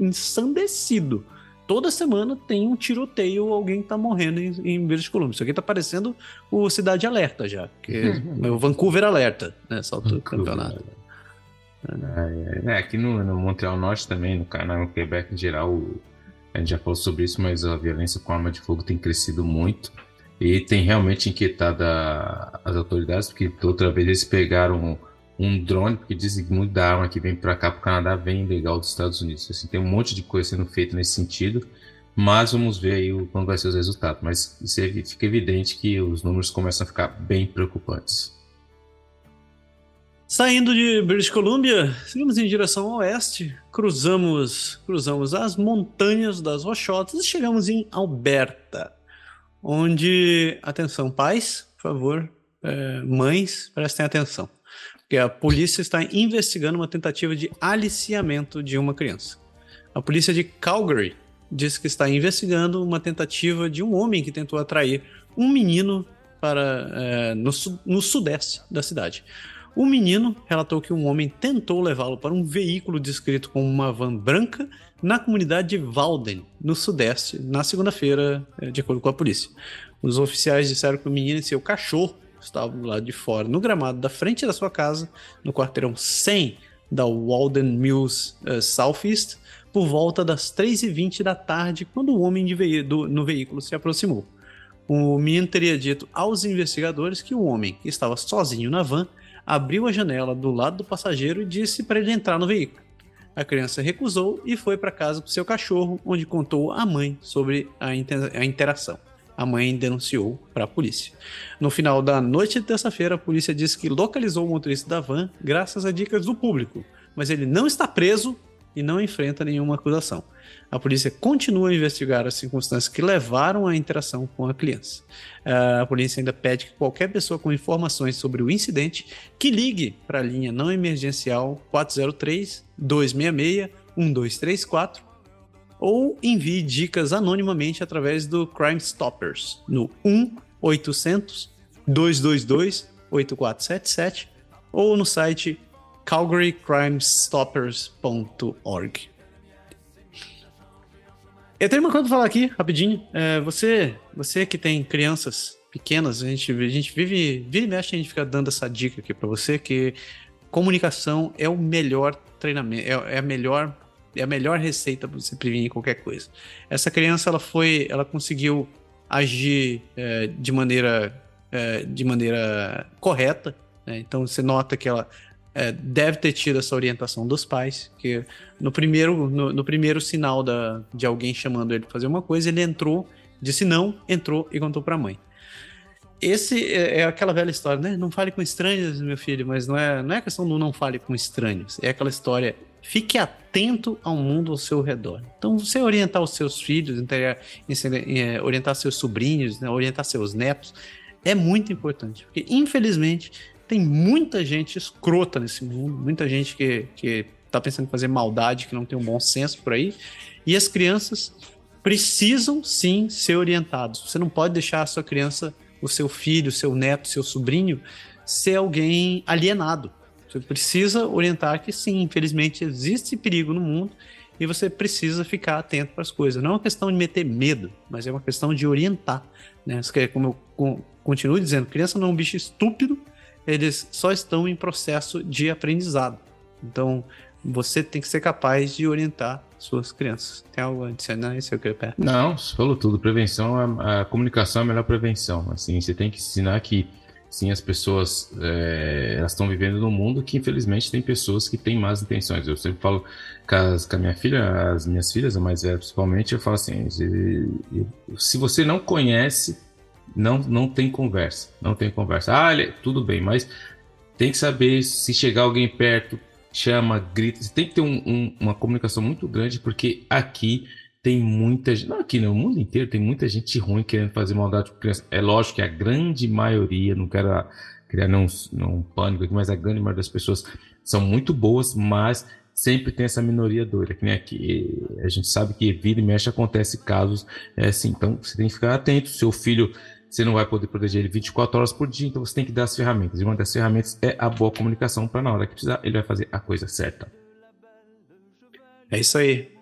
ensandecido. Toda semana tem um tiroteio, alguém está morrendo em, em British Columbia. Isso aqui está parecendo o Cidade Alerta já, que *laughs* é o Vancouver Alerta, nessa altura do campeonato. É, é, aqui no, no, Montreal Norte também, no, Canadá, no Quebec em geral, a gente já falou sobre isso, mas a violência com arma de fogo tem crescido muito e tem realmente inquietado a, as autoridades, porque outra vez eles pegaram um drone, porque dizem que muito da arma que vem para cá, para o Canadá, vem legal dos Estados Unidos. Assim, tem um monte de coisa sendo feita nesse sentido, mas vamos ver aí quando vai ser os resultados. Mas é, fica evidente que os números começam a ficar bem preocupantes. Saindo de British Columbia, seguimos em direção ao oeste, cruzamos, cruzamos as montanhas das Rochotas e chegamos em Alberta, onde, atenção, pais, por favor, é, mães, prestem atenção, porque a polícia está investigando uma tentativa de aliciamento de uma criança. A polícia de Calgary diz que está investigando uma tentativa de um homem que tentou atrair um menino para é, no, no sudeste da cidade. O menino relatou que um homem tentou levá-lo para um veículo descrito como uma van branca na comunidade de Walden, no sudeste, na segunda-feira, eh, de acordo com a polícia. Os oficiais disseram que o menino e seu cachorro estavam lado de fora, no gramado da frente da sua casa, no quarteirão 100 da Walden Mills uh, Southeast, por volta das 3h20 da tarde, quando o homem ve do, no veículo se aproximou. O menino teria dito aos investigadores que o homem, que estava sozinho na van, abriu a janela do lado do passageiro e disse para ele entrar no veículo. A criança recusou e foi para casa com seu cachorro, onde contou à mãe sobre a, inter a interação. A mãe denunciou para a polícia. No final da noite de terça-feira, a polícia disse que localizou o motorista da van graças a dicas do público, mas ele não está preso e não enfrenta nenhuma acusação. A polícia continua a investigar as circunstâncias que levaram à interação com a criança. Uh, a polícia ainda pede que qualquer pessoa com informações sobre o incidente que ligue para a linha não emergencial 403 266 1234 ou envie dicas anonimamente através do Crime Stoppers no 1 800 222 8477 ou no site calgarycrimestoppers.org. Eu tenho uma coisa pra falar aqui, rapidinho. É, você, você que tem crianças pequenas, a gente, a gente vive, vive e mexe, a gente fica dando essa dica aqui para você que comunicação é o melhor treinamento, é, é, a melhor é a melhor receita para você prevenir qualquer coisa. Essa criança ela foi, ela conseguiu agir é, de maneira é, de maneira correta. Né? Então você nota que ela é, deve ter tido essa orientação dos pais, que no primeiro, no, no, primeiro sinal da, de alguém chamando ele para fazer uma coisa, ele entrou, disse não, entrou e contou para a mãe. Esse é, é, aquela velha história, né? Não fale com estranhos, meu filho, mas não é, não é questão do não fale com estranhos, é aquela história, fique atento ao mundo ao seu redor. Então, você orientar os seus filhos, é, orientar seus sobrinhos, né? orientar seus netos, é muito importante, porque infelizmente tem muita gente escrota nesse mundo, muita gente que, que tá pensando em fazer maldade, que não tem um bom senso por aí. E as crianças precisam sim ser orientados. Você não pode deixar a sua criança, o seu filho, o seu neto, o seu sobrinho, ser alguém alienado. Você precisa orientar que sim, infelizmente existe perigo no mundo e você precisa ficar atento para as coisas. Não é uma questão de meter medo, mas é uma questão de orientar. Né? Como eu continuo dizendo, criança não é um bicho estúpido eles só estão em processo de aprendizado. Então, você tem que ser capaz de orientar suas crianças. Tem algo a adicionar isso quero Não, você falou tudo. Prevenção, a, a, comunicação é a melhor prevenção. Assim, você tem que ensinar que sim, as pessoas é, elas estão vivendo num mundo que infelizmente tem pessoas que têm más intenções. Eu sempre falo com, as, com a minha filha, as minhas filhas, a mais velha principalmente, eu falo assim: se você não conhece, não, não tem conversa, não tem conversa. Ah, tudo bem, mas tem que saber se chegar alguém perto, chama, grita. Você tem que ter um, um, uma comunicação muito grande, porque aqui tem muita gente, não aqui no mundo inteiro, tem muita gente ruim querendo fazer maldade com criança. É lógico que a grande maioria, não quero criar não, não pânico aqui, mas a grande maioria das pessoas são muito boas, mas sempre tem essa minoria doida, que nem aqui. A gente sabe que vira e mexe acontece casos é assim, então você tem que ficar atento. Seu filho, você não vai poder proteger ele 24 horas por dia, então você tem que dar as ferramentas. E uma das ferramentas é a boa comunicação para na hora que precisar, ele vai fazer a coisa certa. É isso aí.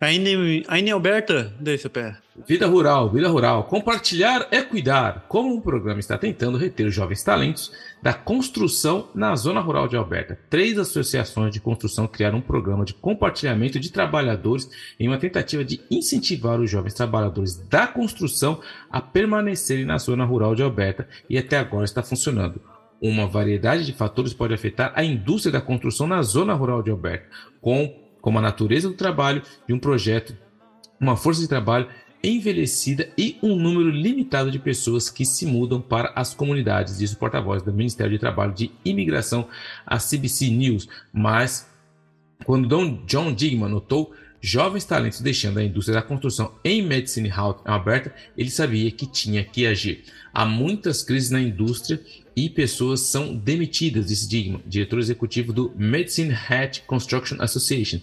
Aí, aí Alberta, daí seu pé. Vida rural, vida rural. Compartilhar é cuidar. Como o programa está tentando reter jovens talentos da construção na zona rural de Alberta. Três associações de construção criaram um programa de compartilhamento de trabalhadores em uma tentativa de incentivar os jovens trabalhadores da construção a permanecerem na zona rural de Alberta e até agora está funcionando. Uma variedade de fatores pode afetar a indústria da construção na zona rural de Alberta, com como a natureza do trabalho de um projeto, uma força de trabalho envelhecida e um número limitado de pessoas que se mudam para as comunidades, diz o porta-voz do Ministério de Trabalho de Imigração, a CBC News. Mas, quando Don John Digman notou jovens talentos deixando a indústria da construção em Medicine Hall Alberta, ele sabia que tinha que agir. Há muitas crises na indústria e pessoas são demitidas, disse Digman, diretor executivo do Medicine Hat Construction Association.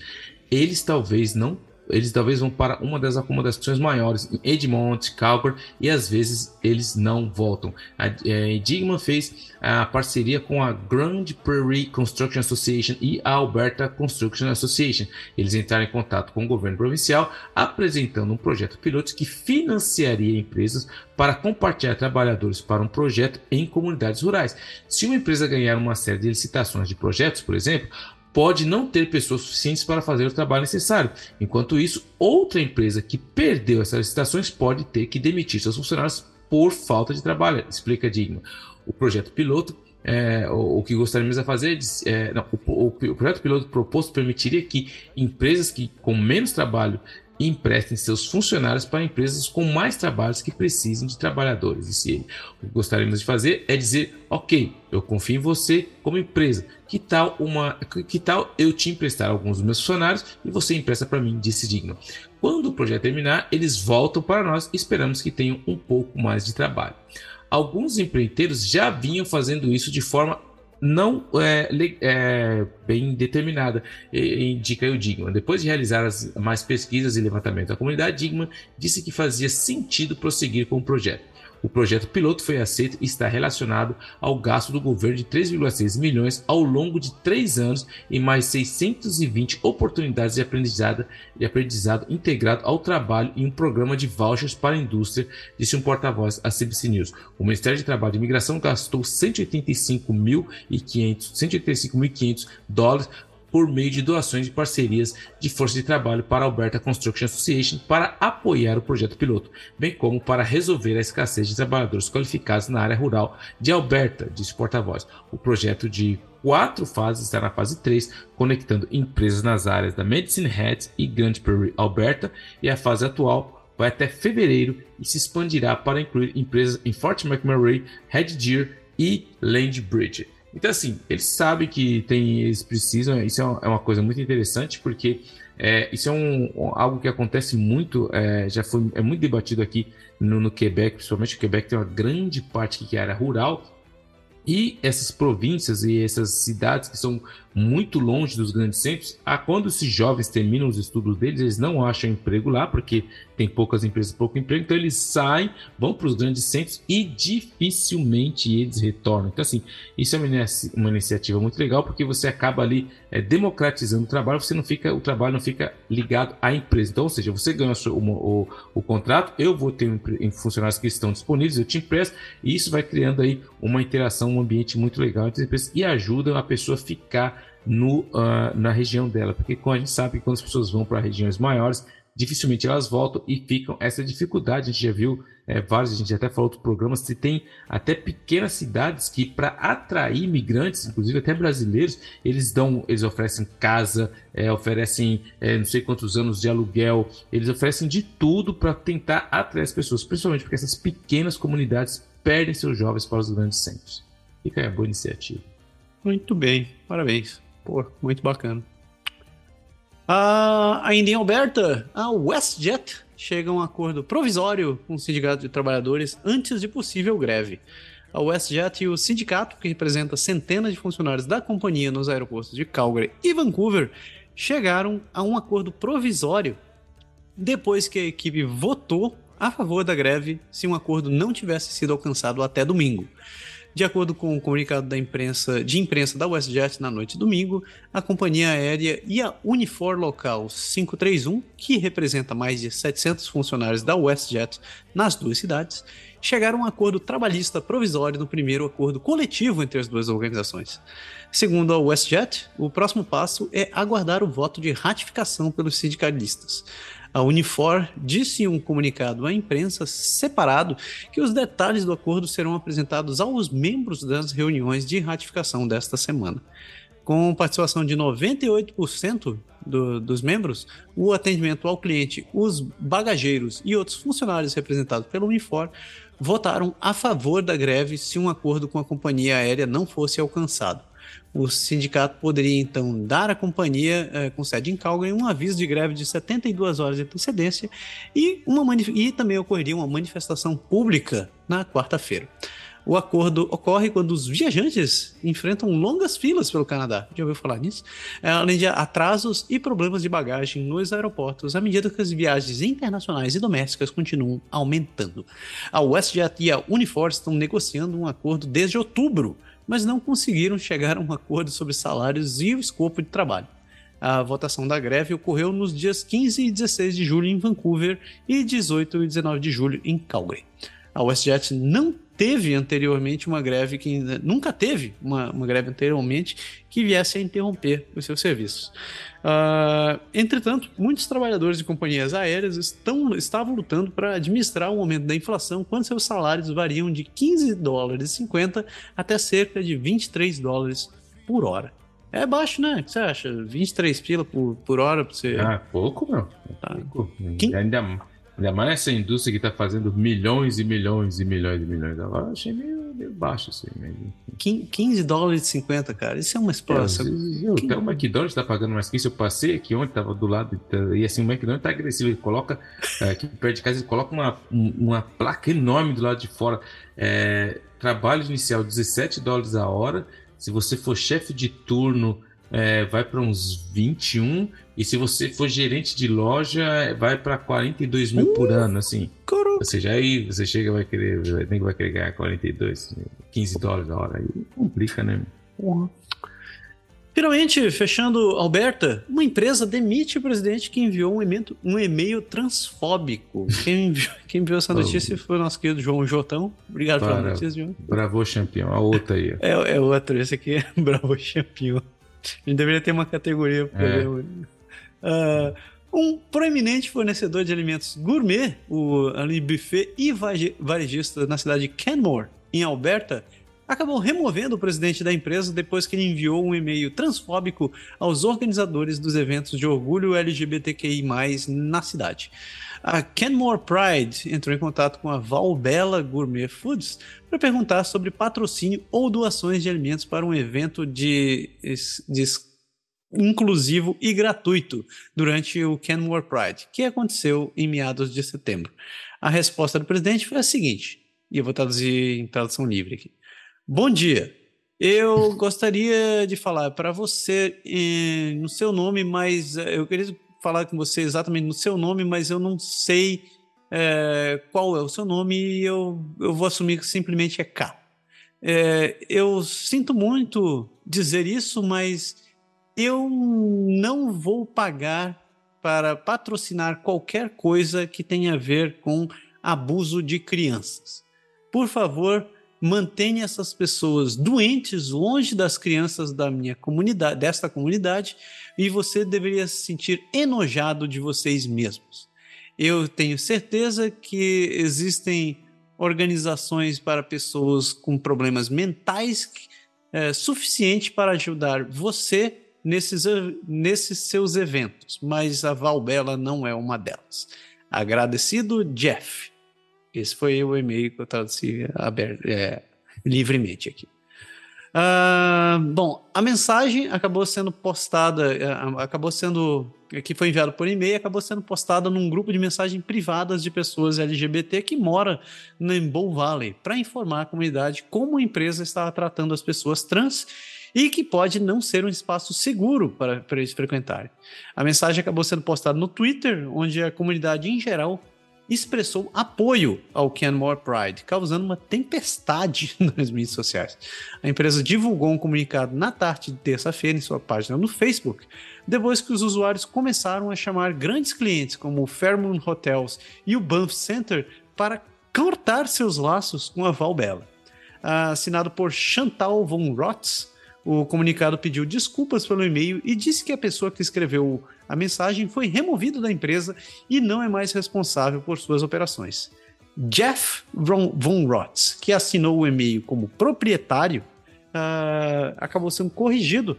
Eles talvez não eles talvez vão para uma das acomodações maiores em Edmond, Calgary e às vezes eles não voltam. A é, fez a parceria com a Grand Prairie Construction Association e a Alberta Construction Association. Eles entraram em contato com o governo provincial apresentando um projeto piloto que financiaria empresas para compartilhar trabalhadores para um projeto em comunidades rurais. Se uma empresa ganhar uma série de licitações de projetos, por exemplo, pode não ter pessoas suficientes para fazer o trabalho necessário. Enquanto isso, outra empresa que perdeu essas licitações pode ter que demitir seus funcionários por falta de trabalho, explica Digno. O projeto piloto é, o, o, que gostaríamos de fazer, é, não, o, o, o, projeto piloto proposto permitiria que empresas que com menos trabalho e emprestem seus funcionários para empresas com mais trabalhos que precisem de trabalhadores. E se ele, o que gostaríamos de fazer é dizer, ok, eu confio em você como empresa. Que tal uma, que tal eu te emprestar alguns dos meus funcionários e você empresta para mim, disse Digno. Quando o projeto terminar, eles voltam para nós e esperamos que tenham um pouco mais de trabalho. Alguns empreiteiros já vinham fazendo isso de forma não é, é, bem determinada, indica o Digman. Depois de realizar as mais pesquisas e levantamento da comunidade, Digman disse que fazia sentido prosseguir com o projeto. O projeto piloto foi aceito e está relacionado ao gasto do governo de 3,6 milhões ao longo de três anos e mais 620 oportunidades de aprendizado, de aprendizado integrado ao trabalho em um programa de vouchers para a indústria, disse um porta-voz à CBC News. O Ministério de Trabalho e Imigração gastou 185.500 185.500 dólares por meio de doações de parcerias de força de trabalho para a Alberta Construction Association para apoiar o projeto piloto, bem como para resolver a escassez de trabalhadores qualificados na área rural de Alberta, disse o porta-voz. O projeto de quatro fases está na fase 3, conectando empresas nas áreas da Medicine Hat e Grand Prairie, Alberta, e a fase atual vai até fevereiro e se expandirá para incluir empresas em Fort McMurray, Red Deer e Landbridge. Então, assim, eles sabem que tem, eles precisam, isso é uma é coisa muito interessante, porque é, isso é um, algo que acontece muito, é, já foi é muito debatido aqui no, no, Quebec, principalmente o Quebec tem uma grande parte que é área rural, e essas províncias e essas cidades que são muito longe dos grandes centros, a quando esses jovens terminam os estudos deles, eles não acham emprego lá, porque tem poucas empresas, pouco emprego, então eles saem, vão para os grandes centros e dificilmente eles retornam. Então, assim, isso é uma iniciativa muito legal, porque você acaba ali é, democratizando o trabalho, você não fica, o trabalho não fica ligado à empresa. Então, ou seja, você ganha o, o, o, contrato, eu vou ter funcionários que estão disponíveis, eu te empresto, e isso vai criando aí uma interação, um ambiente muito legal entre as empresas e ajuda a pessoa a ficar no, uh, na região dela, porque como a gente sabe que quando as pessoas vão para regiões maiores, dificilmente elas voltam e ficam essa dificuldade. A gente já viu é, vários, a gente até falou outros programas, se tem até pequenas cidades que, para atrair imigrantes, inclusive até brasileiros, eles dão, eles oferecem casa, é, oferecem é, não sei quantos anos de aluguel, eles oferecem de tudo para tentar atrair as pessoas, principalmente porque essas pequenas comunidades perdem seus jovens para os grandes centros. Fica aí a boa iniciativa. Muito bem, parabéns. Pô, muito bacana. Ah, ainda em Alberta, a WestJet chega a um acordo provisório com o Sindicato de Trabalhadores antes de possível greve. A WestJet e o sindicato, que representa centenas de funcionários da companhia nos aeroportos de Calgary e Vancouver, chegaram a um acordo provisório depois que a equipe votou a favor da greve se um acordo não tivesse sido alcançado até domingo. De acordo com o comunicado da imprensa, de imprensa da WestJet na noite de domingo, a companhia aérea e a Unifor Local 531, que representa mais de 700 funcionários da WestJet nas duas cidades, chegaram a um acordo trabalhista provisório no primeiro acordo coletivo entre as duas organizações. Segundo a WestJet, o próximo passo é aguardar o voto de ratificação pelos sindicalistas. A Unifor disse em um comunicado à imprensa separado que os detalhes do acordo serão apresentados aos membros das reuniões de ratificação desta semana. Com participação de 98% do, dos membros, o atendimento ao cliente, os bagageiros e outros funcionários representados pela Unifor votaram a favor da greve se um acordo com a companhia aérea não fosse alcançado. O sindicato poderia então dar à companhia, eh, com sede em Calgary, um aviso de greve de 72 horas de antecedência e, uma e também ocorreria uma manifestação pública na quarta-feira. O acordo ocorre quando os viajantes enfrentam longas filas pelo Canadá. Já ouviu falar nisso? É, além de atrasos e problemas de bagagem nos aeroportos, à medida que as viagens internacionais e domésticas continuam aumentando. A WestJet e a Unifor estão negociando um acordo desde outubro mas não conseguiram chegar a um acordo sobre salários e o escopo de trabalho. A votação da greve ocorreu nos dias 15 e 16 de julho em Vancouver e 18 e 19 de julho em Calgary. A WestJet não teve anteriormente uma greve que nunca teve uma, uma greve anteriormente que viesse a interromper os seus serviços. Uh, entretanto, muitos trabalhadores de companhias aéreas estão, estavam lutando para administrar o aumento da inflação quando seus salários variam de 15 dólares e 50 até cerca de 23 dólares por hora. É baixo, né? O que você acha? 23 pila por, por hora para você. Ah, pouco, meu. Tá. Pouco. Quem... Ainda Ainda mais nessa indústria que está fazendo milhões e milhões e milhões e milhões. Agora achei meio, meio baixo assim. Meio... 15 dólares e 50, cara. Isso é uma exploração. É, até o McDonald's está pagando mais que isso. Eu passei aqui ontem, estava do lado. E assim, o McDonald's está agressivo. Ele coloca, é, aqui perto de casa, ele coloca uma, uma placa enorme do lado de fora. É, trabalho inicial 17 dólares a hora. Se você for chefe de turno, é, vai para uns 21 e se você for gerente de loja, vai para 42 mil uh, por ano, assim. Caraca. Ou seja, aí você chega vai querer, nem vai querer ganhar 42, 15 dólares a hora. Aí complica, né? Uhum. Finalmente, fechando Alberta, uma empresa demite o presidente que enviou um e-mail, transfóbico. Quem enviou, quem enviou essa notícia foi o nosso querido João Jotão. Obrigado Para, pela notícia, João. Bravo Champion, a outra aí. É, é outro, esse aqui é *laughs* Bravo Champion. A gente deveria ter uma categoria é. Uh, um proeminente fornecedor de alimentos gourmet, o ali, buffet e varejista na cidade de Canmore, em Alberta, acabou removendo o presidente da empresa depois que ele enviou um e-mail transfóbico aos organizadores dos eventos de orgulho LGBTQI+, na cidade. A Canmore Pride entrou em contato com a Valbella Gourmet Foods para perguntar sobre patrocínio ou doações de alimentos para um evento de, de inclusivo e gratuito durante o Kenmore Pride, que aconteceu em meados de setembro. A resposta do presidente foi a seguinte, e eu vou traduzir em tradução livre aqui. Bom dia. Eu gostaria de falar para você eh, no seu nome, mas eh, eu queria falar com você exatamente no seu nome, mas eu não sei eh, qual é o seu nome e eu, eu vou assumir que simplesmente é K. É, eu sinto muito dizer isso, mas eu não vou pagar para patrocinar qualquer coisa que tenha a ver com abuso de crianças. Por favor, mantenha essas pessoas doentes longe das crianças da minha comunidade, desta comunidade, e você deveria se sentir enojado de vocês mesmos. Eu tenho certeza que existem organizações para pessoas com problemas mentais é, suficiente para ajudar você nesses, nesses seus eventos, mas a Valbela não é uma delas. Agradecido, Jeff. Esse foi o e-mail que eu traduzi aberto, é, livremente aqui. Uh, bom, a mensagem acabou sendo postada, uh, acabou sendo, que foi enviado por e-mail, acabou sendo postada num grupo de mensagens privadas de pessoas LGBT que mora no Bull Valley, para informar a comunidade como a empresa estava tratando as pessoas trans e que pode não ser um espaço seguro para, para eles frequentarem. A mensagem acabou sendo postada no Twitter, onde a comunidade em geral expressou apoio ao Canmore Pride, causando uma tempestade *laughs* nas mídias sociais. A empresa divulgou um comunicado na tarde de terça-feira em sua página no Facebook, depois que os usuários começaram a chamar grandes clientes como o Fairmont Hotels e o Banff Center para cortar seus laços com a Valbella. Assinado por Chantal von Rotz, o comunicado pediu desculpas pelo e-mail e disse que a pessoa que escreveu a mensagem foi removida da empresa e não é mais responsável por suas operações. Jeff Von Rotz, que assinou o e-mail como proprietário, uh, acabou sendo corrigido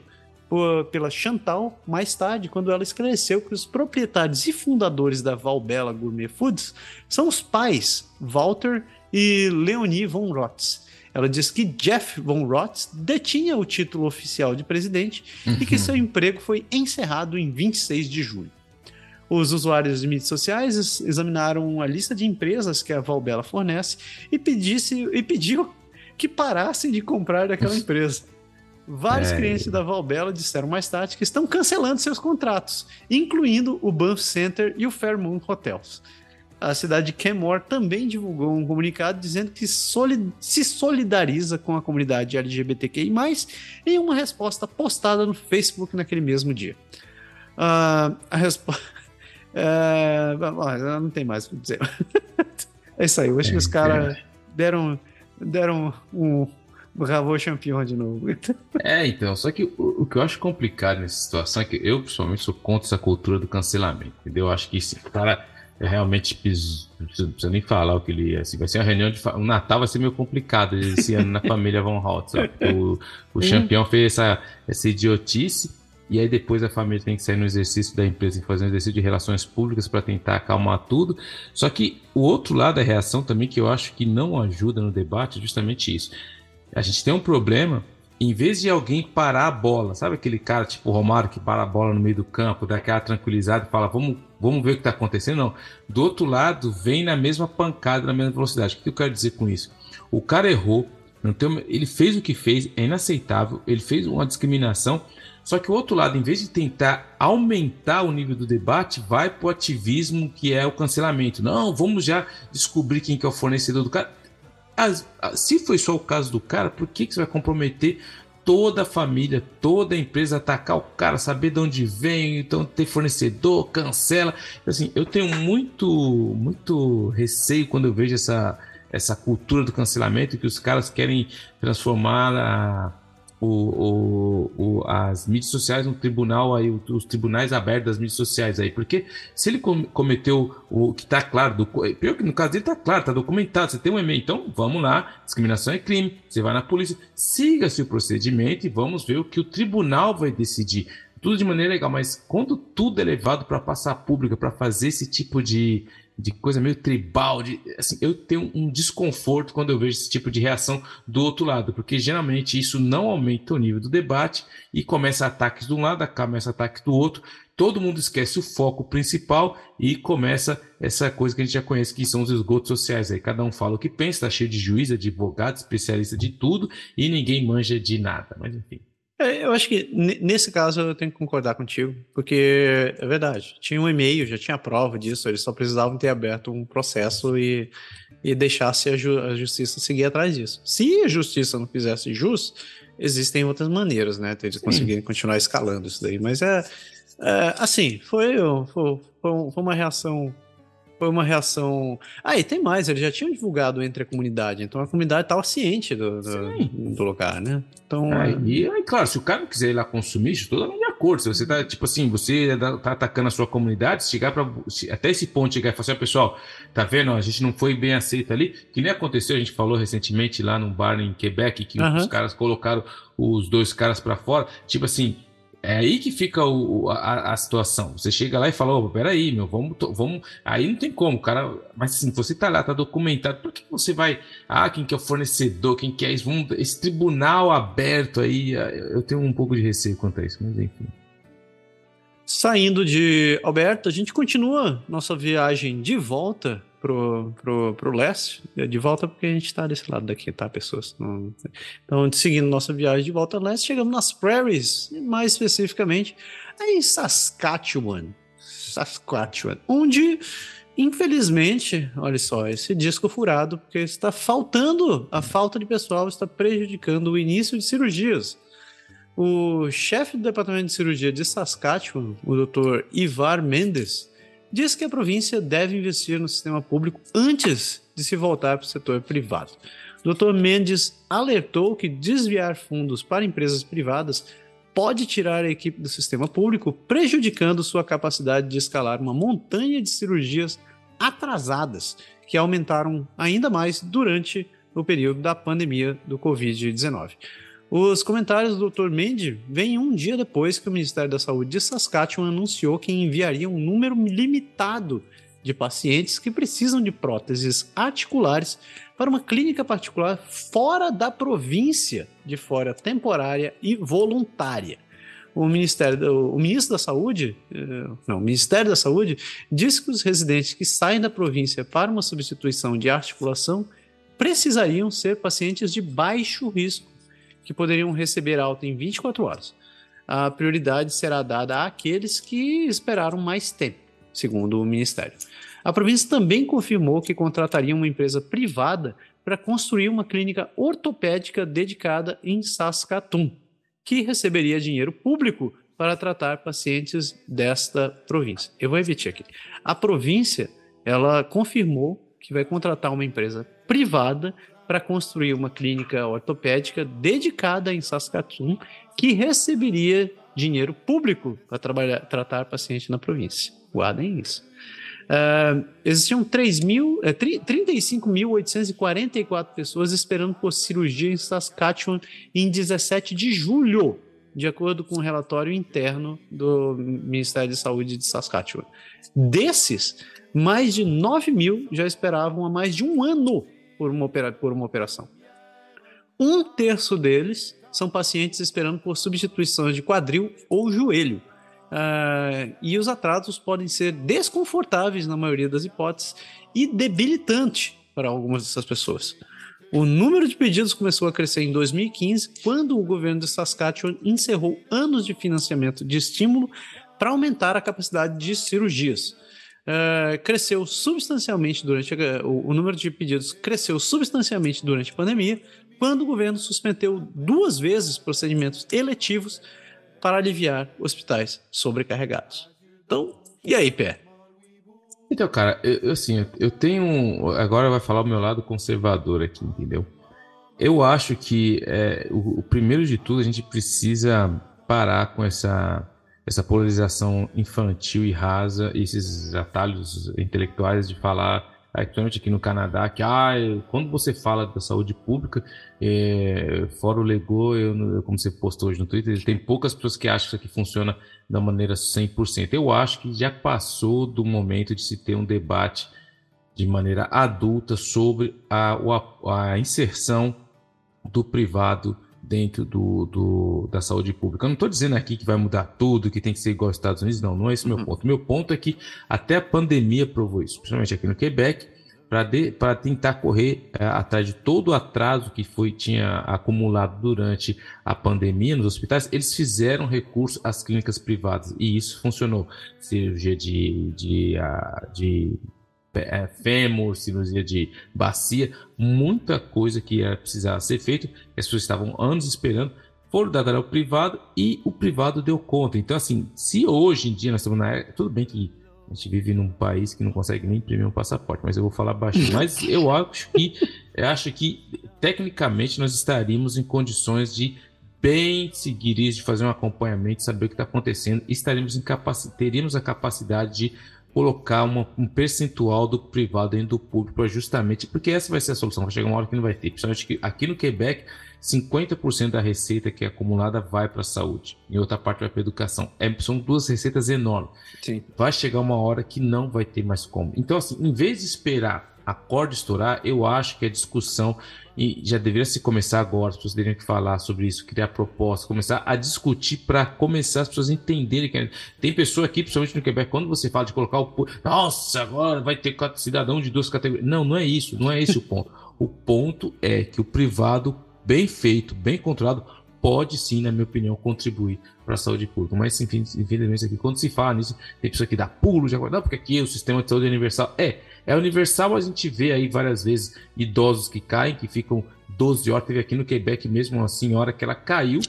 por, pela Chantal mais tarde, quando ela esclareceu que os proprietários e fundadores da Valbella Gourmet Foods são os pais Walter e Leonie Von Rotz ela diz que Jeff Von Rotz detinha o título oficial de presidente uhum. e que uhum. seu emprego foi encerrado em 26 de julho. Os usuários de mídias sociais examinaram a lista de empresas que a Valbella fornece e, pedisse, e pediu que parassem de comprar daquela empresa. Vários é. clientes da Valbella disseram mais tarde que estão cancelando seus contratos, incluindo o Banff Center e o Fairmont Hotels a cidade de Kenmore também divulgou um comunicado dizendo que solid se solidariza com a comunidade LGBTQI+, em uma resposta postada no Facebook naquele mesmo dia. Uh, a resposta... *laughs* É, não tem mais o que dizer. *laughs* é isso aí, eu acho que os caras deram, deram um, Ravô campeão de novo. *laughs* é, então, só que o, o, que eu acho complicado nessa situação é que eu, pessoalmente, sou contra essa cultura do cancelamento, entendeu? Eu acho que esse cara é realmente não precisa nem falar o que ele assim, vai ser uma reunião de o Natal vai ser meio complicado esse ano na família Von Holt, o, o campeão fez essa, essa idiotice e aí depois a família tem que sair no exercício da empresa e fazer um exercício de relações públicas para tentar acalmar tudo. Só que o outro lado da reação também que eu acho que não ajuda no debate é justamente isso. A gente tem um problema em vez de alguém parar a bola, sabe aquele cara tipo Romário que para a bola no meio do campo, dá aquela tranquilizada e fala, vamos, vamos ver o que está acontecendo? Não. Do outro lado, vem na mesma pancada, na mesma velocidade. O que eu quero dizer com isso? O cara errou, não tem, ele fez o que fez, é inaceitável, ele fez uma discriminação, só que o outro lado, em vez de tentar aumentar o nível do debate, vai para o ativismo que é o cancelamento. Não, vamos já descobrir quem que é o fornecedor do cara. Se foi só o caso do cara, por que, que você vai comprometer toda a família, toda a empresa, atacar o cara, saber de onde vem, então ter fornecedor, cancela. Assim, eu tenho muito, muito receio quando eu vejo essa, essa cultura do cancelamento que os caras querem transformar a o, o, o, as mídias sociais no tribunal aí, os tribunais abertos das mídias sociais aí, porque se ele cometeu o que está claro, do, pior que no caso dele está claro, está documentado, você tem um e-mail, então vamos lá, discriminação é crime, você vai na polícia, siga-se o procedimento e vamos ver o que o tribunal vai decidir. Tudo de maneira legal, mas quando tudo é levado para passar pública, para fazer esse tipo de, de coisa meio tribal, de, assim, eu tenho um desconforto quando eu vejo esse tipo de reação do outro lado, porque geralmente isso não aumenta o nível do debate e começa ataques de um lado, começa ataques do outro, todo mundo esquece o foco principal e começa essa coisa que a gente já conhece, que são os esgotos sociais. Aí cada um fala o que pensa, está cheio de juiz, advogado, especialista de tudo e ninguém manja de nada, mas enfim. É, eu acho que nesse caso eu tenho que concordar contigo, porque é verdade. Tinha um e-mail, já tinha prova disso, eles só precisavam ter aberto um processo e, e deixasse a, ju a justiça seguir atrás disso. Se a justiça não fizesse jus, existem outras maneiras, né? De conseguirem continuar escalando isso daí. Mas é, é assim, foi, foi, foi uma reação foi uma reação. Ah, e tem mais, eles já tinham divulgado entre a comunidade, então a comunidade estava ciente do, do, do, lugar, né? Então. É, e aí, claro, se o cara não quiser ir lá consumir, estou totalmente de acordo. Se você tá, tipo assim, você tá atacando a sua comunidade, chegar para até esse ponto, chegar e falar assim, pessoal, tá vendo? A gente não foi bem aceito ali. Que nem aconteceu, a gente falou recentemente lá num bar em Quebec, que uhum. os caras colocaram os dois caras para fora. Tipo assim, é aí que fica o, a, a, situação. Você chega lá e fala, oh, peraí, meu, vamos, vamos. Aí não tem como, cara. Mas assim, você tá lá, tá documentado. Por que você vai. Ah, quem que é o fornecedor, quem que é isso? Vamos, esse tribunal aberto aí. Eu tenho um pouco de receio quanto a isso, mas enfim. Saindo de Alberto, a gente continua nossa viagem de volta pro, pro, pro leste, de volta porque a gente está desse lado daqui, tá, pessoas? Então, seguindo nossa viagem de volta ao leste, chegamos nas prairies, mais especificamente em Saskatchewan. Saskatchewan, onde, infelizmente, olha só, esse disco furado, porque está faltando, a falta de pessoal está prejudicando o início de cirurgias. O chefe do departamento de cirurgia de Saskatchewan, o Dr. Ivar Mendes, diz que a província deve investir no sistema público antes de se voltar para o setor privado. Dr. Mendes alertou que desviar fundos para empresas privadas pode tirar a equipe do sistema público, prejudicando sua capacidade de escalar uma montanha de cirurgias atrasadas, que aumentaram ainda mais durante o período da pandemia do Covid-19. Os comentários do Dr. Mendes vêm um dia depois que o Ministério da Saúde de Saskatchewan anunciou que enviaria um número limitado de pacientes que precisam de próteses articulares para uma clínica particular fora da província, de fora temporária e voluntária. O Ministério, o ministro da Saúde, eh, não, o Ministério da Saúde disse que os residentes que saem da província para uma substituição de articulação precisariam ser pacientes de baixo risco que poderiam receber alta em 24 horas. A prioridade será dada àqueles que esperaram mais tempo, segundo o Ministério. A província também confirmou que contrataria uma empresa privada para construir uma clínica ortopédica dedicada em Saskatoon, que receberia dinheiro público para tratar pacientes desta província. Eu vou repetir aqui. A província, ela confirmou que vai contratar uma empresa privada para construir uma clínica ortopédica dedicada em Saskatoon que receberia dinheiro público para trabalhar, tratar pacientes na província. Guardem isso. Uh, existiam 35.844 é, pessoas esperando por cirurgia em Saskatchewan em 17 de julho, de acordo com o um relatório interno do Ministério de Saúde de Saskatchewan. Desses, mais de 9 mil já esperavam há mais de um ano por uma, opera, por uma operação. Um terço deles são pacientes esperando por substituições de quadril ou joelho. Uh, e os atrasos podem ser desconfortáveis na maioria das hipóteses e debilitante para algumas dessas pessoas. O número de pedidos começou a crescer em 2015, quando o governo de Saskatchewan encerrou anos de financiamento de estímulo para aumentar a capacidade de cirurgias. Uh, cresceu substancialmente durante a, o, o, número de pedidos cresceu substancialmente durante a pandemia, quando o governo suspendeu duas vezes procedimentos eletivos para aliviar hospitais sobrecarregados. Então, e aí, Pé? Então, cara, eu, assim, eu tenho. Agora vai falar o meu lado conservador aqui, entendeu? Eu acho que é, o, o primeiro de tudo a gente precisa parar com essa essa polarização infantil e rasa, esses atalhos intelectuais de falar, principalmente aqui no Canadá, que ah, quando você fala da saúde pública, é, fora o Lego, eu, como você postou hoje no Twitter, tem poucas pessoas que acham que isso aqui funciona da maneira 100%. Eu acho que já passou do momento de se ter um debate de maneira adulta sobre a, a, a inserção do privado dentro do, do, da saúde pública. Eu não estou dizendo aqui que vai mudar tudo, que tem que ser igual aos Estados Unidos, não, não é esse o uhum. meu ponto. Meu ponto é que até a pandemia provou isso, principalmente aqui no Quebec, para tentar correr é, atrás de todo o atraso que foi tinha acumulado durante a pandemia nos hospitais, eles fizeram recurso às clínicas privadas e isso funcionou. Cirurgia de, de, de é, fêmur, cirurgia de bacia, muita coisa que ia precisar ser feito, as pessoas estavam anos esperando, foram dar ao privado e o privado deu conta. Então, assim, se hoje em dia nós estamos na era, tudo bem que a gente vive num país que não consegue nem imprimir um passaporte, mas eu vou falar baixinho. Mas eu acho que eu acho que tecnicamente nós estaríamos em condições de bem seguir isso, de fazer um acompanhamento, saber o que está acontecendo, estaremos incapac... teríamos a capacidade de colocar uma, um percentual do privado dentro do público justamente, porque essa vai ser a solução, vai chegar uma hora que não vai ter, principalmente que aqui no Quebec 50% da receita que é acumulada vai para a saúde e outra parte vai para a educação. É, são duas receitas enormes. Sim. Vai chegar uma hora que não vai ter mais como. Então, assim, em vez de esperar a corda estourar, eu acho que a discussão e já deveria se começar agora, as pessoas teriam que falar sobre isso, criar propostas, começar a discutir para começar as pessoas entenderem que tem pessoa aqui, principalmente no Quebec, quando você fala de colocar o nossa, agora vai ter cidadão de duas categorias. Não, não é isso, não é esse o ponto. O ponto é que o privado bem feito, bem controlado, pode sim, na minha opinião, contribuir para a saúde pública. Mas, enfim, infelizmente, aqui, quando se fala nisso, tem pessoa que dá pulo, já não, porque aqui o sistema de saúde é universal. É, é universal, a gente vê aí várias vezes idosos que caem, que ficam 12 horas. Teve aqui no Quebec mesmo uma senhora que ela caiu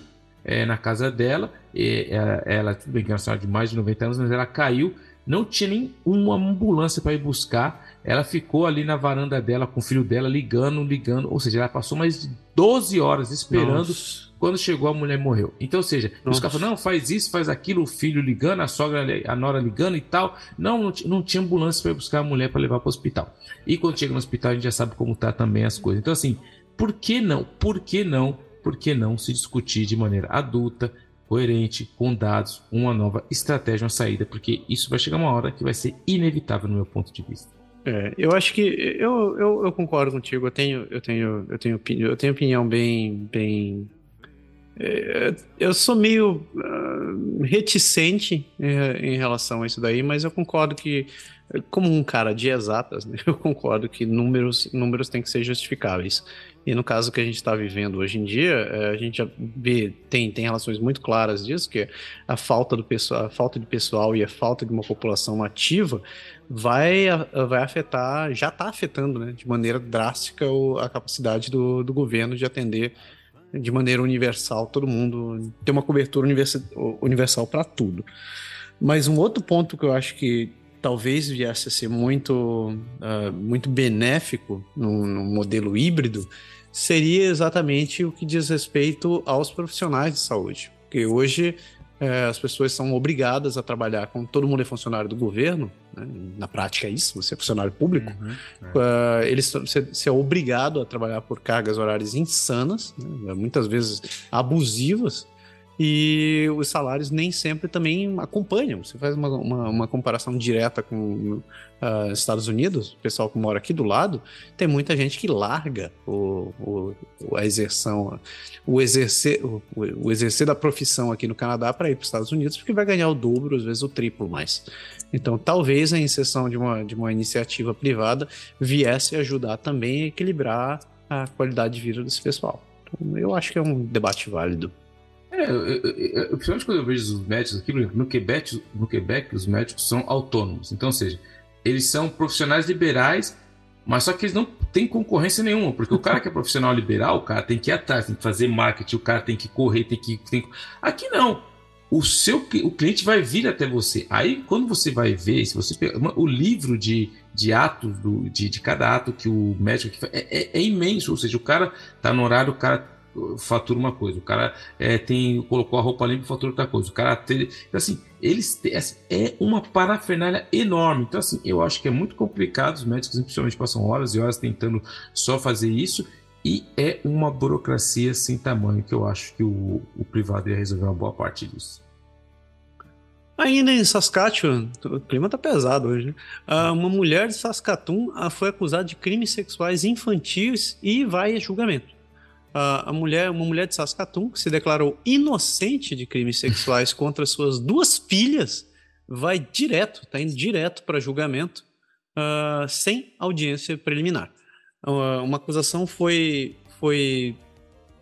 é, na casa dela, ela, ela, tudo bem que é uma senhora de mais de 90 anos, mas ela caiu, não tinha nem uma ambulância para ir buscar ela ficou ali na varanda dela com o filho dela ligando, ligando, ou seja, ela passou mais de 12 horas esperando. Nossa. Quando chegou, a mulher morreu. Então, ou seja, Nossa. os caras falaram, não, faz isso, faz aquilo, o filho ligando, a sogra, a nora ligando e tal. Não, não, não tinha ambulância para buscar a mulher para levar para o hospital. E quando chega no hospital, a gente já sabe como tá também as coisas. Então, assim, por que não? Por que não? Por que não se discutir de maneira adulta, coerente, com dados, uma nova estratégia, uma saída? Porque isso vai chegar uma hora que vai ser inevitável no meu ponto de vista. É, eu acho que eu, eu, eu, concordo contigo. Eu tenho eu tenho eu tenho eu tenho opinião bem bem eu sou meio uh, reticente em, em relação a isso daí, mas eu concordo que como um cara de exatas, *laughs* né, eu concordo que números números têm que ser justificáveis. E no caso que a gente está vivendo hoje em dia, é, a gente já vê, tem, tem relações muito claras disso, que é a falta, do pessoal, a falta de pessoal e a falta de uma população ativa vai, vai afetar, já está afetando né, de maneira drástica a capacidade do, do governo de atender de maneira universal todo mundo, ter uma cobertura universal para tudo. Mas um outro ponto que eu acho que talvez viesse a ser muito, uh, muito benéfico no, no modelo híbrido seria exatamente o que diz respeito aos profissionais de saúde. Porque hoje é, as pessoas são obrigadas a trabalhar com todo mundo é funcionário do governo, né? na prática é isso, você é funcionário público, uhum, é. uh, eles, você, você, é obrigado a trabalhar por cargas horárias insanas, né? muitas vezes abusivas, e os salários nem sempre também acompanham. Você faz uma, uma, uma comparação direta com uh, Estados Unidos, o pessoal que mora aqui do lado, tem muita gente que larga o, o a exerção, o exercer, o, o, exercer da profissão aqui no Canadá para ir para os Estados Unidos, porque vai ganhar o dobro, às vezes o triplo mais. Então, talvez a inserção de uma, de uma iniciativa privada viesse ajudar também a equilibrar a qualidade de vida desse pessoal. Então, eu acho que é um debate válido. É, eu, eu, eu, principalmente quando eu vejo os médicos aqui, no Quebec, no Quebec, os médicos são autônomos. Então, ou seja, eles são profissionais liberais, mas só que eles não têm concorrência nenhuma, porque o cara que é profissional liberal, o cara tem que ir atrás, tem que fazer marketing, o cara tem que correr, tem que. Tem. Aqui não. O seu o cliente vai vir até você. Aí, quando você vai ver, se você o livro de, de atos, do, de, de cada ato que o médico faz, é, é, é imenso. Ou seja, o cara tá no horário, o cara fatura uma coisa, o cara é, tem colocou a roupa limpa e fatura outra coisa, o cara tem, então, assim, eles assim, é uma parafernália enorme, então assim, eu acho que é muito complicado, os médicos principalmente passam horas e horas tentando só fazer isso e é uma burocracia sem tamanho que eu acho que o, o privado ia resolver uma boa parte disso. Ainda em Saskatchewan, o clima tá pesado hoje, né? Ah, uma mulher de Saskatoon ah, foi acusada de crimes sexuais infantis e vai a julgamento a, mulher, uma mulher de Saskatoon, que se declarou inocente de crimes sexuais *laughs* contra suas duas filhas, vai direto, está indo direto para julgamento, uh, sem audiência preliminar. Uh, uma acusação foi, foi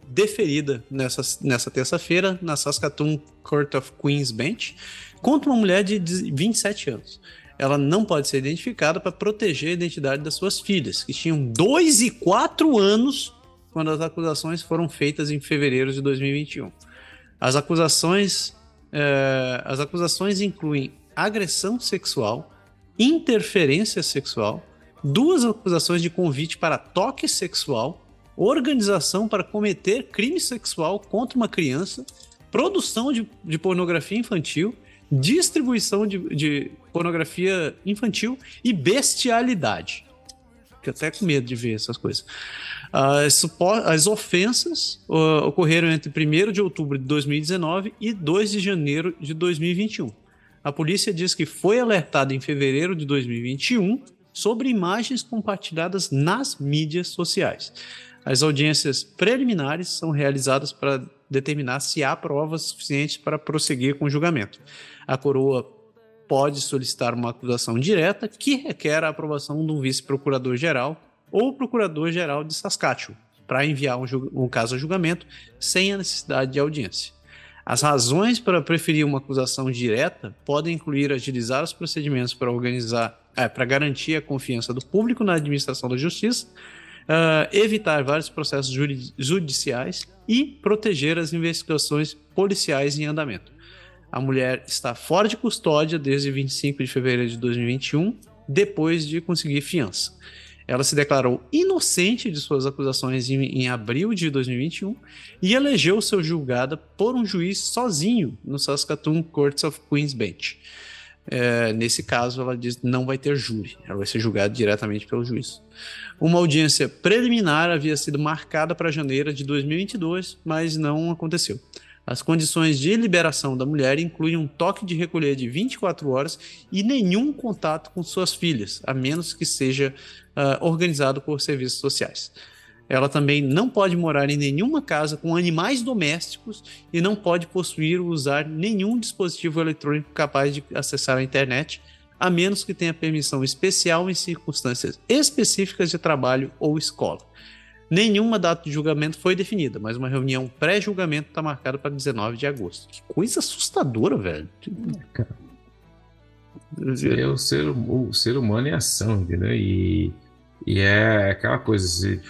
deferida nessa, nessa terça-feira na Saskatoon Court of Queen's Bench contra uma mulher de 27 anos. Ela não pode ser identificada para proteger a identidade das suas filhas, que tinham 2 e 4 anos quando as acusações foram feitas em fevereiro de 2021. As acusações, é, as acusações incluem agressão sexual, interferência sexual, duas acusações de convite para toque sexual organização para cometer crime sexual contra uma criança, produção de, de pornografia infantil, distribuição de, de, pornografia infantil e bestialidade. Fico até com medo de ver essas coisas. As, as ofensas uh, ocorreram entre 1 de outubro de 2019 e 2 de janeiro de 2021. A polícia diz que foi alertada em fevereiro de 2021 sobre imagens compartilhadas nas mídias sociais. As audiências preliminares são realizadas para determinar se há provas suficientes para prosseguir com o julgamento. A coroa pode solicitar uma acusação direta que requer a aprovação de um vice-procurador-geral ou procurador-geral de Saskatchewan para enviar um, um, caso a julgamento sem a necessidade de audiência. As razões para preferir uma acusação direta podem incluir agilizar os procedimentos para organizar, é, para garantir a confiança do público na administração da justiça, uh, evitar vários processos judiciais e proteger as investigações policiais em andamento. A mulher está fora de custódia desde 25 de fevereiro de 2021, depois de conseguir fiança. Ela se declarou inocente de suas acusações em, em abril de 2021 e elegeu ser julgada por um juiz sozinho no Saskatoon Courts of Queen's Bench. É, nesse caso, ela diz não vai ter júri, ela vai ser julgada diretamente pelo juiz. Uma audiência preliminar havia sido marcada para janeiro de 2022, mas não aconteceu. As condições de liberação da mulher incluem um toque de recolher de 24 horas e nenhum contato com suas filhas, a menos que seja uh, organizado por serviços sociais. Ela também não pode morar em nenhuma casa com animais domésticos e não pode possuir ou usar nenhum dispositivo eletrônico capaz de acessar a internet, a menos que tenha permissão especial em circunstâncias específicas de trabalho ou escola. Nenhuma data de julgamento foi definida, mas uma reunião pré-julgamento está marcada para 19 de agosto. Que coisa assustadora, velho. É o ser, o ser humano em ação, entendeu? E, e é aquela coisa. Se,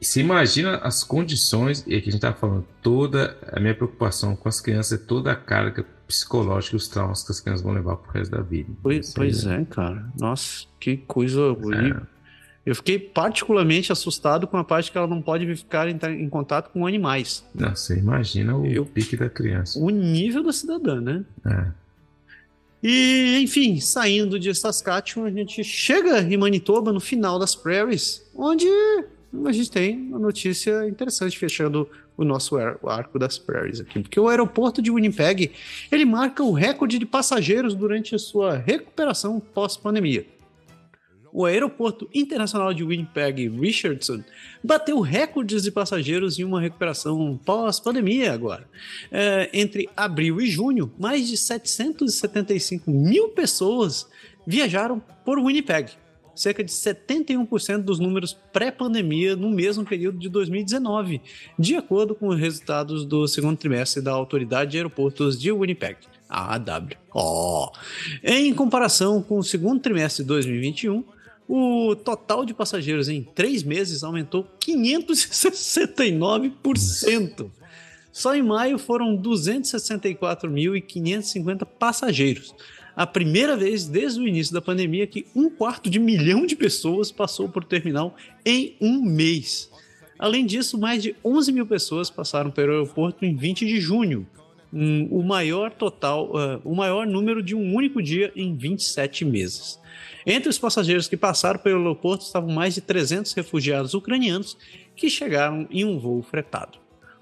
se imagina as condições, e aqui a gente está falando, toda a minha preocupação com as crianças é toda a carga psicológica e os traumas que as crianças vão levar pro resto da vida. Pois, pois é, cara. Nossa, que coisa horrível. É. Eu fiquei particularmente assustado com a parte que ela não pode ficar em, em contato com animais. Não, você imagina o Eu, pique da criança. O nível da cidadã, né? É. E, enfim, saindo de Saskatchewan, a gente chega em Manitoba, no final das prairies, onde a gente tem uma notícia interessante fechando o nosso arco das prairies aqui, porque o aeroporto de Winnipeg, ele marca o recorde de passageiros durante a sua recuperação pós-pandemia o Aeroporto Internacional de Winnipeg Richardson bateu recordes de passageiros em uma recuperação pós-pandemia agora. É, entre abril e junho, mais de 775 mil pessoas viajaram por Winnipeg, cerca de 71% dos números pré-pandemia no mesmo período de 2019, de acordo com os resultados do segundo trimestre da Autoridade de Aeroportos de Winnipeg. AW. Oh. Em comparação com o segundo trimestre de 2021, o total de passageiros em três meses aumentou 569%. Só em maio foram 264.550 passageiros. A primeira vez desde o início da pandemia que um quarto de milhão de pessoas passou por terminal em um mês. Além disso, mais de 11 mil pessoas passaram pelo aeroporto em 20 de junho, o maior total, uh, o maior número de um único dia em 27 meses. Entre os passageiros que passaram pelo aeroporto estavam mais de 300 refugiados ucranianos que chegaram em um voo fretado.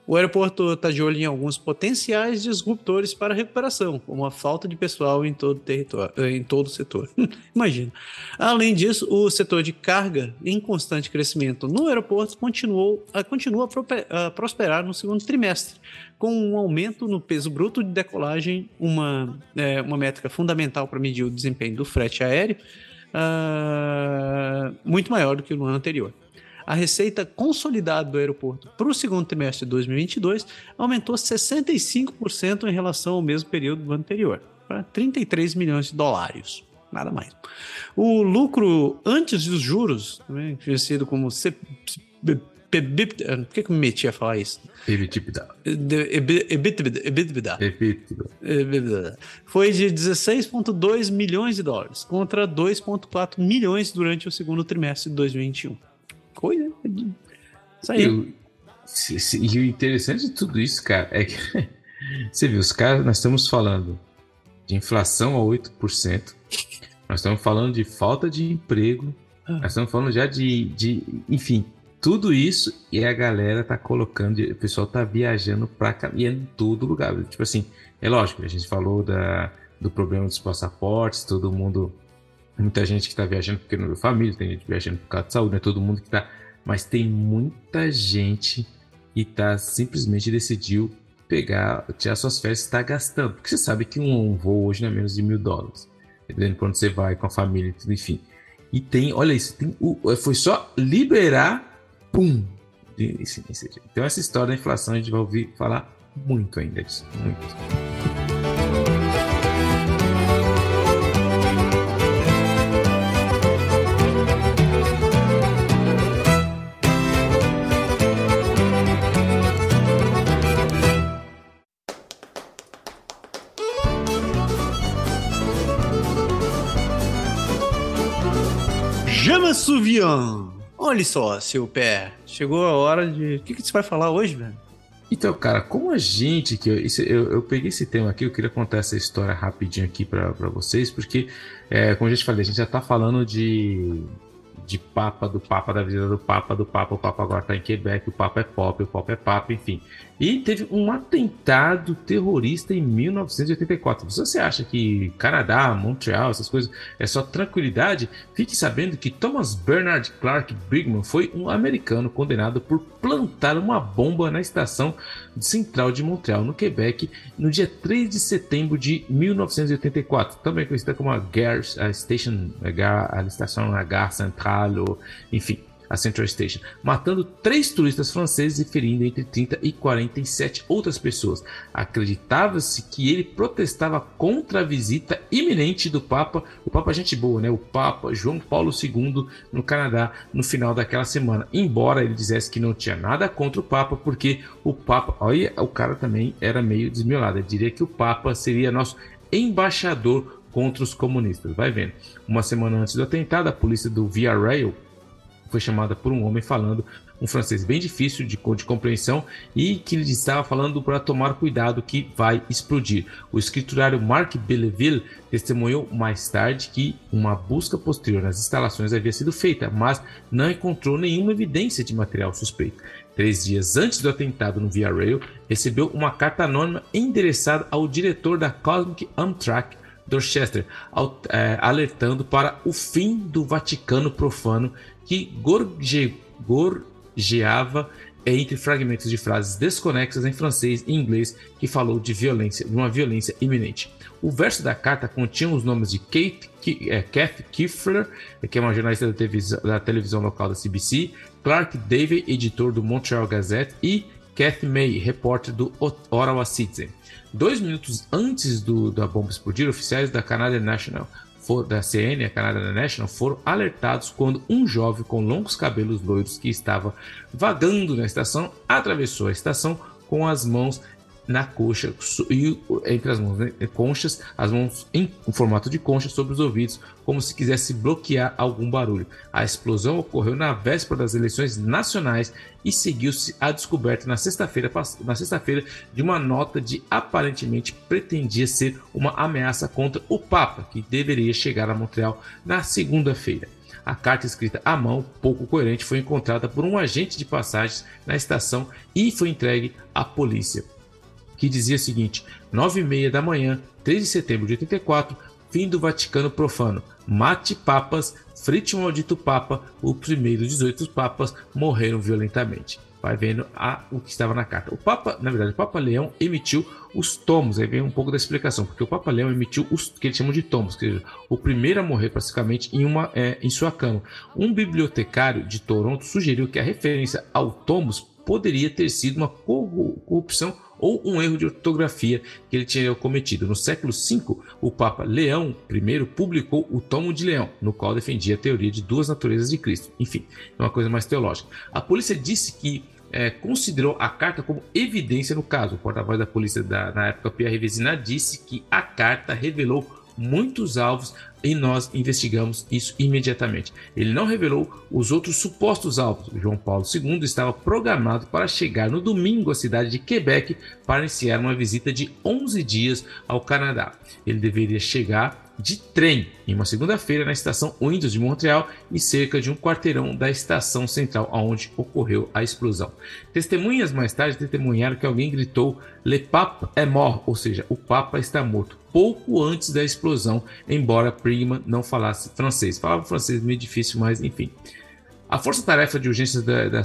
O aeroporto está de olho em alguns potenciais disruptores para a recuperação, como a falta de pessoal em todo o território, eh, em todo o setor. *laughs* Imagina. Além disso, o setor de carga em constante crescimento no aeroporto continuou, continua a prosperar no segundo trimestre, com um aumento no peso bruto de decolagem, uma, é, uma métrica fundamental para medir o desempenho do frete aéreo, uh, muito maior do que no ano anterior. A receita consolidada do aeroporto para o segundo trimestre de 2022 aumentou 65% em relação ao mesmo período do ano anterior, para 33 milhões de dólares. Nada mais. O lucro antes dos juros, também conhecido como C por que, que eu me meti a falar isso? EBITDA. EBITDA. EBITDA. Foi de 16,2 milhões de dólares contra 2,4 milhões durante o segundo trimestre de 2021. Coisa. Isso aí. E o interessante de tudo isso, cara, é que *laughs* você viu, os caras, nós estamos falando de inflação a 8%, nós estamos falando de falta de emprego, ah. nós estamos falando já de, de enfim, tudo isso e a galera tá colocando, o pessoal tá viajando pra e é em todo lugar. Tipo assim, é lógico, a gente falou da, do problema dos passaportes, todo mundo, muita gente que tá viajando porque não é família, tem gente viajando por causa de saúde, não é todo mundo que tá, mas tem muita gente que tá simplesmente decidiu pegar, tirar suas férias e está gastando, porque você sabe que um, um voo hoje não é menos de mil dólares, dependendo de quando você vai com a família, enfim. E tem, olha isso, tem, foi só liberar pum! Então essa história da inflação a gente vai ouvir falar muito ainda disso, muito. Jama Olha só, seu pé. Chegou a hora de. O que, que você vai falar hoje, velho? Então, cara, como a gente que eu, isso, eu, eu, peguei esse tema aqui, eu queria contar essa história rapidinho aqui para vocês, porque, é, como a gente falou, a gente já tá falando de de Papa, do Papa, da visita do Papa, do Papa, o Papa agora está em Quebec, o Papa é pop, o Papa é Papa, enfim. E teve um atentado terrorista em 1984. Se você acha que Canadá, Montreal, essas coisas é só tranquilidade, fique sabendo que Thomas Bernard Clark Brigman foi um americano condenado por plantar uma bomba na estação central de Montreal, no Quebec, no dia 3 de setembro de 1984, também conhecida como a Gare Station, a, a estação Gare Centrale, ou, enfim a Central Station, matando três turistas franceses e ferindo entre 30 e 47 outras pessoas. Acreditava-se que ele protestava contra a visita iminente do Papa, o Papa gente boa, né? O Papa João Paulo II no Canadá no final daquela semana. Embora ele dissesse que não tinha nada contra o Papa, porque o Papa, olha, o cara também era meio desmiolado. Diria que o Papa seria nosso embaixador contra os comunistas. Vai vendo. Uma semana antes do atentado, a polícia do Via Rail foi chamada por um homem falando um francês bem difícil de, de compreensão e que lhe estava falando para tomar cuidado que vai explodir. O escriturário Marc Belleville testemunhou mais tarde que uma busca posterior nas instalações havia sido feita, mas não encontrou nenhuma evidência de material suspeito. Três dias antes do atentado no Via Rail, recebeu uma carta anônima endereçada ao diretor da Cosmic Amtrak, Dorchester, é, alertando para o fim do Vaticano profano que gorjeava entre fragmentos de frases desconexas em francês e inglês que falou de violência, de uma violência iminente. O verso da carta continha os nomes de Kate, é, Kathy Kiffler, que é uma jornalista da televisão, da televisão local da CBC, Clark Davey, editor do Montreal Gazette, e Kathy May, repórter do Ottawa Citizen. Dois minutos antes do, da bomba explodir, oficiais da Canadian National for, da CN, a Canada National, foram alertados quando um jovem com longos cabelos loiros que estava vagando na estação atravessou a estação com as mãos na coxa e entre as mãos, né, conchas, as mãos em formato de concha sobre os ouvidos, como se quisesse bloquear algum barulho. A explosão ocorreu na véspera das eleições nacionais e seguiu-se a descoberta na sexta-feira na sexta-feira de uma nota de aparentemente pretendia ser uma ameaça contra o Papa, que deveria chegar a Montreal na segunda-feira. A carta escrita à mão, pouco coerente, foi encontrada por um agente de passagens na estação e foi entregue à polícia que dizia o seguinte: 9 e meia da manhã, 3 de setembro de 84, fim do Vaticano profano. Mate papas, frite o maldito papa, o primeiro dos 18 papas morreram violentamente. Vai vendo a, o que estava na carta. O Papa, na verdade, o Papa Leão emitiu os tomos. Aí vem um pouco da explicação, porque o Papa Leão emitiu os que eles chamam de tomos, que seja, o primeiro a morrer pacificamente em, uma, é, em sua cama. Um bibliotecário de Toronto sugeriu que a referência ao tomos poderia ter sido uma corrupção ou um erro de ortografia que ele tinha cometido. No século V, o Papa Leão I publicou o Tomo de Leão, no qual defendia a teoria de duas naturezas de Cristo. Enfim, é uma coisa mais teológica. A polícia disse que é, considerou a carta como evidência no caso. O porta-voz da polícia da, na época, Pierre Vezina, disse que a carta revelou muitos alvos e nós investigamos isso imediatamente. Ele não revelou os outros supostos alvos. João Paulo II estava programado para chegar no domingo à cidade de Quebec para iniciar uma visita de 11 dias ao Canadá. Ele deveria chegar de trem em uma segunda-feira na estação Windows de Montreal e cerca de um quarteirão da estação central onde ocorreu a explosão. Testemunhas mais tarde testemunharam que alguém gritou Le Pape est mort, ou seja, o Papa está morto, pouco antes da explosão, embora Prima não falasse francês. Falava francês meio difícil, mas enfim. A força-tarefa de urgências da, da,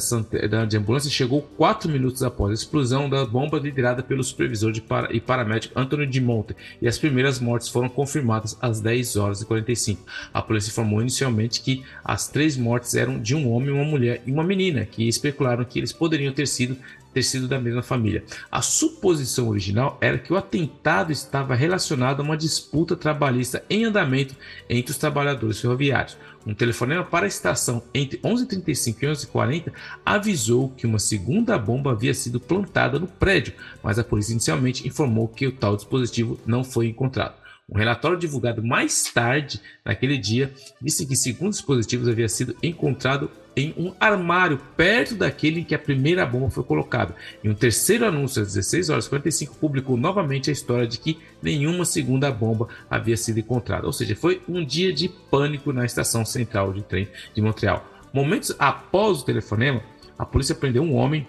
da, de ambulância chegou quatro minutos após a explosão da bomba liderada pelo supervisor para, e paramédico Antônio de Monte, e as primeiras mortes foram confirmadas às 10 horas e 45. A polícia informou inicialmente que as três mortes eram de um homem, uma mulher e uma menina, que especularam que eles poderiam ter sido ter sido da mesma família. A suposição original era que o atentado estava relacionado a uma disputa trabalhista em andamento entre os trabalhadores ferroviários. Um telefonema para a estação entre 11h35 e 11h40 avisou que uma segunda bomba havia sido plantada no prédio, mas a polícia inicialmente informou que o tal dispositivo não foi encontrado. Um relatório divulgado mais tarde naquele dia disse que, segundo os dispositivos, havia sido encontrado em um armário perto daquele em que a primeira bomba foi colocada. Em um terceiro anúncio às 16 horas 45 publicou novamente a história de que nenhuma segunda bomba havia sido encontrada. Ou seja, foi um dia de pânico na estação central de trem de Montreal. Momentos após o telefonema, a polícia prendeu um homem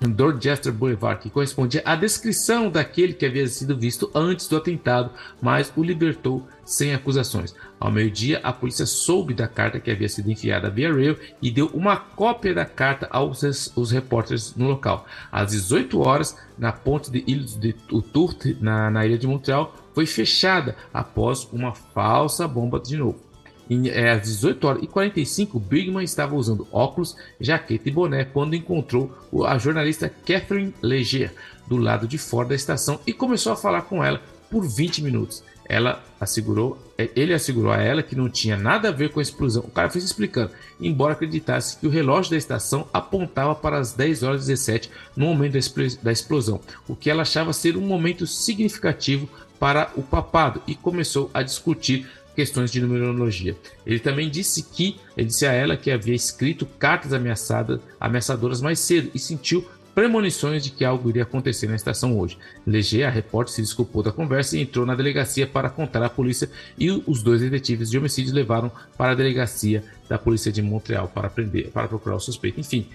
Dorchester Boulevard, que correspondia à descrição daquele que havia sido visto antes do atentado, mas o libertou sem acusações. Ao meio-dia, a polícia soube da carta que havia sido enviada via rail e deu uma cópia da carta aos os repórteres no local. Às 18 horas, na ponte de Illes de Tourte, na, na ilha de Montreal, foi fechada após uma falsa bomba de novo. É, às 18 horas e 45, Bigman estava usando óculos, jaqueta e boné quando encontrou a jornalista Catherine Leger do lado de fora da estação e começou a falar com ela por 20 minutos. Ela assegurou, é, ele assegurou a ela que não tinha nada a ver com a explosão. O cara fez explicando, embora acreditasse que o relógio da estação apontava para as 10 horas e 17 no momento da explosão, o que ela achava ser um momento significativo para o papado e começou a discutir questões de numerologia. Ele também disse que ele disse a ela que havia escrito cartas ameaçadas, ameaçadoras mais cedo e sentiu premonições de que algo iria acontecer na estação hoje. Leger, a repórter, se desculpou da conversa e entrou na delegacia para contar à polícia e os dois detetives de homicídio levaram para a delegacia da polícia de Montreal para prender, para procurar o suspeito. Enfim,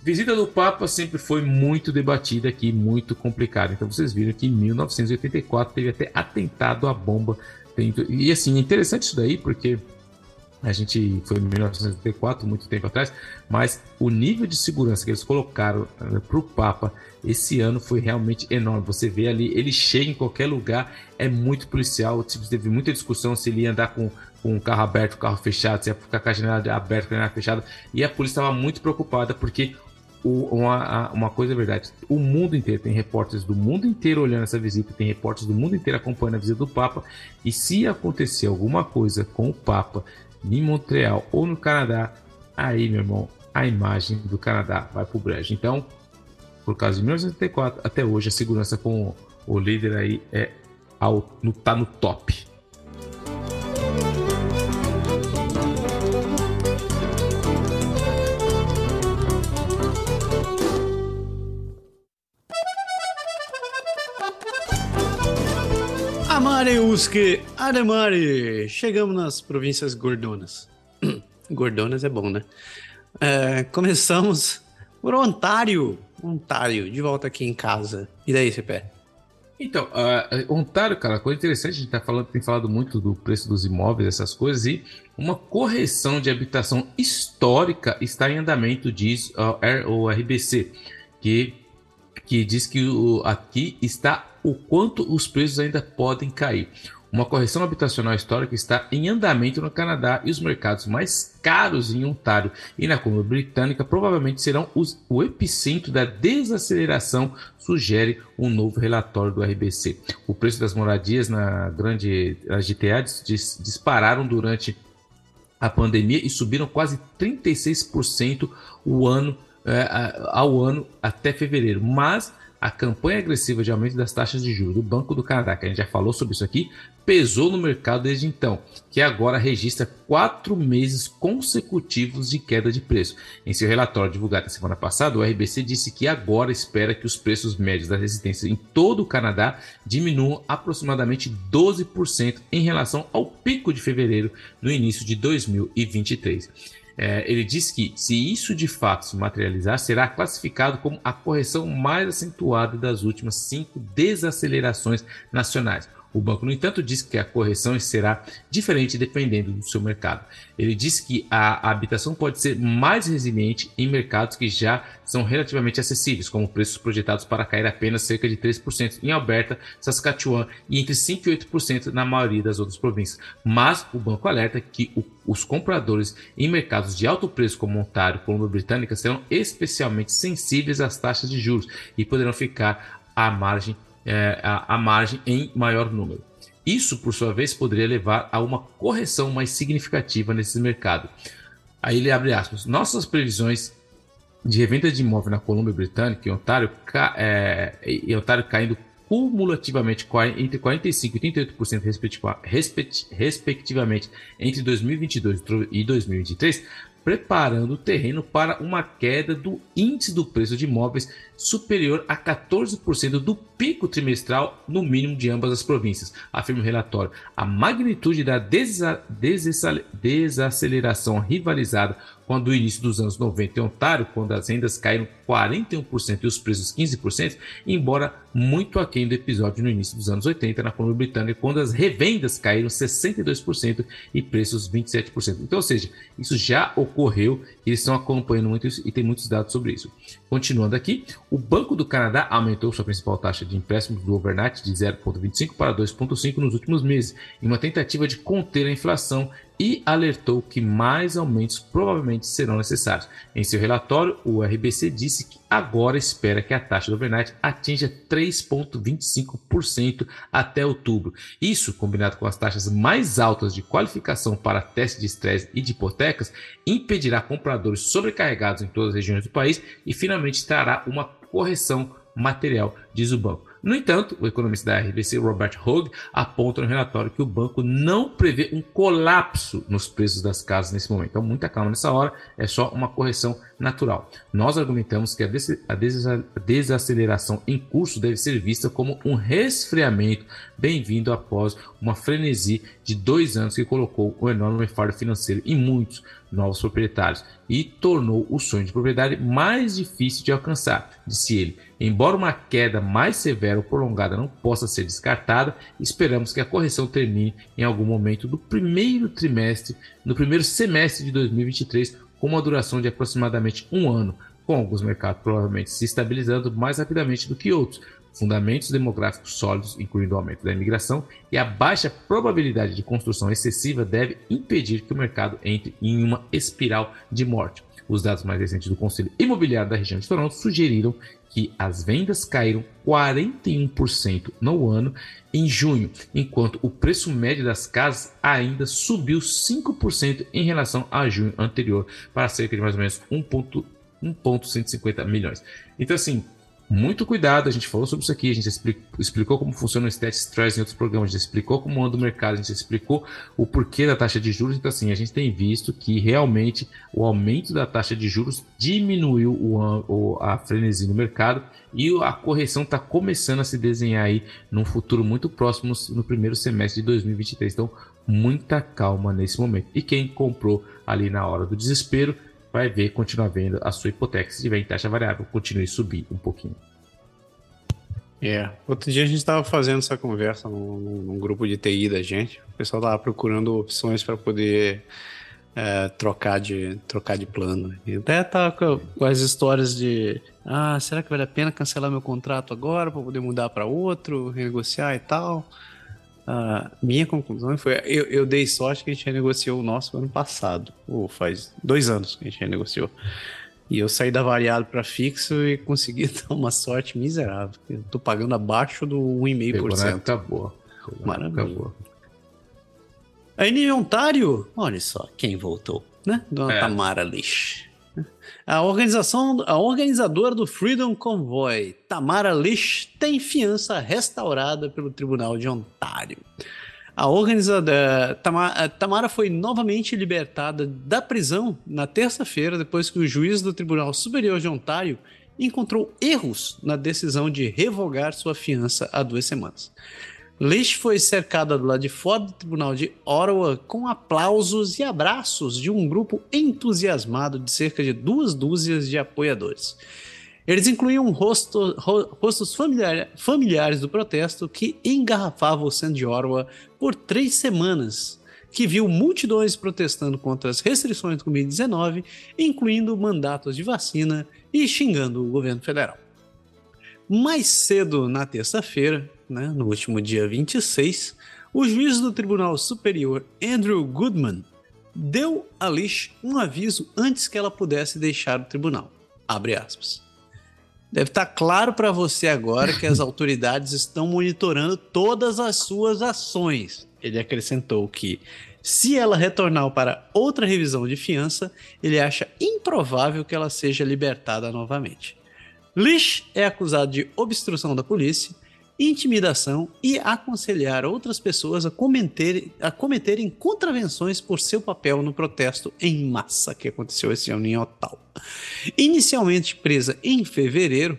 visita do Papa sempre foi muito debatida aqui, muito complicada. Então vocês viram que em 1984 teve até atentado à bomba e assim, interessante isso daí, porque a gente foi em 1984, muito tempo atrás, mas o nível de segurança que eles colocaram eh, para o Papa esse ano foi realmente enorme. Você vê ali, ele chega em qualquer lugar, é muito policial. Teve muita discussão se ele ia andar com, com o carro aberto, o carro fechado, se ia ficar com a janela aberta, com a janela fechada. E a polícia estava muito preocupada porque o, uma, uma coisa é verdade: o mundo inteiro tem repórteres do mundo inteiro olhando essa visita, tem repórteres do mundo inteiro acompanhando a visita do Papa. E se acontecer alguma coisa com o Papa em Montreal ou no Canadá, aí, meu irmão, a imagem do Canadá vai pro brejo. Então, por causa de 1984 até hoje, a segurança com o líder aí é ao, no, tá no top. Mareuski, Ademari, chegamos nas províncias gordonas. *clears throat* gordonas é bom, né? É, começamos por Ontário. Ontário, de volta aqui em casa. E daí, CP? Então, uh, Ontário, cara, coisa interessante, a gente tá falando, tem falado muito do preço dos imóveis, essas coisas, e uma correção de habitação histórica está em andamento, diz uh, o RBC, que, que diz que o, aqui está o quanto os preços ainda podem cair. Uma correção habitacional histórica está em andamento no Canadá e os mercados mais caros em Ontário e na Colômbia Britânica provavelmente serão os, o epicentro da desaceleração, sugere um novo relatório do RBC. O preço das moradias na grande as GTA dis, dispararam durante a pandemia e subiram quase 36% o ano é, ao ano até fevereiro, mas a campanha agressiva de aumento das taxas de juros do Banco do Canadá, que a gente já falou sobre isso aqui, pesou no mercado desde então, que agora registra quatro meses consecutivos de queda de preço. Em seu relatório divulgado na semana passada, o RBC disse que agora espera que os preços médios das residências em todo o Canadá diminuam aproximadamente 12% em relação ao pico de fevereiro no início de 2023. É, ele diz que, se isso de fato se materializar, será classificado como a correção mais acentuada das últimas cinco desacelerações nacionais. O banco, no entanto, diz que a correção será diferente dependendo do seu mercado. Ele diz que a habitação pode ser mais resiliente em mercados que já são relativamente acessíveis, como preços projetados para cair apenas cerca de 3% em Alberta, Saskatchewan e entre 5% e 8% na maioria das outras províncias. Mas o banco alerta que o, os compradores em mercados de alto preço, como Ontário e Colômbia Britânica, serão especialmente sensíveis às taxas de juros e poderão ficar à margem é, a, a margem em maior número. Isso, por sua vez, poderia levar a uma correção mais significativa nesse mercado. Aí ele abre aspas. Nossas previsões de revenda de imóvel na Colômbia Britânica e Ontário, é, e Ontário caindo cumulativamente entre 45% e 38% respectivamente entre 2022 e 2023, preparando o terreno para uma queda do índice do preço de imóveis superior a 14% do pico trimestral no mínimo de ambas as províncias, afirma o relatório. A magnitude da desa desaceleração rivalizada com a do início dos anos 90 em Ontário, quando as rendas caíram 41% e os preços 15%, embora muito aquém do episódio no início dos anos 80 na Colômbia Britânica, quando as revendas caíram 62% e preços 27%. Então, ou seja, isso já ocorreu, eles estão acompanhando muito isso e tem muitos dados sobre isso. Continuando aqui, o Banco do Canadá aumentou sua principal taxa de empréstimos do overnight de 0,25 para 2,5 nos últimos meses, em uma tentativa de conter a inflação e alertou que mais aumentos provavelmente serão necessários. Em seu relatório, o RBC disse que agora espera que a taxa do overnight atinja 3,25% até outubro. Isso, combinado com as taxas mais altas de qualificação para teste de estresse e de hipotecas, impedirá compradores sobrecarregados em todas as regiões do país e finalmente trará uma correção material, diz o banco. No entanto, o economista da RBC, Robert Hogue, aponta no relatório que o banco não prevê um colapso nos preços das casas nesse momento. Então, muita calma nessa hora, é só uma correção natural. Nós argumentamos que a, des a desaceleração em curso deve ser vista como um resfriamento bem-vindo após uma frenesi de dois anos que colocou um enorme fardo financeiro em muitos novos proprietários e tornou o sonho de propriedade mais difícil de alcançar, disse ele. Embora uma queda mais severa ou prolongada não possa ser descartada, esperamos que a correção termine em algum momento do primeiro trimestre, no primeiro semestre de 2023, com uma duração de aproximadamente um ano, com alguns mercados provavelmente se estabilizando mais rapidamente do que outros, fundamentos demográficos sólidos, incluindo o aumento da imigração, e a baixa probabilidade de construção excessiva deve impedir que o mercado entre em uma espiral de morte. Os dados mais recentes do Conselho Imobiliário da região de Toronto sugeriram que as vendas caíram 41% no ano em junho, enquanto o preço médio das casas ainda subiu 5% em relação a junho anterior, para cerca de mais ou menos 1,150 milhões. Então, assim, muito cuidado, a gente falou sobre isso aqui, a gente explicou como funciona o Stat Stress em outros programas, a gente explicou como anda o mercado, a gente explicou o porquê da taxa de juros, então assim, a gente tem visto que realmente o aumento da taxa de juros diminuiu o a frenesi no mercado e a correção está começando a se desenhar aí num futuro muito próximo, no primeiro semestre de 2023, então muita calma nesse momento. E quem comprou ali na hora do desespero, vai ver, continuar vendo a sua hipoteca. Se tiver em taxa variável, continue subir um pouquinho. É, outro dia a gente estava fazendo essa conversa num, num, grupo de TI da gente. O pessoal estava procurando opções para poder é, trocar, de, trocar de plano. E até tá com, com, as histórias de: ah, será que vale a pena cancelar meu contrato agora para poder mudar para outro, renegociar e tal? Minha conclusão foi: eu, eu, dei sorte que a gente renegociou o nosso ano passado, ou faz dois anos que a gente renegociou. E eu saí da variável para fixo e consegui *laughs* dar uma sorte miserável. Eu tô pagando abaixo do 1,5%. Tá boa. Maravilha. Boa. Aí em Ontário, olha só quem voltou, né? Dona é. Tamara Lix. A organização, a organizadora do Freedom Convoy, Tamara Lish, tem fiança restaurada pelo Tribunal de Ontário. A organizadora Tamara foi novamente libertada da prisão na terça-feira, depois que o juiz do Tribunal Superior de Ontário encontrou erros na decisão de revogar sua fiança há duas semanas. Lish foi cercada do lado de fora do tribunal de Ottawa com aplausos e abraços de um grupo entusiasmado de cerca de duas dúzias de apoiadores. Eles incluíam rosto, ro, rostos familiar, familiares do protesto que engarrafavam o centro de Ottawa por três semanas, que viu multidões protestando contra as restrições do Covid-19, incluindo mandatos de vacina e xingando o governo federal. Mais cedo na terça-feira, né, no último dia 26, o juiz do Tribunal Superior, Andrew Goodman, deu a Lish um aviso antes que ela pudesse deixar o tribunal. Abre aspas. Deve estar claro para você agora que as *laughs* autoridades estão monitorando todas as suas ações. Ele acrescentou que, se ela retornar para outra revisão de fiança, ele acha improvável que ela seja libertada novamente. Lish é acusado de obstrução da polícia intimidação e aconselhar outras pessoas a, cometer, a cometerem contravenções por seu papel no protesto em massa que aconteceu esse ano em Ottawa. Inicialmente presa em fevereiro,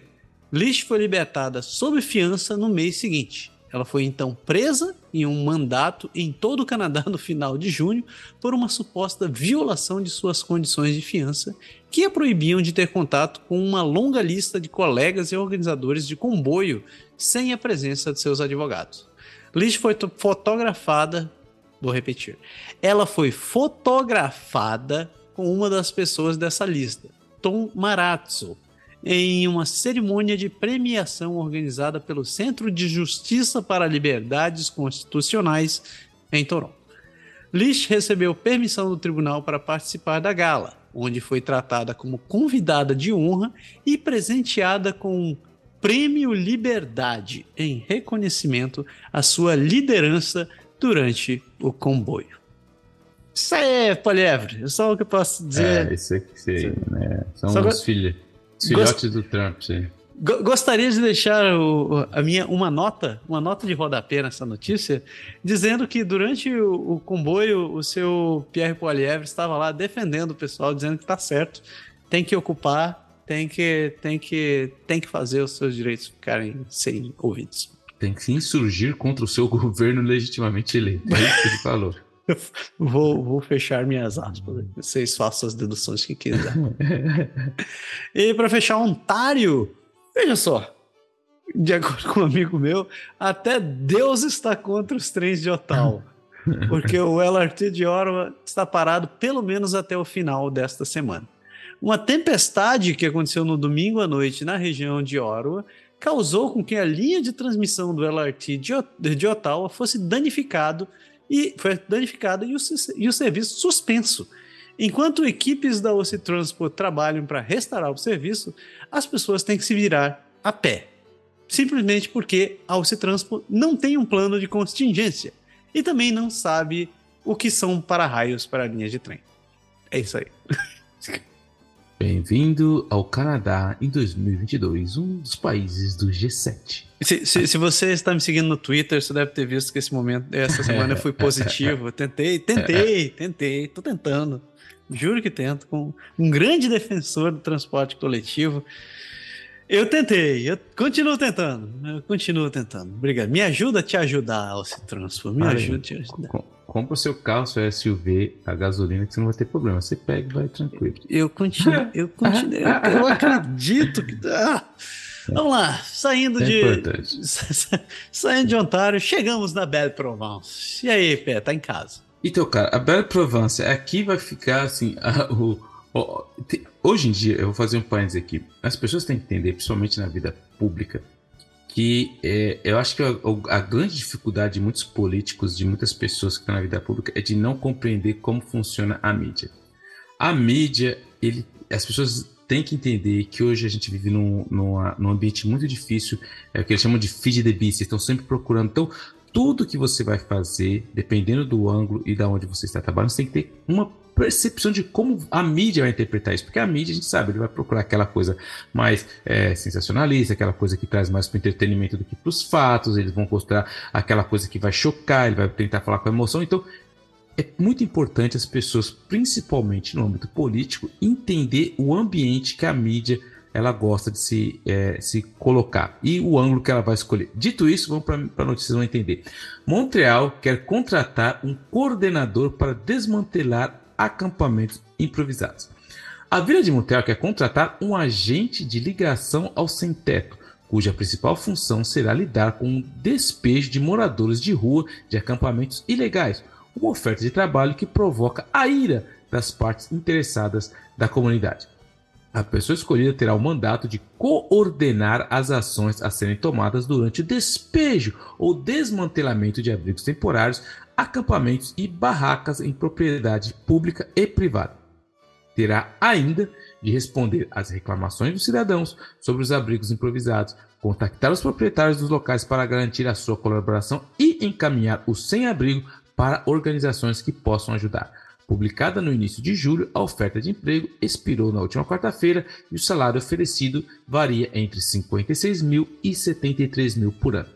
Lish foi libertada sob fiança no mês seguinte. Ela foi então presa em um mandato em todo o Canadá no final de junho por uma suposta violação de suas condições de fiança que a proibiam de ter contato com uma longa lista de colegas e organizadores de comboio sem a presença de seus advogados. Liz foi fotografada, vou repetir, ela foi fotografada com uma das pessoas dessa lista, Tom Marazzo, em uma cerimônia de premiação organizada pelo Centro de Justiça para Liberdades Constitucionais em Toronto. Lish recebeu permissão do tribunal para participar da gala, onde foi tratada como convidada de honra e presenteada com Prêmio Liberdade em reconhecimento à sua liderança durante o comboio. Isso aí, é Polievre, é só o que eu posso dizer. É, isso aqui, né? São só os filhos, filhotes Gost... do Trump, sim. Gostaria de deixar o, a minha, uma nota, uma nota de rodapé nessa notícia, dizendo que durante o, o comboio o seu Pierre Poilievre estava lá defendendo o pessoal, dizendo que está certo, tem que ocupar tem que, tem que, tem que fazer os seus direitos ficarem sem ouvidos. Tem que se insurgir contra o seu *laughs* governo legitimamente eleito. É isso que ele falou. *laughs* vou, vou fechar minhas aspas. Vocês façam as deduções que quiserem. *laughs* e para fechar, Ontário, veja só. De acordo com um amigo meu, até Deus está contra os trens de Ottawa. *laughs* Porque o LRT de Ottawa está parado pelo menos até o final desta semana. Uma tempestade que aconteceu no domingo à noite na região de Ottawa causou com que a linha de transmissão do LRT de, de Ottawa fosse danificado e foi danificada e o, e o serviço suspenso. Enquanto equipes da OC Transport trabalham para restaurar o serviço, as pessoas têm que se virar a pé. Simplesmente porque a OC Transport não tem um plano de contingência e também não sabe o que são para-raios para linhas de trem. É isso aí. *laughs* Bem-vindo ao Canadá em 2022, um dos países do G7. Se, se, se, você está me seguindo no Twitter, você deve ter visto que esse momento, essa semana eu fui *laughs* positivo. tentei, tentei, tentei, tô tentando. Juro que tento, com um grande defensor do transporte coletivo. Eu tentei, eu continuo tentando, eu continuo tentando. Obrigado. Me ajuda a te ajudar, Alce Transform. Me ajuda a te ajudar. Compra o seu carro, seu SUV, a gasolina, que você não vai ter problema. Você pega e vai tranquilo. Eu continuo, *laughs* eu continuo. eu, *laughs* eu acredito que. Ah, vamos lá, saindo é de. Importante. *laughs* saindo de Ontário, chegamos na Belle Provence. E aí, Pé, tá em casa? Então, cara, a Belle Provence, aqui vai ficar assim. A, o, o, hoje em dia, eu vou fazer um parênteses aqui. As pessoas têm que entender, principalmente na vida pública, que é, eu acho que a, a, grande dificuldade de muitos políticos, de muitas pessoas que estão na vida pública, é de não compreender como funciona a mídia. A mídia, ele, as pessoas têm que entender que hoje a gente vive num, num ambiente muito difícil, é o que eles chamam de feed the beast, estão sempre procurando. Então, tudo que você vai fazer, dependendo do ângulo e da onde você está trabalhando, você tem que ter uma percepção de como a mídia vai interpretar isso, porque a mídia a gente sabe, ele vai procurar aquela coisa mais é, sensacionalista, aquela coisa que traz mais para o entretenimento do que para os fatos, eles vão mostrar aquela coisa que vai chocar, ele vai tentar falar com emoção, então é muito importante as pessoas, principalmente no âmbito político, entender o ambiente que a mídia ela gosta de se, é, se colocar e o ângulo que ela vai escolher. Dito isso, vamos para a notícia, vão entender. Montreal quer contratar um coordenador para desmantelar acampamentos improvisados. A Vila de Montreal quer contratar um agente de ligação ao sem-teto, cuja principal função será lidar com o despejo de moradores de rua de acampamentos ilegais, uma oferta de trabalho que provoca a ira das partes interessadas da comunidade. A pessoa escolhida terá o mandato de coordenar as ações a serem tomadas durante o despejo ou desmantelamento de abrigos temporários, acampamentos e barracas em propriedade pública e privada. Terá ainda de responder às reclamações dos cidadãos sobre os abrigos improvisados, contactar os proprietários dos locais para garantir a sua colaboração e encaminhar o sem-abrigo para organizações que possam ajudar. Publicada no início de julho, a oferta de emprego expirou na última quarta-feira e o salário oferecido varia entre 56 mil e 73 mil por ano.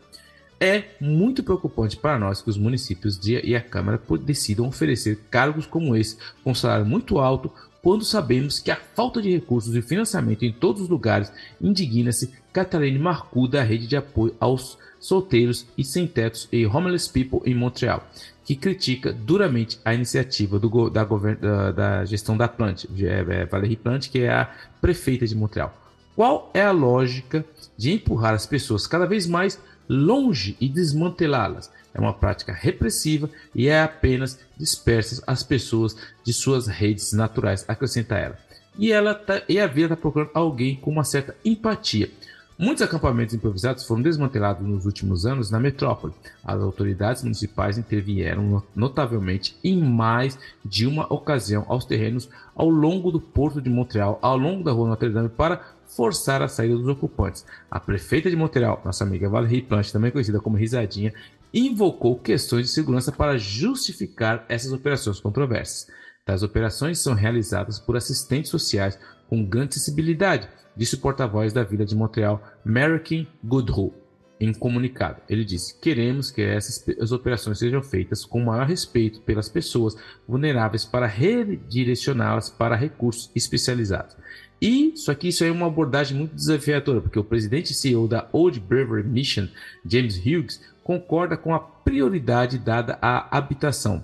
É muito preocupante para nós que os municípios e a Câmara decidam oferecer cargos como esse com salário muito alto quando sabemos que a falta de recursos e financiamento em todos os lugares indigna-se Catarine Marcoux da rede de apoio aos solteiros e sem-tetos e homeless people em Montreal que critica duramente a iniciativa do, da, da, da, gestão da Plant, é, é, Valérie Plant, que é a prefeita de Montreal. Qual é a lógica de empurrar as pessoas cada vez mais longe e desmantelá-las? É uma prática repressiva e é apenas dispersas as pessoas de suas redes naturais, acrescenta ela. E, ela tá, e a Vila está procurando alguém com uma certa empatia Muitos acampamentos improvisados foram desmantelados nos últimos anos na metrópole. As autoridades municipais intervieram notavelmente em mais de uma ocasião aos terrenos ao longo do porto de Montreal, ao longo da rua Notre Dame, para forçar a saída dos ocupantes. A prefeita de Montreal, nossa amiga Valérie Plante, também conhecida como Risadinha, invocou questões de segurança para justificar essas operações controversas. Tais operações são realizadas por assistentes sociais com grande acessibilidade disse o porta-voz da Vila de Montreal, Merrick Goodrow, em comunicado. Ele disse: Queremos que essas operações sejam feitas com maior respeito pelas pessoas vulneráveis para redirecioná-las para recursos especializados. E só que isso é uma abordagem muito desafiadora, porque o presidente e CEO da Old Bravery Mission, James Hughes, concorda com a prioridade dada à habitação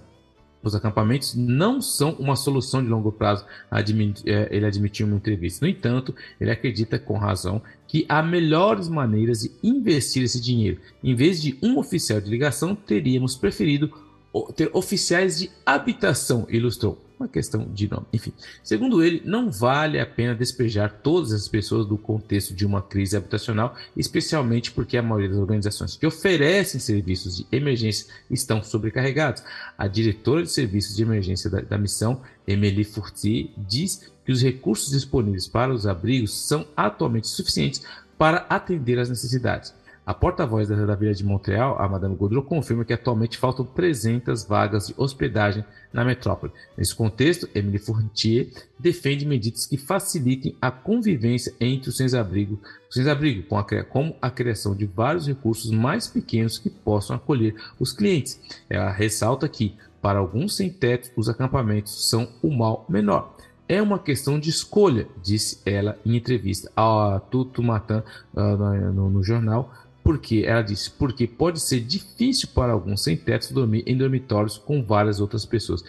os acampamentos não são uma solução de longo prazo, é, ele admitiu em uma entrevista. No entanto, ele acredita com razão que há melhores maneiras de investir esse dinheiro. Em vez de um oficial de ligação, teríamos preferido ter oficiais de habitação, ilustrou uma questão de nome. Enfim, segundo ele, não vale a pena despejar todas as pessoas do contexto de uma crise habitacional, especialmente porque a maioria das organizações que oferecem serviços de emergência estão sobrecarregadas. A diretora de serviços de emergência da, da missão, Emily Fortier, diz que os recursos disponíveis para os abrigos são atualmente suficientes para atender às necessidades. A porta-voz da Vila de Montreal, a Madame Gaudreau, confirma que atualmente faltam 300 vagas de hospedagem na metrópole. Nesse contexto, Emily Fournier defende medidas que facilitem a convivência entre os sem-abrigo, sem-abrigo com a, como a criação de vários recursos mais pequenos que possam acolher os clientes. Ela ressalta que, para alguns sem-teto, os acampamentos são o mal menor. É uma questão de escolha, disse ela em entrevista a Tutu Matan uh, no, no jornal porque ela disse, porque pode ser difícil para alguns sem teto dormir em dormitórios com várias outras pessoas.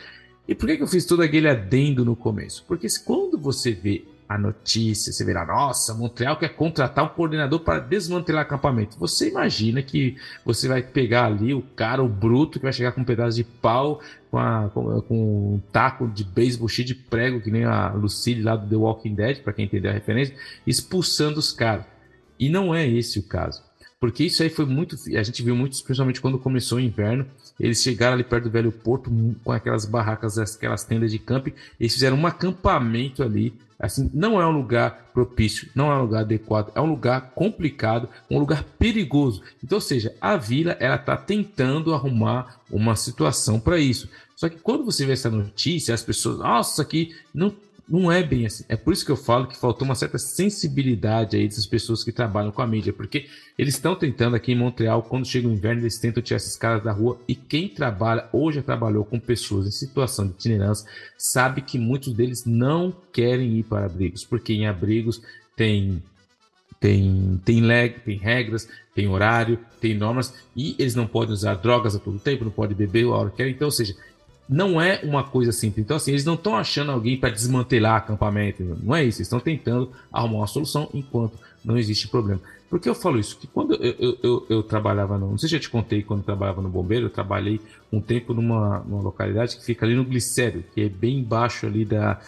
E por que, eu fiz todo aquele adendo no começo? Porque quando você vê a notícia, você vê lá, nossa, Montreal quer contratar um coordenador para desmantelar acampamento. Você imagina que você vai pegar ali o cara, o bruto, que vai chegar com um pedaço de pau, com, a, com, com um taco de beisebol cheio de prego, que nem a Lucille lá do The Walking Dead, para quem entender a referência, expulsando os caras. E não é esse o caso. Porque isso aí foi muito. A gente viu muito, principalmente quando começou o inverno. Eles chegaram ali perto do velho porto com aquelas barracas, aquelas tendas de camping. Eles fizeram um acampamento ali. Assim, não é um lugar propício, não é um lugar adequado, é um lugar complicado, um lugar perigoso. Então, ou seja, a vila ela está tentando arrumar uma situação para isso. Só que quando você vê essa notícia, as pessoas, nossa, aqui não não é bem assim. É por isso que eu falo que faltou uma certa sensibilidade aí dessas pessoas que trabalham com a mídia, porque eles estão tentando aqui em Montreal, quando chega o inverno, eles tentam tirar esses caras da rua. E quem trabalha ou já trabalhou com pessoas em situação de itinerância sabe que muitos deles não querem ir para abrigos, porque em abrigos tem tem, tem, leg, tem regras, tem horário, tem normas, e eles não podem usar drogas a todo tempo, não podem beber a hora que querem. Então, ou seja, não é uma coisa simples. Então, assim, eles não estão achando alguém para desmantelar acampamento. Não é isso. Eles estão tentando arrumar uma solução enquanto não existe problema. Por que eu falo isso? Que quando eu, eu, eu, eu trabalhava no. Não sei se eu te contei, quando eu trabalhava no bombeiro, eu trabalhei um tempo numa, numa localidade que fica ali no Glicério, que é bem embaixo ali da,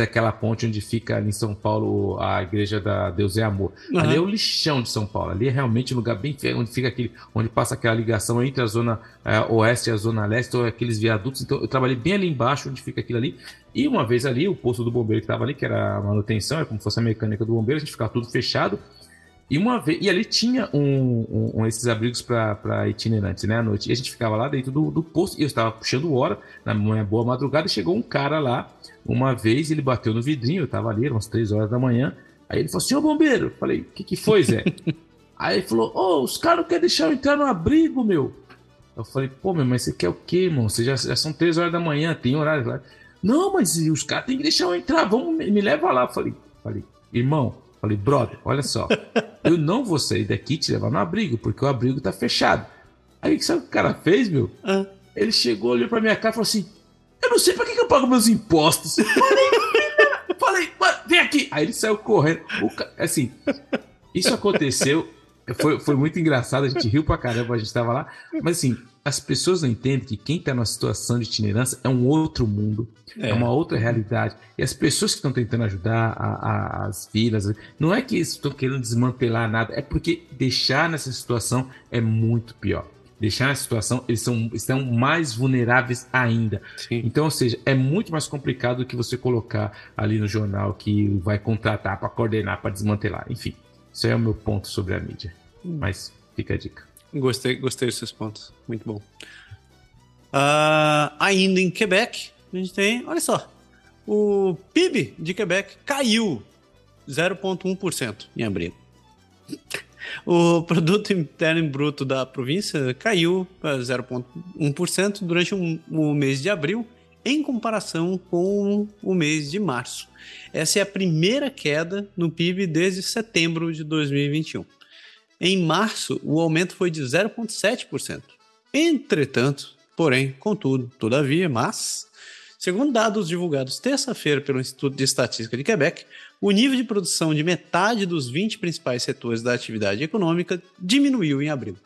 daquela ponte onde fica ali em São Paulo a igreja da Deus é Amor. Uhum. Ali é o lixão de São Paulo. Ali é realmente um lugar bem feio, onde fica aquele, onde passa aquela ligação entre a zona é, oeste e a zona leste, ou aqueles viadutos. Então eu trabalhei bem ali embaixo, onde fica aquilo ali. E uma vez ali, o posto do bombeiro que estava ali, que era a manutenção, é como se fosse a mecânica do bombeiro, a gente ficava tudo fechado. E uma vez, e ali tinha um, um, um esses abrigos para itinerantes, né, à noite. E a gente ficava lá dentro do, do posto, e eu estava puxando hora, na minha boa madrugada, e chegou um cara lá, uma vez, ele bateu no vidrinho, eu estava ali, eram umas três horas da manhã, aí ele falou, senhor bombeiro, eu falei, o que que foi, Zé? *laughs* aí ele falou, ô, oh, os caras não querem deixar eu entrar no abrigo, meu. Eu falei, pô, meu, mas você quer o quê, irmão? Você já, já são três horas da manhã, tem horário lá. Não, mas os caras têm que deixar eu entrar, vamos, me leva lá. Eu falei, falei, irmão, Falei, brother, olha só, eu não vou sair daqui e te levar no abrigo, porque o abrigo tá fechado. Aí sabe o que o cara fez, meu? Ele chegou, olhou pra minha cara e falou assim: Eu não sei pra que, que eu pago meus impostos. Falei, mano, vem aqui. Aí ele saiu correndo. Ca... Assim, isso aconteceu. Foi, foi muito engraçado, a gente riu pra caramba, a gente tava lá. Mas assim, as pessoas não entendem que quem está numa situação de itinerância é um outro mundo, é, é uma outra realidade. E as pessoas que estão tentando ajudar a, a, as vilas, não é que estão querendo desmantelar nada, é porque deixar nessa situação é muito pior. Deixar nessa situação, eles são, estão mais vulneráveis ainda. Sim. Então, ou seja, é muito mais complicado do que você colocar ali no jornal que vai contratar para coordenar, para desmantelar. Enfim, isso é o meu ponto sobre a mídia. Hum. Mas fica a dica. Gostei, gostei dos seus pontos. Muito bom. Uh, ainda em Quebec, a gente tem, olha só, o PIB de Quebec caiu 0,1% em abril. O produto interno bruto da província caiu para 0,1% durante um, o mês de abril, em comparação com o mês de março. Essa é a primeira queda no PIB desde setembro de 2021. Em março, o aumento foi de 0,7%. Entretanto, porém, contudo, todavia, mas, segundo dados divulgados terça-feira pelo Instituto de Estatística de Quebec, o nível de produção de metade dos 20 principais setores da atividade econômica diminuiu em abril.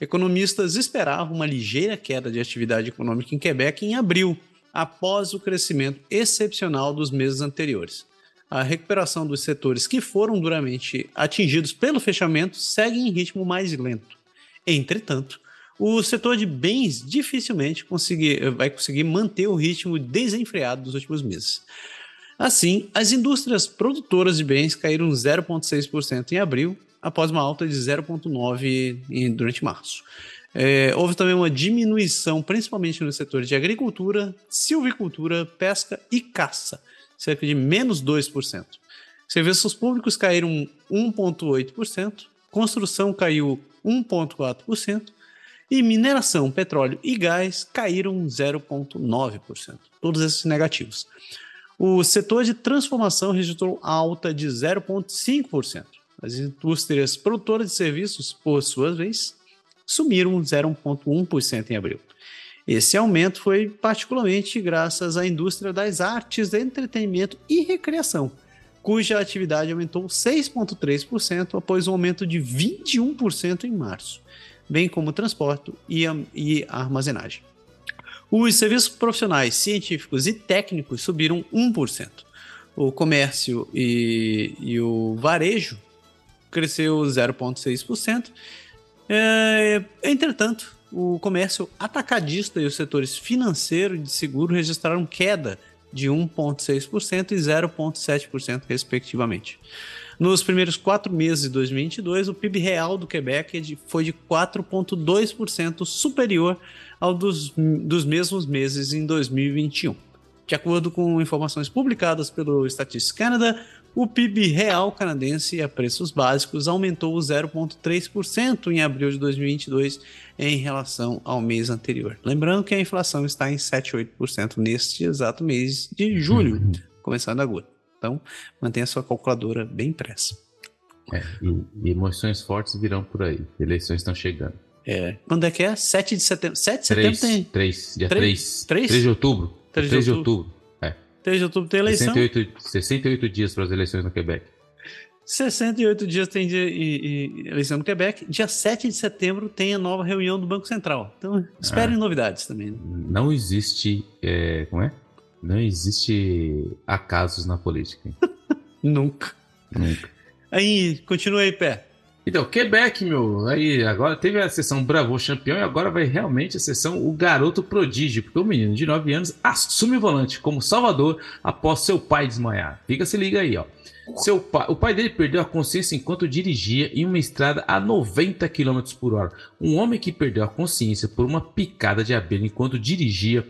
Economistas esperavam uma ligeira queda de atividade econômica em Quebec em abril, após o crescimento excepcional dos meses anteriores a recuperação dos setores que foram duramente atingidos pelo fechamento segue em ritmo mais lento. Entretanto, o setor de bens dificilmente conseguir, vai conseguir manter o ritmo desenfreado dos últimos meses. Assim, as indústrias produtoras de bens caíram 0,6% em abril, após uma alta de 0,9% durante março. É, houve também uma diminuição, principalmente no setor de agricultura, silvicultura, pesca e caça, cerca de menos 2%. Serviços públicos caíram 1,8%, construção caiu 1,4% e mineração, petróleo e gás caíram 0,9%. Todos esses negativos. O setor de transformação registrou alta de 0,5%. As indústrias produtoras de serviços, por sua vez, sumiram 0,1% em abril. Esse aumento foi particularmente graças à indústria das artes, entretenimento e recreação, cuja atividade aumentou 6,3% após um aumento de 21% em março, bem como transporte e, armazenagem. Os serviços profissionais, científicos e técnicos subiram 1%. O comércio e, e o varejo cresceu 0,6%. É, entretanto, o comércio atacadista e os setores financeiro e de seguro registraram queda de 1,6% e 0,7%, respectivamente. Nos primeiros quatro meses de 2022, o PIB real do Quebec foi de 4,2% superior ao dos, dos mesmos meses em 2021. De acordo com informações publicadas pelo Statistics Canada, o PIB real canadense a preços básicos aumentou 0,3% em abril de 2022 em relação ao mês anterior. Lembrando que a inflação está em 7,8% neste exato mês de julho, uhum. começando agora. Então, mantenha sua calculadora bem impressa. É, e, e, emoções fortes virão por aí. Eleições estão chegando. É. Quando é que é? 7 de setembro. 7 de setembro 3, tem. 3, dia 3. 3, 3 de outubro. 3 de 3 outubro. De outubro. 3 de outubro tem eleição. 68, 68 dias para as eleições no Quebec. 68 dias tem de, e, e, eleição no Quebec. Dia 7 de setembro tem a nova reunião do Banco Central. Então, esperem ah, novidades também. Né? Não existe. É, como é? Não existe acasos na política. *laughs* Nunca. Nunca. Aí, continua aí, pé. Então, Quebec, meu, aí agora teve a sessão Bravo Campeão e agora vai realmente a sessão O Garoto Prodígio, porque o menino de 9 anos assume o volante como salvador após seu pai desmaiar. Fica se liga aí, ó. Seu pai, o pai dele perdeu a consciência enquanto dirigia em uma estrada a 90 km por hora. Um homem que perdeu a consciência por uma picada de abelha enquanto dirigia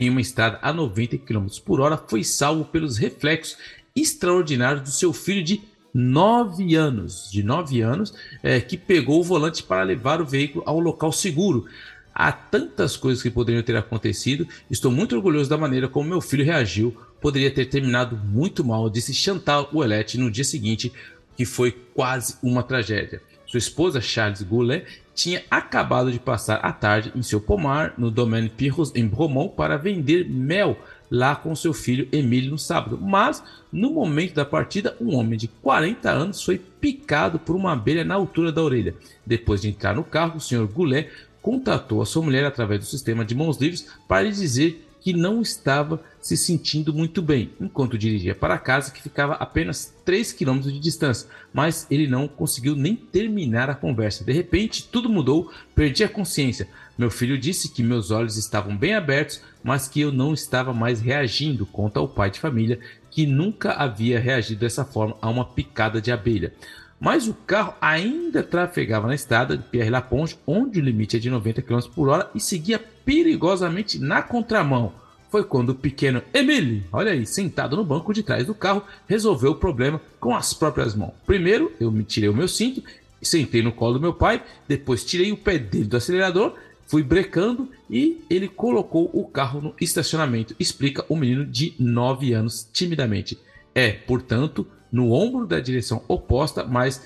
em uma estrada a 90 km por hora foi salvo pelos reflexos extraordinários do seu filho de nove anos, de nove anos, é, que pegou o volante para levar o veículo ao local seguro. Há tantas coisas que poderiam ter acontecido. Estou muito orgulhoso da maneira como meu filho reagiu. Poderia ter terminado muito mal, disse Chantal Ouellette no dia seguinte, que foi quase uma tragédia. Sua esposa, Charles Goulet, tinha acabado de passar a tarde em seu pomar no Domaine Pirros, em Bromont, para vender mel lá com seu filho Emílio no sábado. Mas, no momento da partida, um homem de 40 anos foi picado por uma abelha na altura da orelha. Depois de entrar no carro, o senhor Goulet contatou a sua mulher através do sistema de mãos livres para lhe dizer que não estava se sentindo muito bem, enquanto dirigia para casa que ficava apenas 3 km de distância, mas ele não conseguiu nem terminar a conversa. De repente, tudo mudou, perdi a consciência. Meu filho disse que meus olhos estavam bem abertos, mas que eu não estava mais reagindo, conta o pai de família, que nunca havia reagido dessa forma a uma picada de abelha. Mas o carro ainda trafegava na estrada de Pierre Laponge, onde o limite é de 90 km por hora, e seguia perigosamente na contramão. Foi quando o pequeno Emile, olha aí, sentado no banco de trás do carro, resolveu o problema com as próprias mãos. Primeiro, eu me tirei o meu cinto, sentei no colo do meu pai, depois tirei o pé dele do acelerador Fui brecando e ele colocou o carro no estacionamento, explica o menino de 9 anos timidamente. É, portanto, no ombro da direção oposta, mas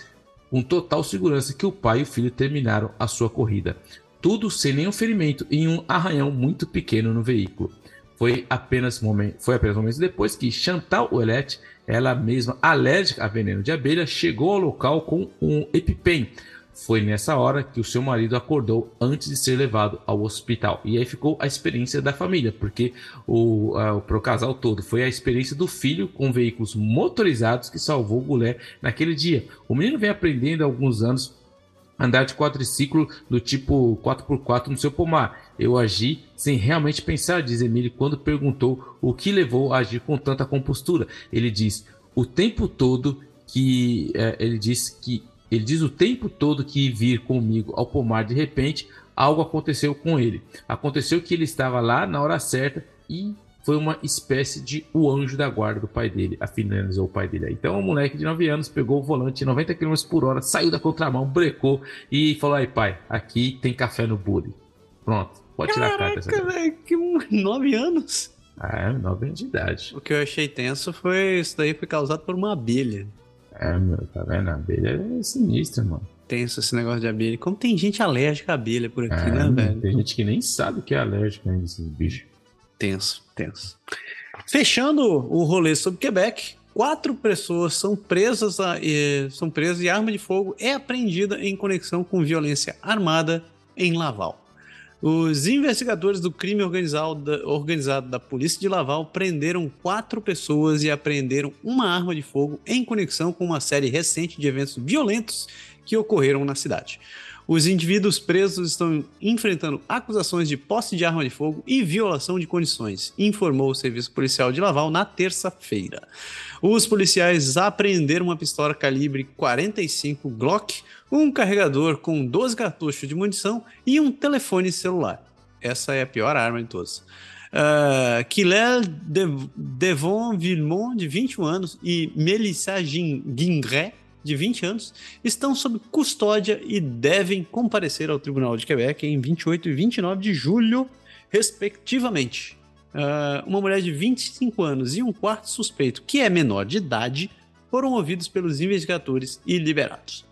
com total segurança que o pai e o filho terminaram a sua corrida. Tudo sem nenhum ferimento em um arranhão muito pequeno no veículo. Foi apenas, momento, foi apenas momentos depois que Chantal Ouellette, ela mesma alérgica a veneno de abelha, chegou ao local com um EpiPen, foi nessa hora que o seu marido acordou antes de ser levado ao hospital. E aí ficou a experiência da família, porque o, o casal todo foi a experiência do filho com veículos motorizados que salvou o Gulé naquele dia. O menino vem aprendendo há alguns anos andar de quadriciclo do tipo 4x4 no seu pomar. Eu agi sem realmente pensar, diz Emílio, quando perguntou o que levou a agir com tanta compostura. Ele diz: o tempo todo que é, ele disse que ele diz o tempo todo que vir comigo ao pomar, de repente, algo aconteceu com ele. Aconteceu que ele estava lá na hora certa e foi uma espécie de o anjo da guarda do pai dele, finalizou o pai dele. Então o moleque de 9 anos pegou o volante 90 km por hora, saiu da contramão, brecou e falou: aí pai, aqui tem café no bully. Pronto, pode tirar Caraca, a carta. velho, que *laughs* 9 anos. Ah, 9 anos de idade. O que eu achei tenso foi isso daí foi causado por uma abelha. É, meu, tá vendo? A abelha é sinistra, mano. Tenso esse negócio de abelha. Como tem gente alérgica à abelha por aqui, é, né, velho? Tem gente que nem sabe que é alérgica a esses bichos. Tenso, tenso. Fechando o rolê sobre Quebec, quatro pessoas são presas, a, e, são presas e arma de fogo é apreendida em conexão com violência armada em Laval. Os investigadores do crime organizado da, organizado da polícia de Laval prenderam quatro pessoas e apreenderam uma arma de fogo em conexão com uma série recente de eventos violentos que ocorreram na cidade. Os indivíduos presos estão enfrentando acusações de posse de arma de fogo e violação de condições, informou o Serviço Policial de Laval na terça-feira. Os policiais apreenderam uma pistola calibre 45 Glock, um carregador com 12 cartuchos de munição e um telefone celular. Essa é a pior arma de todas. Uh, Devon Villemont, de 21 anos, e Melissa Guingret, de 20 anos, estão sob custódia e devem comparecer ao Tribunal de Quebec em 28 e 29 de julho, respectivamente. Uh, uma mulher de 25 anos e um quarto suspeito, que é menor de idade, foram ouvidos pelos investigadores e liberados.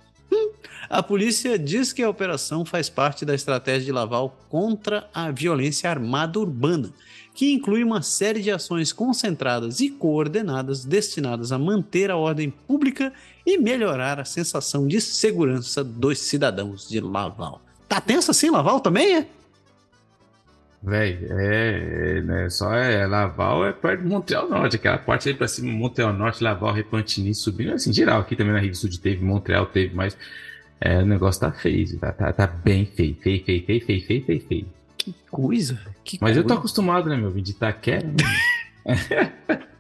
A polícia diz que a operação faz parte da estratégia de Laval contra a violência armada urbana, que inclui uma série de ações concentradas e coordenadas destinadas a manter a ordem pública e melhorar a sensação de segurança dos cidadãos de Laval. Tá tenso assim, Laval também, é? Véi, é, é, né, só é Laval é perto de Montreal Norte, aquela parte aí pra cima, Montreal Norte, Laval, Repantini subindo, assim, geral, aqui também na Rio do Sul teve, Montreal teve, mas é, o negócio tá feio, tá, tá, tá bem feio, feio, feio, feio, feio, feio, feio, feio. Que coisa, que Mas coisa. eu tô acostumado, né, meu, de Itaquera, né? *laughs*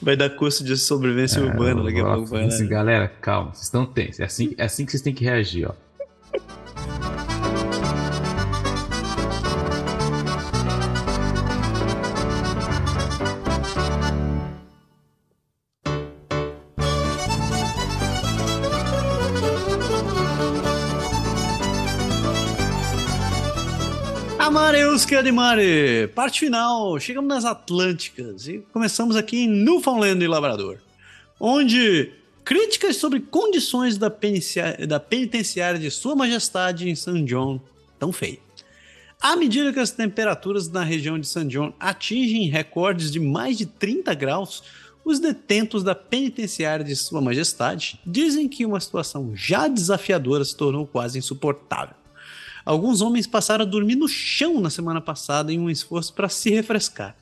Vai dar curso de sobrevivência É, urbana daqui a pouco. Assim, né? galera, calma, vocês estão tensos, é assim, é assim que vocês têm que reagir, ó. Amareus que parte final, chegamos nas Atlânticas e começamos aqui em Newfoundland e Labrador, onde críticas sobre condições da, penicia- da penitenciária de Sua Majestade em St. John tão feia. À medida que as temperaturas na região de St. John atingem recordes de mais de 30 graus, os detentos da penitenciária de Sua Majestade dizem que uma situação já desafiadora se tornou quase insuportável. Alguns homens passaram a dormir no chão na semana passada em um esforço para se refrescar.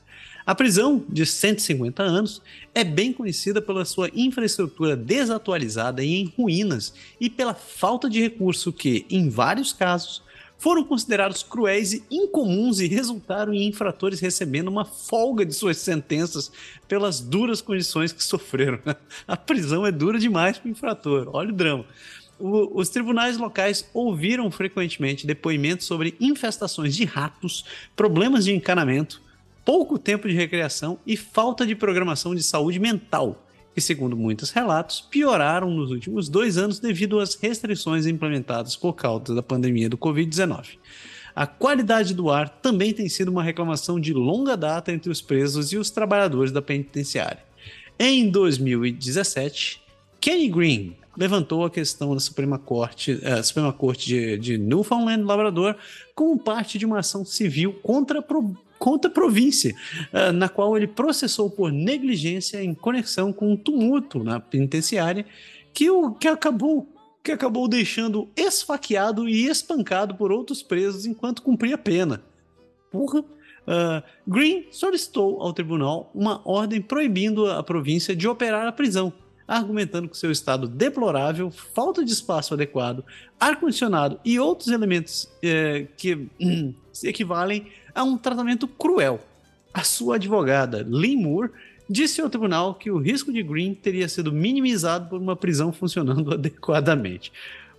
A prisão, de 150 anos, é bem conhecida pela sua infraestrutura desatualizada e em ruínas e pela falta de recurso que, em vários casos, foram considerados cruéis e incomuns e resultaram em infratores recebendo uma folga de suas sentenças pelas duras condições que sofreram. *laughs* A prisão é dura demais para o infrator, olha o drama. O- os tribunais locais ouviram frequentemente depoimentos sobre infestações de ratos, problemas de encanamento, pouco tempo de recreação e falta de programação de saúde mental, que, segundo muitos relatos, pioraram nos últimos dois anos devido às restrições implementadas por causa da pandemia do Covid-19. A qualidade do ar também tem sido uma reclamação de longa data entre os presos e os trabalhadores da penitenciária. Em 2017, Kenny Green levantou a questão da Suprema Corte, eh, Suprema Corte de, de Newfoundland Labrador como parte de uma ação civil contra a, pro- contra a província, eh, na qual ele processou por negligência em conexão com um tumulto na penitenciária que, o, que acabou que acabou deixando esfaqueado e espancado por outros presos enquanto cumpria a pena. Porra. Ah, Green solicitou ao tribunal uma ordem proibindo a província de operar a prisão, argumentando que seu estado deplorável, falta de espaço adequado, ar-condicionado e outros elementos eh, que hum, se equivalem a um tratamento cruel. A sua advogada, Lynn Moore, disse ao tribunal que o risco de Green teria sido minimizado por uma prisão funcionando *laughs* adequadamente.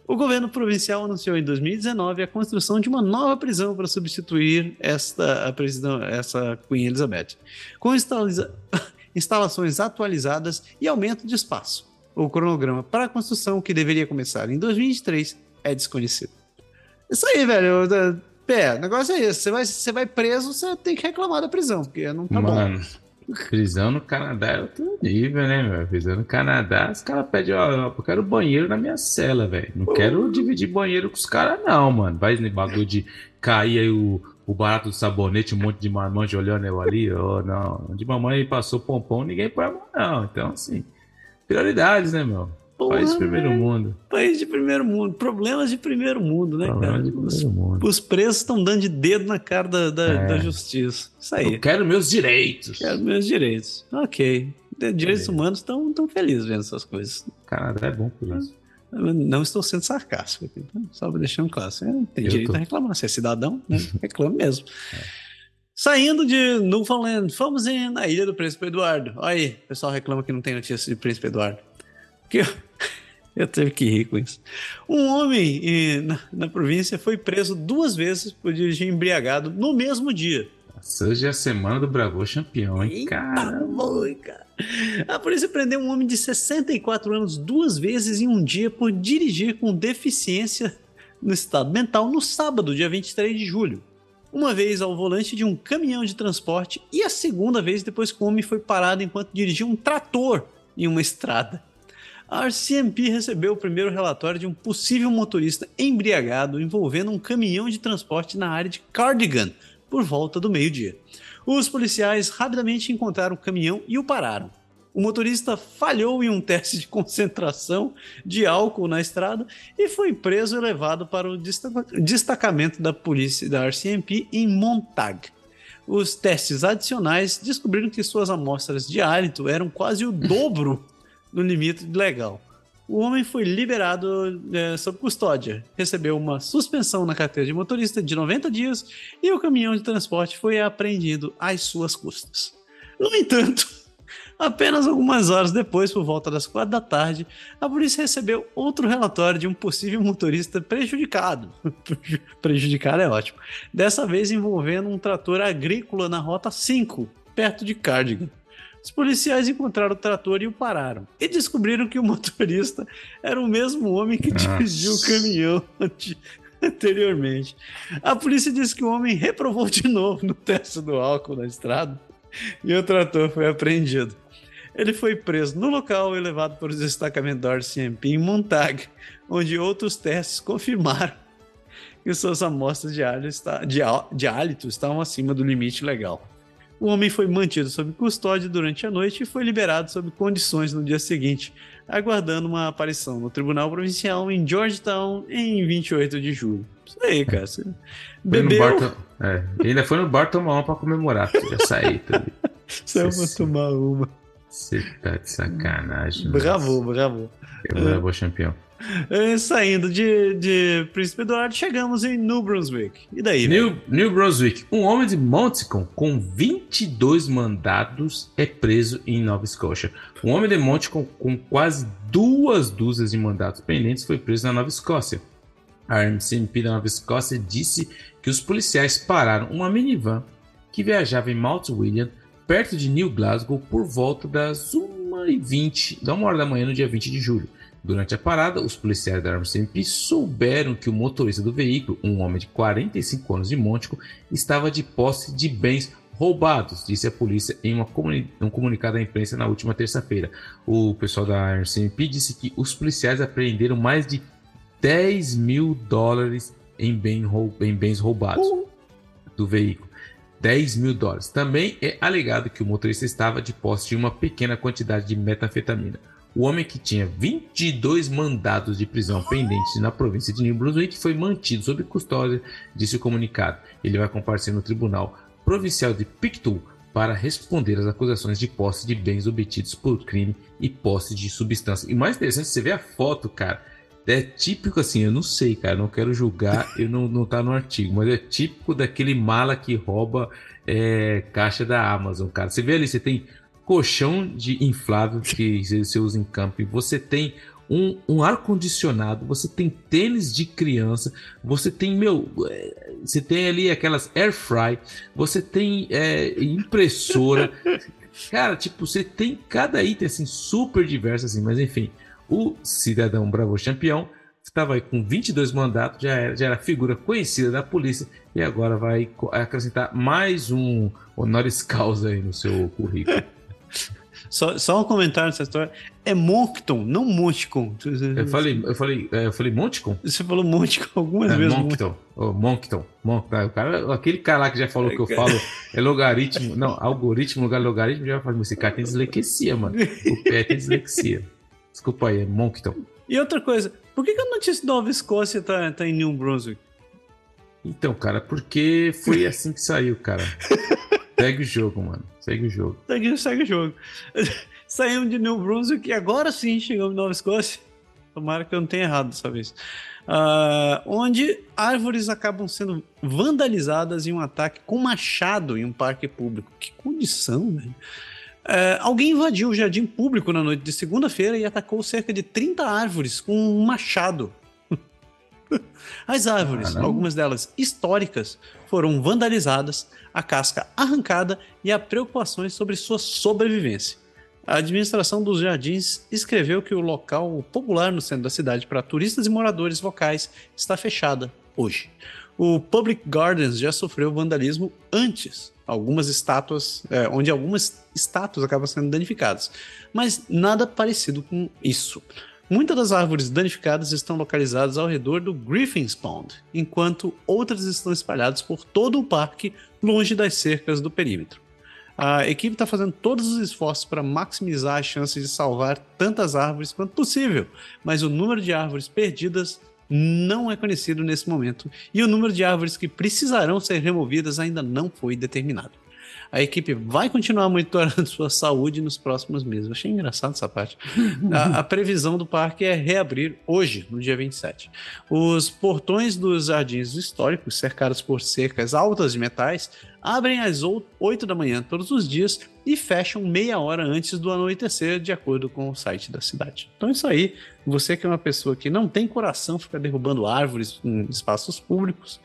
O governo provincial anunciou em 2019 a construção de uma nova prisão para substituir esta a prisão, essa Queen Elizabeth, com *laughs* instalações atualizadas e aumento de espaço. O cronograma para a construção, que deveria começar em 2023, é desconhecido. Isso aí, velho. Pé, o negócio é esse. Você vai, você vai preso, você tem que reclamar da prisão, porque não tá bom. Mano, prisão no Canadá é outro nível, né, meu? Prisão no Canadá, os caras pedem, ó, eu quero banheiro na minha cela, velho. Não quero dividir banheiro com os caras, não, mano. Vai nesse bagulho de cair aí o, o barato do sabonete, um monte de marmanjo olhando eu ali, ó, não. Onde mamãe passou pompom, ninguém põe a mão, não. Então, assim, prioridades, né, meu? Porra, País de primeiro velho. mundo. País de primeiro mundo. Problemas de primeiro mundo, né, Problema cara? de Os, primeiro mundo. os presos estão dando de dedo na cara da, da, É. da justiça. Isso aí. Eu quero meus direitos. Quero meus direitos. Ok. Direitos É. humanos estão tão felizes vendo essas coisas. Canadá é bom por isso. Não estou sendo sarcástico aqui, tá? só deixando claro. Você tem eu direito tô. a reclamar. Você é cidadão, né? *laughs* reclame mesmo. É. Saindo de Newfoundland, fomos na ilha do Príncipe Eduardo. Olha aí, o pessoal reclama que não tem notícia de Príncipe Eduardo. Que eu, *laughs* eu tive que rir com isso. Um homem na, na província foi preso duas vezes por dirigir embriagado no mesmo dia. Hoje é a semana do Bravo Campeão, hein, cara? Boi, cara. A polícia prendeu um homem de 64 anos duas vezes em um dia por dirigir com deficiência no estado mental no sábado, dia 23 de julho. Uma vez ao volante de um caminhão de transporte e a segunda vez depois que o homem foi parado enquanto dirigia um trator em uma estrada. A RCMP recebeu o primeiro relatório de um possível motorista embriagado envolvendo um caminhão de transporte na área de Cardigan, por volta do meio-dia. Os policiais rapidamente encontraram o caminhão e o pararam. O motorista falhou em um teste de concentração de álcool na estrada e foi preso e levado para o destacamento da polícia da RCMP em Montag. Os testes adicionais descobriram que suas amostras de hálito eram quase o dobro do limite legal o homem foi liberado é, sob custódia, recebeu uma suspensão na carteira de motorista de 90 dias e o caminhão de transporte foi apreendido às suas custas. No entanto, *laughs* apenas algumas horas depois, por volta das quatro da tarde, a polícia recebeu outro relatório de um possível motorista prejudicado. *laughs* prejudicado é ótimo. Dessa vez envolvendo um trator agrícola na rota 5, perto de Cardigan. Os policiais encontraram o trator e o pararam. E descobriram que o motorista era o mesmo homem que dirigiu o caminhão anteriormente. A polícia disse que o homem reprovou de novo no teste do álcool na estrada e o trator foi apreendido. Ele foi preso no local e levado para o destacamento da RCMP em Montag, onde outros testes confirmaram que suas amostras de hálito, de, de hálito estavam acima do limite legal. O homem foi mantido sob custódia durante a noite e foi liberado sob condições no dia seguinte, aguardando uma aparição no Tribunal Provincial em Georgetown em 28 de julho. Isso aí, cara. Você bebeu... É, ainda foi no bar tomar uma pra comemorar, já saí também. *laughs* Saiu pra tomar uma. Você tá de sacanagem. Bravo, bravo. Bravo, é. campeão. É, *laughs* saindo de, de Príncipe Eduardo, chegamos em New Brunswick. E daí? New, New Brunswick. Um homem de Monticon com 22 mandados é preso em Nova Escócia. Um homem de Monticon com quase duas dúzias de mandatos pendentes foi preso na Nova Escócia. A RMCMP da Nova Escócia disse que os policiais pararam uma minivan que viajava em Mount William, perto de New Glasgow, por volta das 1h20, da 1 hora da manhã no dia 20 de julho. Durante a parada, os policiais da RCMP souberam que o motorista do veículo, um homem de 45 anos de Montico, estava de posse de bens roubados, disse a polícia em comuni um comunicado à imprensa na última terça-feira. O pessoal da RCMP disse que os policiais apreenderam mais de 10 mil dólares em, bem em bens roubados do veículo. 10 mil dólares. Também é alegado que o motorista estava de posse de uma pequena quantidade de metanfetamina. O homem que tinha 22 mandados de prisão pendentes na província de New Brunswick foi mantido sob custódia, disse o comunicado. Ele vai comparecer no Tribunal Provincial de Pictou para responder às acusações de posse de bens obtidos por crime e posse de substância. E mais interessante, você vê a foto, cara. É típico assim, eu não sei, cara, não quero julgar, eu não, não tá no artigo, mas é típico daquele mala que rouba é, caixa da Amazon, cara. Você vê ali, você tem colchão de inflável que você usa em camping, você tem um, um ar-condicionado, você tem tênis de criança, você tem, meu, é, você tem ali aquelas air fry, você tem é, impressora. *laughs* Cara, tipo, você tem cada item assim super diverso assim, mas enfim, o cidadão Bravo Campeão estava aí com 22 mandatos, já era, já era figura conhecida da polícia e agora vai acrescentar mais um honoris causa aí no seu currículo. *laughs* Só, só um comentário nessa história. É Moncton, não Moncton. Eu falei, eu falei, é, eu falei Moncton? Você falou Moncton algumas é, vezes. Moncton. Oh, Moncton. Moncton. O cara, aquele cara lá que já falou que eu *laughs* falo é logaritmo. Não, algoritmo, lugar logaritmo, já fala, esse cara tem dislexia, mano. O pé tem dislexia. Desculpa aí, é Moncton. E outra coisa, por que, que a notícia da Nova Escócia tá, tá em New Brunswick? Então, cara, porque foi assim que saiu, cara. *laughs* Segue o jogo, mano. Segue o jogo. Segue, segue o jogo. *laughs* Saímos de New Brunswick e agora sim chegamos em Nova Escócia. Tomara que eu não tenha errado dessa vez. Uh, onde árvores acabam sendo vandalizadas em um ataque com machado em um parque público. Que condição, velho. Uh, alguém invadiu o jardim público na noite de segunda-feira e atacou cerca de 30 árvores com um machado. *laughs* As árvores, Caramba. algumas delas históricas, foram vandalizadas, a casca arrancada e há preocupações sobre sua sobrevivência. A administração dos jardins escreveu que o local popular no centro da cidade para turistas e moradores locais está fechada hoje. O Public Gardens já sofreu vandalismo antes, algumas estátuas, é, onde algumas estátuas acabam sendo danificadas, mas nada parecido com isso. Muitas das árvores danificadas estão localizadas ao redor do Griffin's Pond, enquanto outras estão espalhadas por todo o parque, longe das cercas do perímetro. A equipe está fazendo todos os esforços para maximizar as chances de salvar tantas árvores quanto possível, mas o número de árvores perdidas não é conhecido nesse momento e o número de árvores que precisarão ser removidas ainda não foi determinado. A equipe vai continuar monitorando *laughs* sua saúde nos próximos meses. Eu achei engraçado essa parte. A, a, *laughs* previsão do parque é reabrir hoje, no dia 27. Os portões dos jardins históricos, cercados por cercas altas de metais, abrem às 8 da manhã todos os dias e fecham meia hora antes do anoitecer, de acordo com o site da cidade. Então, isso aí, você que é uma pessoa que não tem coração, fica derrubando árvores em espaços públicos.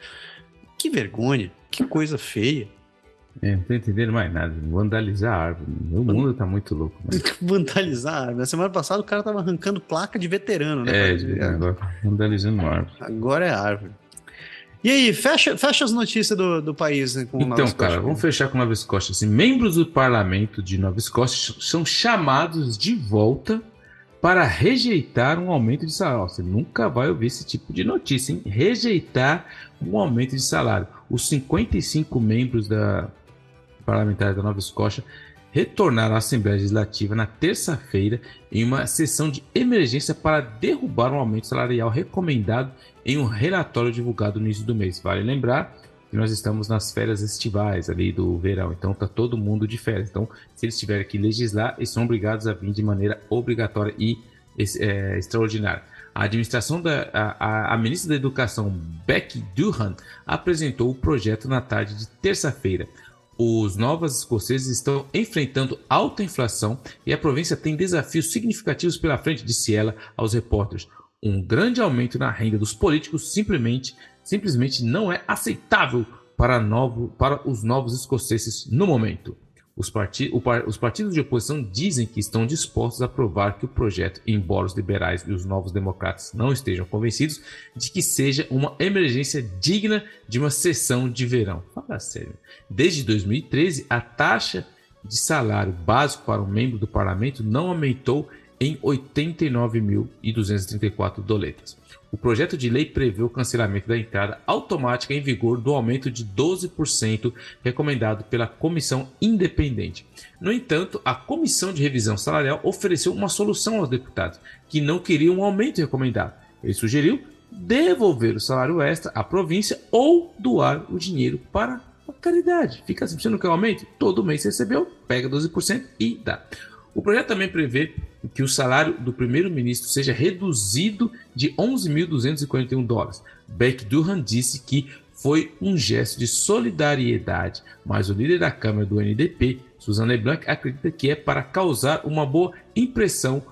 Que vergonha, que coisa feia. É, não tô entendendo mais nada. Vandalizar a árvore. O mundo tá muito louco. Mas... *laughs* Vandalizar a árvore. Na semana passada o cara tava arrancando placa de veterano, né? É, de, agora vandalizando uma árvore. Agora é árvore. E aí, fecha, fecha as notícias do, do país né, com Então, cara, vamos fechar com Nova Escócia. Assim, membros do parlamento de Nova Escócia são chamados de volta para rejeitar um aumento de salário. Você nunca vai ouvir esse tipo de notícia, hein? Rejeitar um aumento de salário. Os 55 membros da parlamentares da Nova Escócia retornaram à Assembleia Legislativa na terça-feira em uma sessão de emergência para derrubar um aumento salarial recomendado em um relatório divulgado no início do mês. Vale lembrar que nós estamos nas férias estivais ali do verão, então está todo mundo de férias. Então, se eles tiverem que legislar, eles são obrigados a vir de maneira obrigatória e é, extraordinária. A administração da a, a, ministra da Educação, Becky Durham, apresentou o projeto na tarde de terça-feira. Os novos escoceses estão enfrentando alta inflação e a província tem desafios significativos pela frente, disse ela aos repórteres. Um grande aumento na renda dos políticos simplesmente, simplesmente não é aceitável para, novo, para os novos escoceses no momento. Os, parti os, partidos de oposição dizem que estão dispostos a provar que o projeto, embora os liberais e os novos democratas não estejam convencidos, de que seja uma emergência digna de uma sessão de verão. Fala sério. Desde 2013, a taxa de salário básico para um membro do parlamento não aumentou em 89.234 doletas. O projeto de lei prevê o cancelamento da entrada automática em vigor do aumento de 12% recomendado pela comissão independente. No entanto, a comissão de revisão salarial ofereceu uma solução aos deputados que não queriam um aumento recomendado. Ele sugeriu devolver o salário extra à província ou doar o dinheiro para a caridade. Fica assim, você não quer um aumento? Todo mês recebeu, pega 12% e dá. O projeto também prevê que o salário do primeiro-ministro seja reduzido de 11.241 dólares. Beck Durham disse que foi um gesto de solidariedade, mas o líder da Câmara do NDP, Suzanne LeBlanc, acredita que é para causar uma boa impressão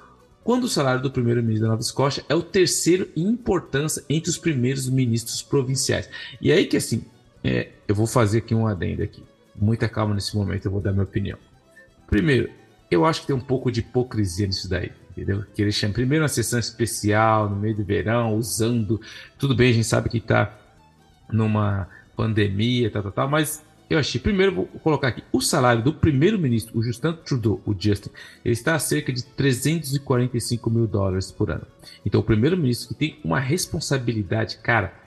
quando o salário do primeiro-ministro da Nova Escócia é o terceiro em importância entre os primeiros ministros provinciais. E aí que assim, é, eu vou fazer aqui um adendo aqui. Muita calma nesse momento, eu vou dar minha opinião. Primeiro, eu acho que tem um pouco de hipocrisia nisso daí, entendeu? Que eles chamam primeiro uma sessão especial no meio do verão, usando. Tudo bem, a gente sabe que está numa pandemia, tal, tal, tal, mas eu achei. Primeiro, vou colocar aqui: o salário do primeiro-ministro, o Justin Trudeau, o Justin, ele está a cerca de 345 mil dólares por ano. Então, o primeiro-ministro que tem uma responsabilidade, cara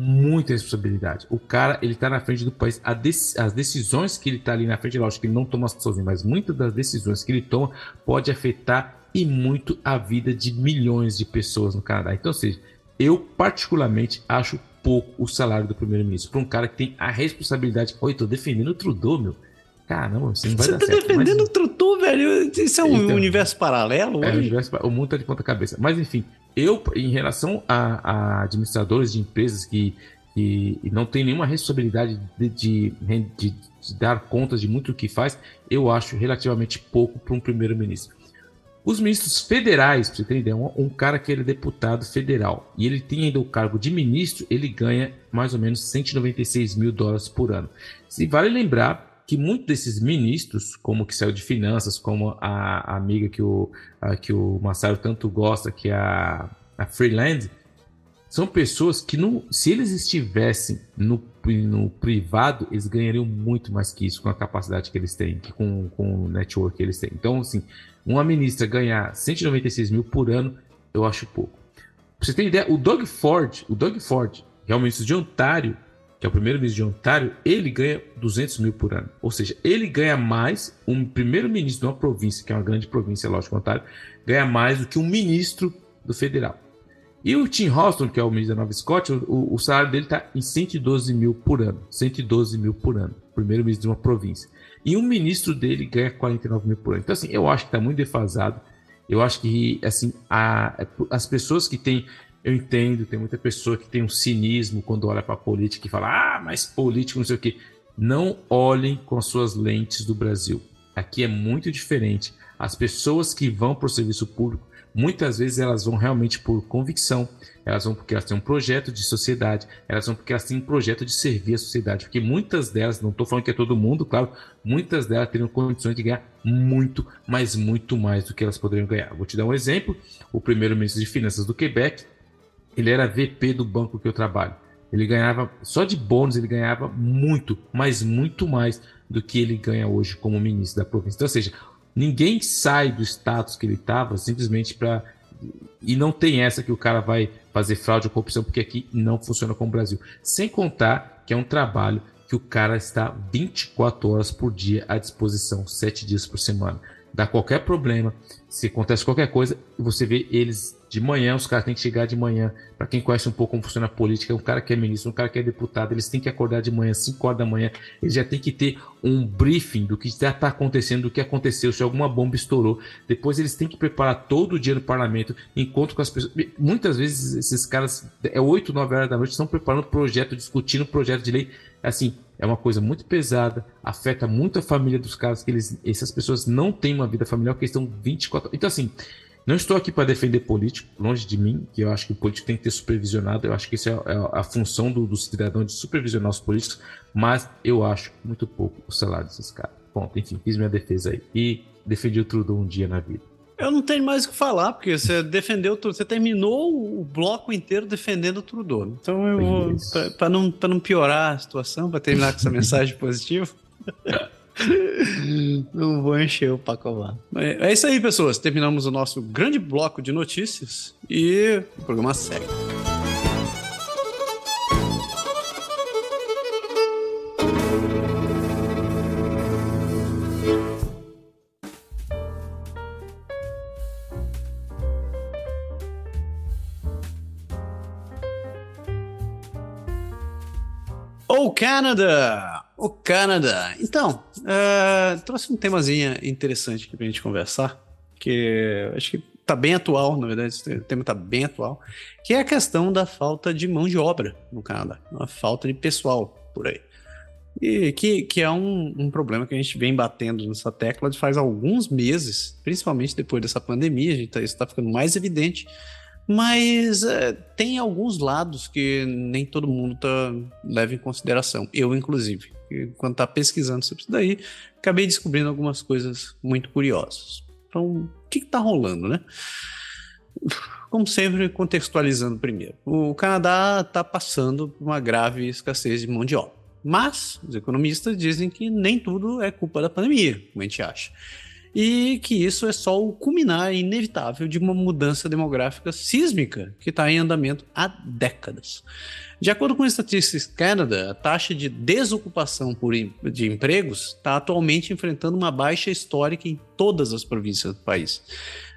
muita responsabilidade. O cara, ele tá na frente do país. as decisões que ele tá ali na frente, lógico que ele não toma sozinho, mas muitas das decisões que ele toma pode afetar e muito a vida de milhões de pessoas no Canadá. Então, ou seja, eu particularmente acho pouco o salário do primeiro-ministro para um cara que tem a responsabilidade. Oi, tô defendendo o Trudeau, meu. Caramba, você não vai você tá certo. defendendo mas... o Trudeau, velho? Isso é um então, universo paralelo? É, universo, o mundo tá de ponta cabeça. Mas enfim, eu, em relação a, a administradores de empresas que, que não tem nenhuma responsabilidade de, de, de, de dar contas de muito o que faz, eu acho relativamente pouco para um primeiro-ministro. Os ministros federais, para você ideia, um, um, cara que ele é deputado federal e ele tem ainda o cargo de ministro, ele ganha mais ou menos 196 mil dólares por ano. E vale lembrar que muitos desses ministros, como que saiu de finanças, como a, amiga que o, a, que o Massaro tanto gosta, que é a, a Freeland, são pessoas que, não, se eles estivessem no, no privado, eles ganhariam muito mais que isso, com a capacidade que eles têm, que com, com o network que eles têm. Então, assim, uma ministra ganhar 196 mil por ano, eu acho pouco. Pra você ter ideia, o Doug Ford, o Doug Ford, que é o ministro de Ontário, que é o primeiro-ministro de Ontário, ele ganha 200 mil por ano. Ou seja, ele ganha mais, um primeiro-ministro de uma província, que é uma grande província, lógico, Ontário, ganha mais do que um ministro do federal. E o Tim Houston, que é o ministro da Nova Scott, o, o salário dele está em 112 mil por ano. 112 mil por ano. Primeiro ministro de uma província. E um ministro dele ganha 49 mil por ano. Então, assim, eu acho que está muito defasado. Eu acho que, assim, a, as pessoas que têm. Eu entendo, tem muita pessoa que tem um cinismo quando olha para a política e fala, ah, mas político, não sei o quê. Não olhem com as suas lentes do Brasil. Aqui é muito diferente. As pessoas que vão para o serviço público Muitas vezes elas vão realmente por convicção, elas vão porque elas têm um projeto de sociedade, elas vão porque elas têm um projeto de servir a sociedade. Porque muitas delas, não estou falando que é todo mundo, claro, muitas delas teriam condições de ganhar muito, mas muito mais do que elas poderiam ganhar. Vou te dar um exemplo: o primeiro-ministro de Finanças do Quebec, ele era VP do banco que eu trabalho. Ele ganhava, só de bônus, ele ganhava muito, mas muito mais do que ele ganha hoje como ministro da província. Então, ou seja, Ninguém sai do status que ele estava simplesmente para. E não tem essa que o cara vai fazer fraude ou corrupção, porque aqui não funciona como o Brasil. Sem contar que é um trabalho que o cara está 24 horas por dia à disposição, 7 dias por semana. Dá qualquer problema, se acontece qualquer coisa, você vê eles de manhã, os caras têm que chegar de manhã. Para quem conhece um pouco como funciona a política, um cara que é ministro, um cara que é deputado, eles têm que acordar de manhã, 5 horas da manhã, eles já têm que ter um briefing do que está acontecendo, do que aconteceu, se alguma bomba estourou. Depois eles têm que preparar todo o dia no parlamento, encontro com as pessoas. Muitas vezes esses caras, é 8, 9 horas da noite, estão preparando projeto, discutindo projeto de lei. Assim, é uma coisa muito pesada, afeta muito a família dos caras, que eles, essas pessoas não têm uma vida familiar, porque estão 24 Então, assim, não estou aqui para defender político, longe de mim, que eu acho que o político tem que ter supervisionado, eu acho que isso é, é a função do, do, cidadão de supervisionar os políticos, mas eu acho muito pouco o salário desses caras. Ponto, enfim, fiz minha defesa aí. E defendi o Trudeau um dia na vida. Eu não tenho mais o que falar, porque você defendeu. Você terminou o bloco inteiro defendendo o Trudeau. Então eu vou. Para não, não piorar a situação, para terminar com essa *laughs* mensagem positiva. *laughs* Não vou encher o Pacová. É isso aí, pessoas. Terminamos o nosso grande bloco de notícias e o programa segue. O Canada! O Canadá. Então, uh, trouxe um temazinho interessante aqui pra gente conversar, que acho que tá bem atual, na verdade, o tema tá bem atual, que é a questão da falta de mão de obra no Canadá, a falta de pessoal por aí. E que, que é um, um problema que a gente vem batendo nessa tecla de faz alguns meses, principalmente depois dessa pandemia, a gente tá, isso está ficando mais evidente mas é, tem alguns lados que nem todo mundo tá, leva em consideração, eu inclusive. Quando tá pesquisando sobre isso daí, acabei descobrindo algumas coisas muito curiosas. Então, o que, que tá rolando, né? Como sempre, contextualizando primeiro. O Canadá está passando por uma grave escassez de mão de obra. Mas os economistas dizem que nem tudo é culpa da pandemia, como a gente acha e que isso é só o culminar inevitável de uma mudança demográfica sísmica que está em andamento há décadas. De acordo com o Statistics Canada, a taxa de desocupação por, de empregos está atualmente enfrentando uma baixa histórica em todas as províncias do país.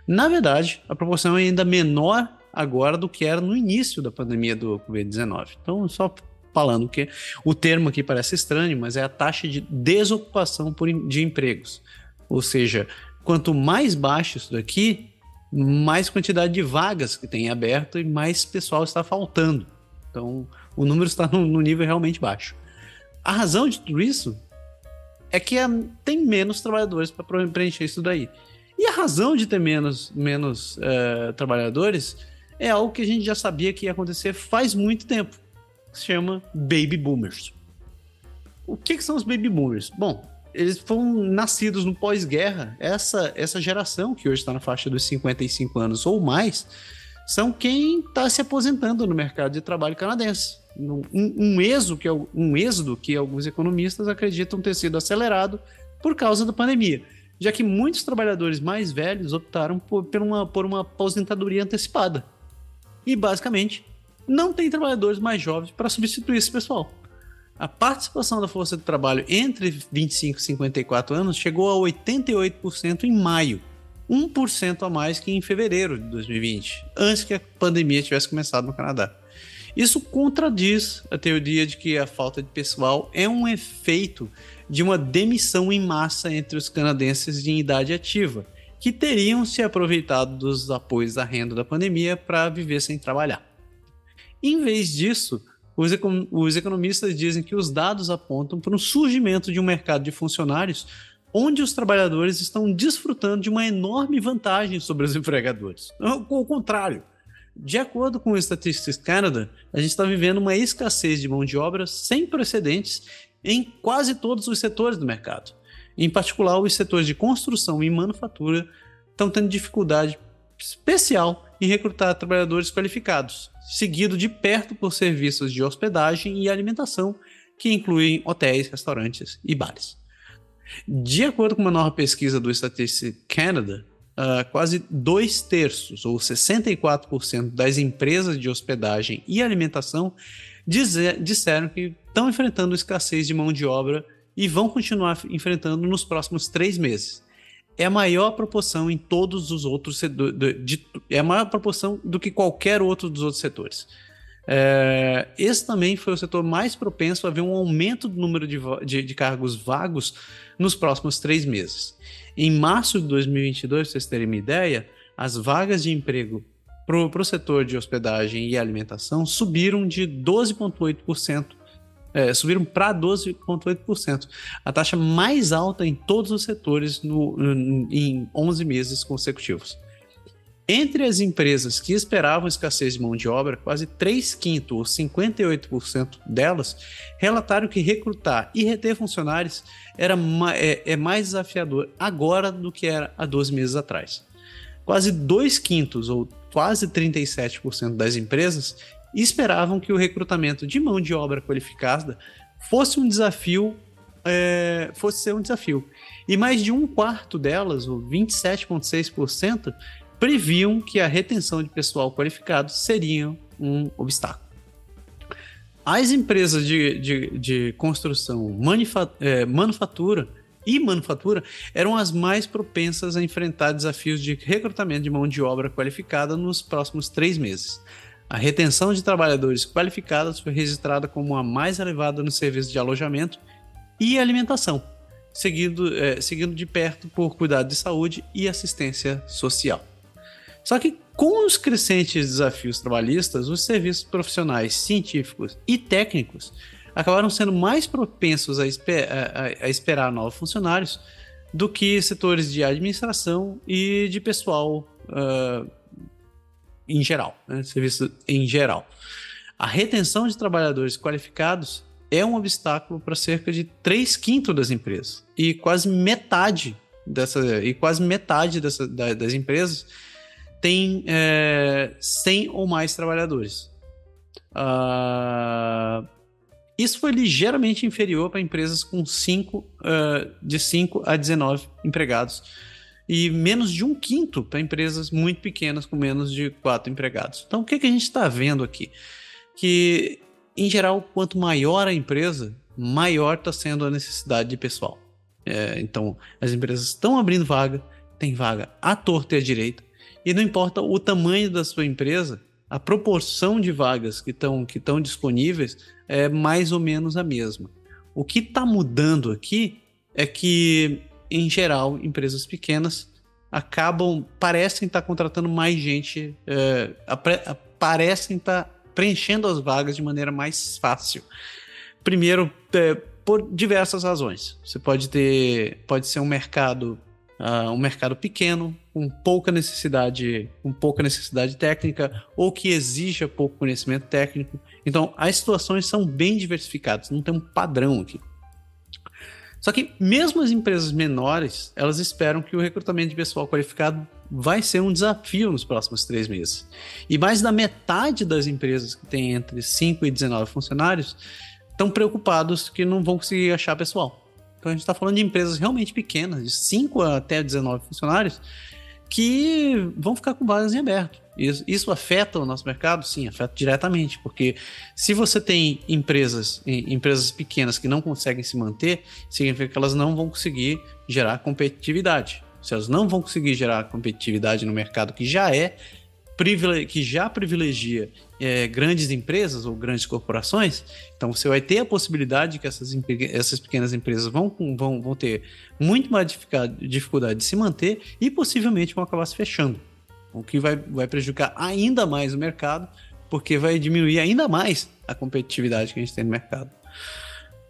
Na verdade, a proporção é ainda menor agora do que era no início da pandemia do Covid-19. Então, só falando que o termo aqui parece estranho, mas é a taxa de desocupação por, de empregos. Ou seja, quanto mais baixo isso daqui, mais quantidade de vagas que tem aberto e mais pessoal está faltando. Então, o número está no, nível realmente baixo. A razão de tudo isso é que tem menos trabalhadores para preencher isso daí. E a razão de ter menos, menos é, trabalhadores é algo que a gente já sabia que ia acontecer faz muito tempo. Se chama Baby Boomers. O que, que são os Baby Boomers? Bom, eles foram nascidos no pós-guerra. Essa, essa geração, que hoje está na faixa dos 55 anos ou mais, são quem está se aposentando no mercado de trabalho canadense. Um, um, êxodo que, um êxodo que alguns economistas acreditam ter sido acelerado por causa da pandemia, já que muitos trabalhadores mais velhos optaram por, por, uma, por uma aposentadoria antecipada. E, basicamente, não tem trabalhadores mais jovens para substituir esse pessoal. A participação da força de trabalho entre 25 e 54 anos chegou a 88% em maio, 1% a mais que em fevereiro de 2020, antes que a pandemia tivesse começado no Canadá. Isso contradiz a teoria de que a falta de pessoal é um efeito de uma demissão em massa entre os canadenses de idade ativa, que teriam se aproveitado dos apoios da renda da pandemia para viver sem trabalhar. Em vez disso, os, econ os economistas dizem que os dados apontam para um surgimento de um mercado de funcionários onde os trabalhadores estão desfrutando de uma enorme vantagem sobre os *laughs* empregadores. Ao contrário, de acordo com o Statistics Canada, a gente está vivendo uma escassez de mão de obra sem precedentes em quase todos os setores do mercado. Em particular, os setores de construção e manufatura estão tendo dificuldade especial em recrutar trabalhadores qualificados, seguido de perto por serviços de hospedagem e alimentação, que incluem hotéis, restaurantes e bares. De acordo com uma nova pesquisa do Statistics Canada, uh, quase dois terços, ou 64% das empresas de hospedagem e alimentação dizer, disseram que estão enfrentando escassez de mão de obra e vão continuar enfrentando nos próximos três meses é a maior proporção em todos os outros setores, é a maior proporção do que qualquer outro dos outros setores. É, esse também foi o setor mais propenso a ver um aumento do número de, de, de cargos vagos nos próximos três meses. Em março de 2022, para vocês terem uma ideia, as vagas de emprego para o setor de hospedagem e alimentação subiram de 12,8% é, subiram para 12,8%, a taxa mais alta em todos os setores no, em 11 meses consecutivos. Entre as empresas que esperavam escassez de mão de obra, quase 3 quintos, ou 58% delas, relataram que recrutar e reter funcionários era é, é mais desafiador agora do que era há 12 meses atrás. Quase 2 quintos, ou quase 37% das empresas, esperavam que o recrutamento de mão de obra qualificada fosse um desafio, é, fosse ser um desafio. E mais de um quarto delas, ou 27,6%, previam que a retenção de pessoal qualificado seria um obstáculo. As empresas de, de, de construção, é, manufatura e manufatura eram as mais propensas a enfrentar desafios de recrutamento de mão de obra qualificada nos próximos três meses. A retenção de trabalhadores qualificados foi registrada como a mais elevada no serviço de alojamento e alimentação, seguido, é, seguindo de perto por cuidado de saúde e assistência social. Só que com os crescentes desafios trabalhistas, os serviços profissionais, científicos e técnicos acabaram sendo mais propensos a, esper a, a esperar novos funcionários do que setores de administração e de pessoal uh, em geral, né? serviço em geral. A retenção de trabalhadores qualificados é um obstáculo para cerca de 3 quintos das empresas. E quase metade dessa, e quase metade dessa, das empresas tem é, 100 ou mais trabalhadores. Uh, isso foi ligeiramente inferior para empresas com 5, uh, de 5 a 19 empregados e menos de um quinto para empresas muito pequenas com menos de quatro empregados. Então, o que, que a gente está vendo aqui? Que, em geral, quanto maior a empresa, maior está sendo a necessidade de pessoal. É, então, as empresas estão abrindo vaga, tem vaga à torta e à direita, e não importa o tamanho da sua empresa, a proporção de vagas que estão que disponíveis é mais ou menos a mesma. O que está mudando aqui é que em geral, empresas pequenas acabam, parecem estar contratando mais gente, é, parecem estar preenchendo as vagas de maneira mais fácil. Primeiro, é, por diversas razões. Você pode ter, pode ser um mercado, uh, um mercado pequeno, com pouca necessidade, com pouca necessidade técnica, ou que exija pouco conhecimento técnico. Então, as situações são bem diversificadas, não tem um padrão aqui. Só que mesmo as empresas menores, elas esperam que o recrutamento de pessoal qualificado vai ser um desafio nos próximos três meses. E mais da metade das empresas que têm entre 5 e 19 funcionários estão preocupados que não vão conseguir achar pessoal. Então a gente está falando de empresas realmente pequenas, de 5 até 19 funcionários, que vão ficar com vagas em aberto. Isso, isso, afeta o nosso mercado? Sim, afeta diretamente, porque se você tem empresas, empresas pequenas que não conseguem se manter, significa que elas não vão conseguir gerar competitividade. Se elas não vão conseguir gerar competitividade no mercado que já é que já privilegia é, grandes empresas ou grandes corporações, então você vai ter a possibilidade que essas, essas pequenas empresas vão, vão, vão ter muito mais dificuldade de se manter e possivelmente vão acabar se fechando o que vai, vai prejudicar ainda mais o mercado, porque vai diminuir ainda mais a competitividade que a gente tem no mercado.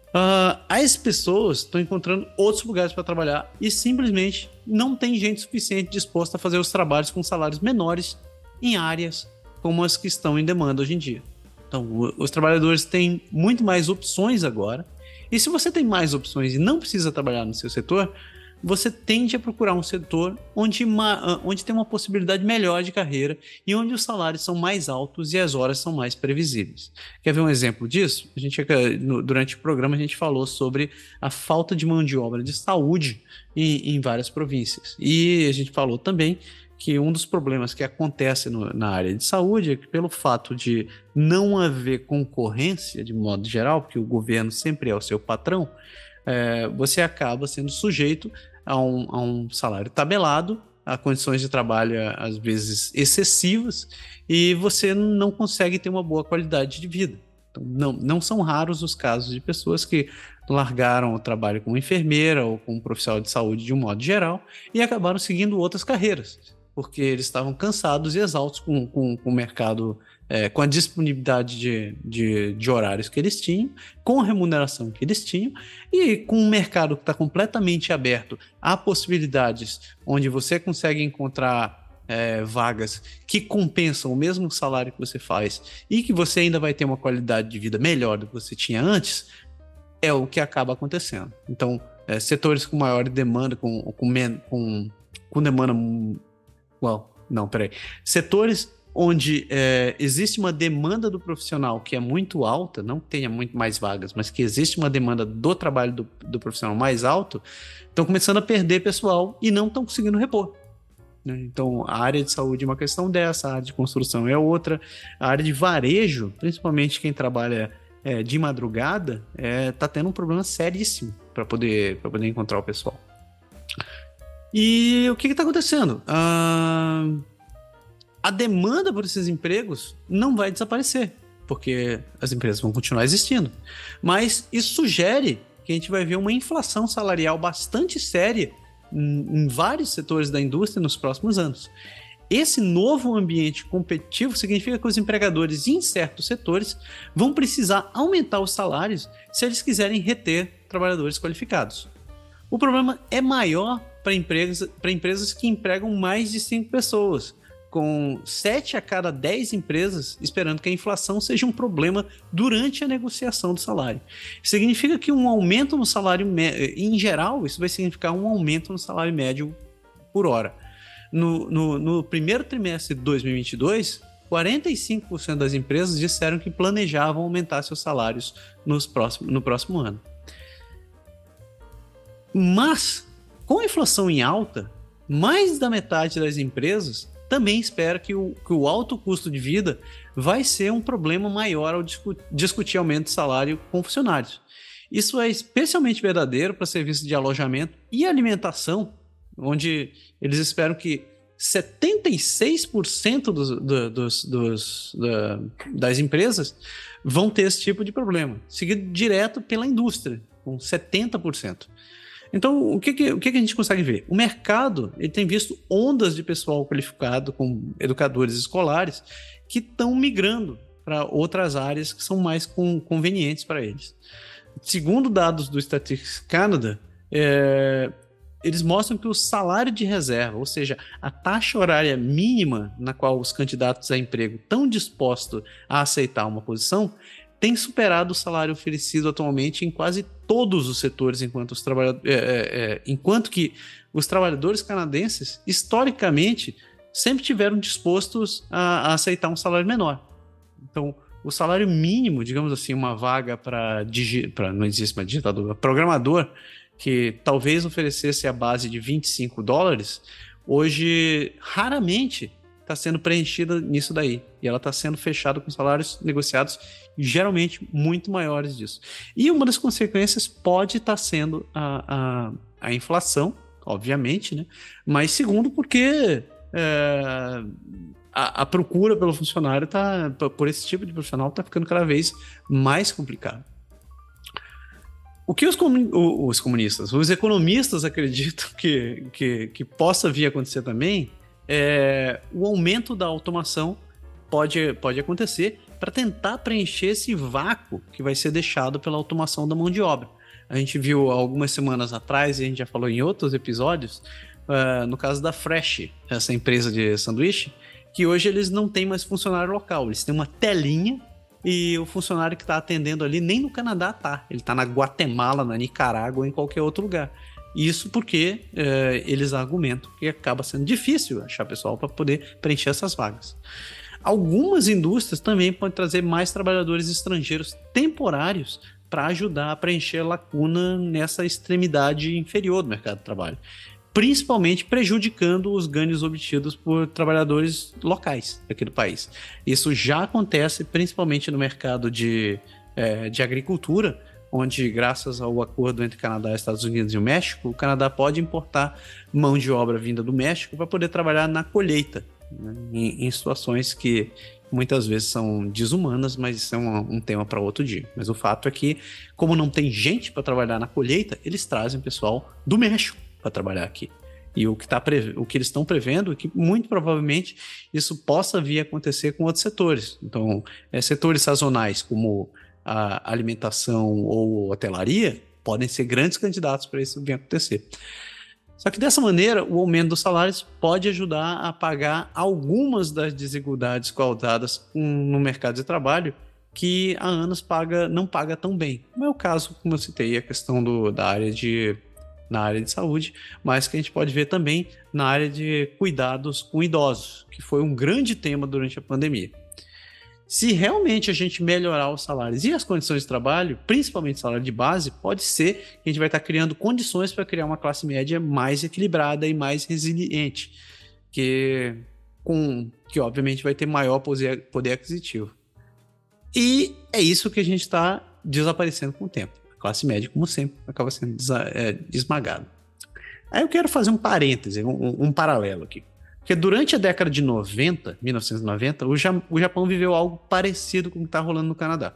Uh, as pessoas estão encontrando outros lugares para trabalhar e simplesmente não tem gente suficiente disposta a fazer os trabalhos com salários menores em áreas como as que estão em demanda hoje em dia. Então, os trabalhadores têm muito mais opções agora. E se você tem mais opções e não precisa trabalhar no seu setor, você tende a procurar um setor onde, uma, ah, onde tem uma possibilidade melhor de carreira e onde os salários são mais altos e as horas são mais previsíveis. Quer ver um exemplo disso? A gente, durante o programa a gente falou sobre a falta de mão de obra de saúde em, em várias províncias. E a gente falou também que um dos problemas que acontece no, na área de saúde é que, pelo fato de não haver concorrência de modo geral, porque o governo sempre é o seu patrão, é, você acaba sendo sujeito a um, a um salário tabelado, a condições de trabalho às vezes excessivas e você não consegue ter uma boa qualidade de vida. Então, não, não são raros os casos de pessoas que largaram o trabalho como enfermeira ou como profissional de saúde de um modo geral e acabaram seguindo outras carreiras, porque eles estavam cansados e exaustos com, com, com o mercado é, com a disponibilidade de, de, de, horários que eles tinham, com a remuneração que eles tinham e com um mercado que está completamente aberto a possibilidades onde você consegue encontrar é, vagas que compensam o mesmo salário que você faz e que você ainda vai ter uma qualidade de vida melhor do que você tinha antes, é o que acaba acontecendo. Então, é, setores com maior demanda, com, com, com, com demanda. Well, não, peraí. Setores onde é, existe uma demanda do profissional que é muito alta, não que tenha muito mais vagas, mas que existe uma demanda do trabalho do, do profissional mais alto, estão começando a perder pessoal e não estão conseguindo repor. Né? Então, a área de saúde é uma questão dessa, a área de construção é outra, a área de varejo, principalmente quem trabalha é, de madrugada, está é, tá tendo um problema seríssimo para poder, poder encontrar o pessoal. E o que está acontecendo? Ah a demanda por esses empregos não vai desaparecer, porque as empresas vão continuar existindo. Mas isso sugere que a gente vai ver uma inflação salarial bastante séria em, vários setores da indústria nos próximos anos. Esse novo ambiente competitivo significa que os empregadores em certos setores vão precisar aumentar os salários se eles quiserem reter trabalhadores qualificados. O problema é maior para empresas, empresas que empregam mais de cinco pessoas, com 7 a cada 10 empresas esperando que a inflação seja um problema durante a negociação do salário. Significa que um aumento no salário, em geral, isso vai significar um aumento no salário médio por hora. No, no, no primeiro trimestre de 2022, 45% das empresas disseram que planejavam aumentar seus salários nos próximo, no próximo ano. Mas, com a inflação em alta, mais da metade das empresas também espera que o, que o alto custo de vida vai ser um problema maior ao discu discutir aumento de salário com funcionários. Isso é especialmente verdadeiro para serviços de alojamento e alimentação, onde eles esperam que 76% dos, do, dos, dos, da, das empresas vão ter esse tipo de problema, seguido direto pela indústria, com 70%. Então, o que, que, o que, que a gente consegue ver? O mercado ele tem visto ondas de pessoal qualificado, com educadores escolares, que estão migrando para outras áreas que são mais com, convenientes para eles. Segundo dados do Statistics Canada, é, eles mostram que o salário de reserva, ou seja, a taxa horária mínima na qual os candidatos a emprego estão dispostos a aceitar uma posição, tem superado o salário oferecido atualmente em quase todos os setores, enquanto, os trabalhadores, é, é, é, enquanto que os trabalhadores canadenses, historicamente, sempre tiveram dispostos a, a aceitar um salário menor. Então, o salário mínimo, digamos assim, uma vaga para não existe mais digitador, programador, que talvez oferecesse a base de 25 dólares, hoje raramente está sendo preenchida nisso daí. E ela está sendo fechada com salários negociados geralmente muito maiores disso. E uma das consequências pode estar tá sendo a, a, a, inflação, obviamente, né? Mas segundo, porque é, a, a, procura pelo funcionário tá, por esse tipo de profissional está ficando cada vez mais complicado. O que os, os comunistas, os economistas acreditam que, que, que possa vir a acontecer também é, o aumento da automação pode, pode acontecer para tentar preencher esse vácuo que vai ser deixado pela automação da mão de obra. A gente viu algumas semanas atrás, e a gente já falou em outros episódios, uh, no caso da Fresh, essa empresa de sanduíche, que hoje eles não têm mais funcionário local, eles têm uma telinha e o funcionário que está atendendo ali nem no Canadá tá, ele está na Guatemala, na Nicarágua em qualquer outro lugar. Isso porque é, eles argumentam que acaba sendo difícil achar pessoal para poder preencher essas vagas. Algumas indústrias também podem trazer mais trabalhadores estrangeiros temporários para ajudar a preencher a lacuna nessa extremidade inferior do mercado de trabalho, principalmente prejudicando os ganhos obtidos por trabalhadores locais aqui do país. Isso já acontece principalmente no mercado de, é, de agricultura, onde, graças ao acordo entre Canadá, Estados Unidos e o México, o Canadá pode importar mão de obra vinda do México para poder trabalhar na colheita, né, em, em, situações que muitas vezes são desumanas, mas isso é um, um tema para outro dia. Mas o fato é que, como não tem gente para trabalhar na colheita, eles trazem pessoal do México para trabalhar aqui. E o que, tá o que eles estão prevendo é que muito provavelmente isso possa vir a acontecer com outros setores. Então, é, setores sazonais como a alimentação ou hotelaria podem ser grandes candidatos para isso vir acontecer. Só que dessa maneira, o aumento dos salários pode ajudar a pagar algumas das desigualdades causadas no mercado de trabalho que a ANAS paga, não paga tão bem. Não é o caso, como eu citei, a questão do, da área de na área de saúde, mas que a gente pode ver também na área de cuidados com idosos, que foi um grande tema durante a pandemia se realmente a gente melhorar os salários e as condições de trabalho, principalmente salário de base, pode ser que a gente vai estar criando condições para criar uma classe média mais equilibrada e mais resiliente, que com que obviamente vai ter maior poder, aquisitivo. E é isso que a gente está desaparecendo com o tempo. A classe média, como sempre, acaba sendo é, esmagada. Aí eu quero fazer um parêntese, um, um paralelo aqui. Porque durante a década de 90, 1990, o, o Japão viveu algo parecido com o que está rolando no Canadá.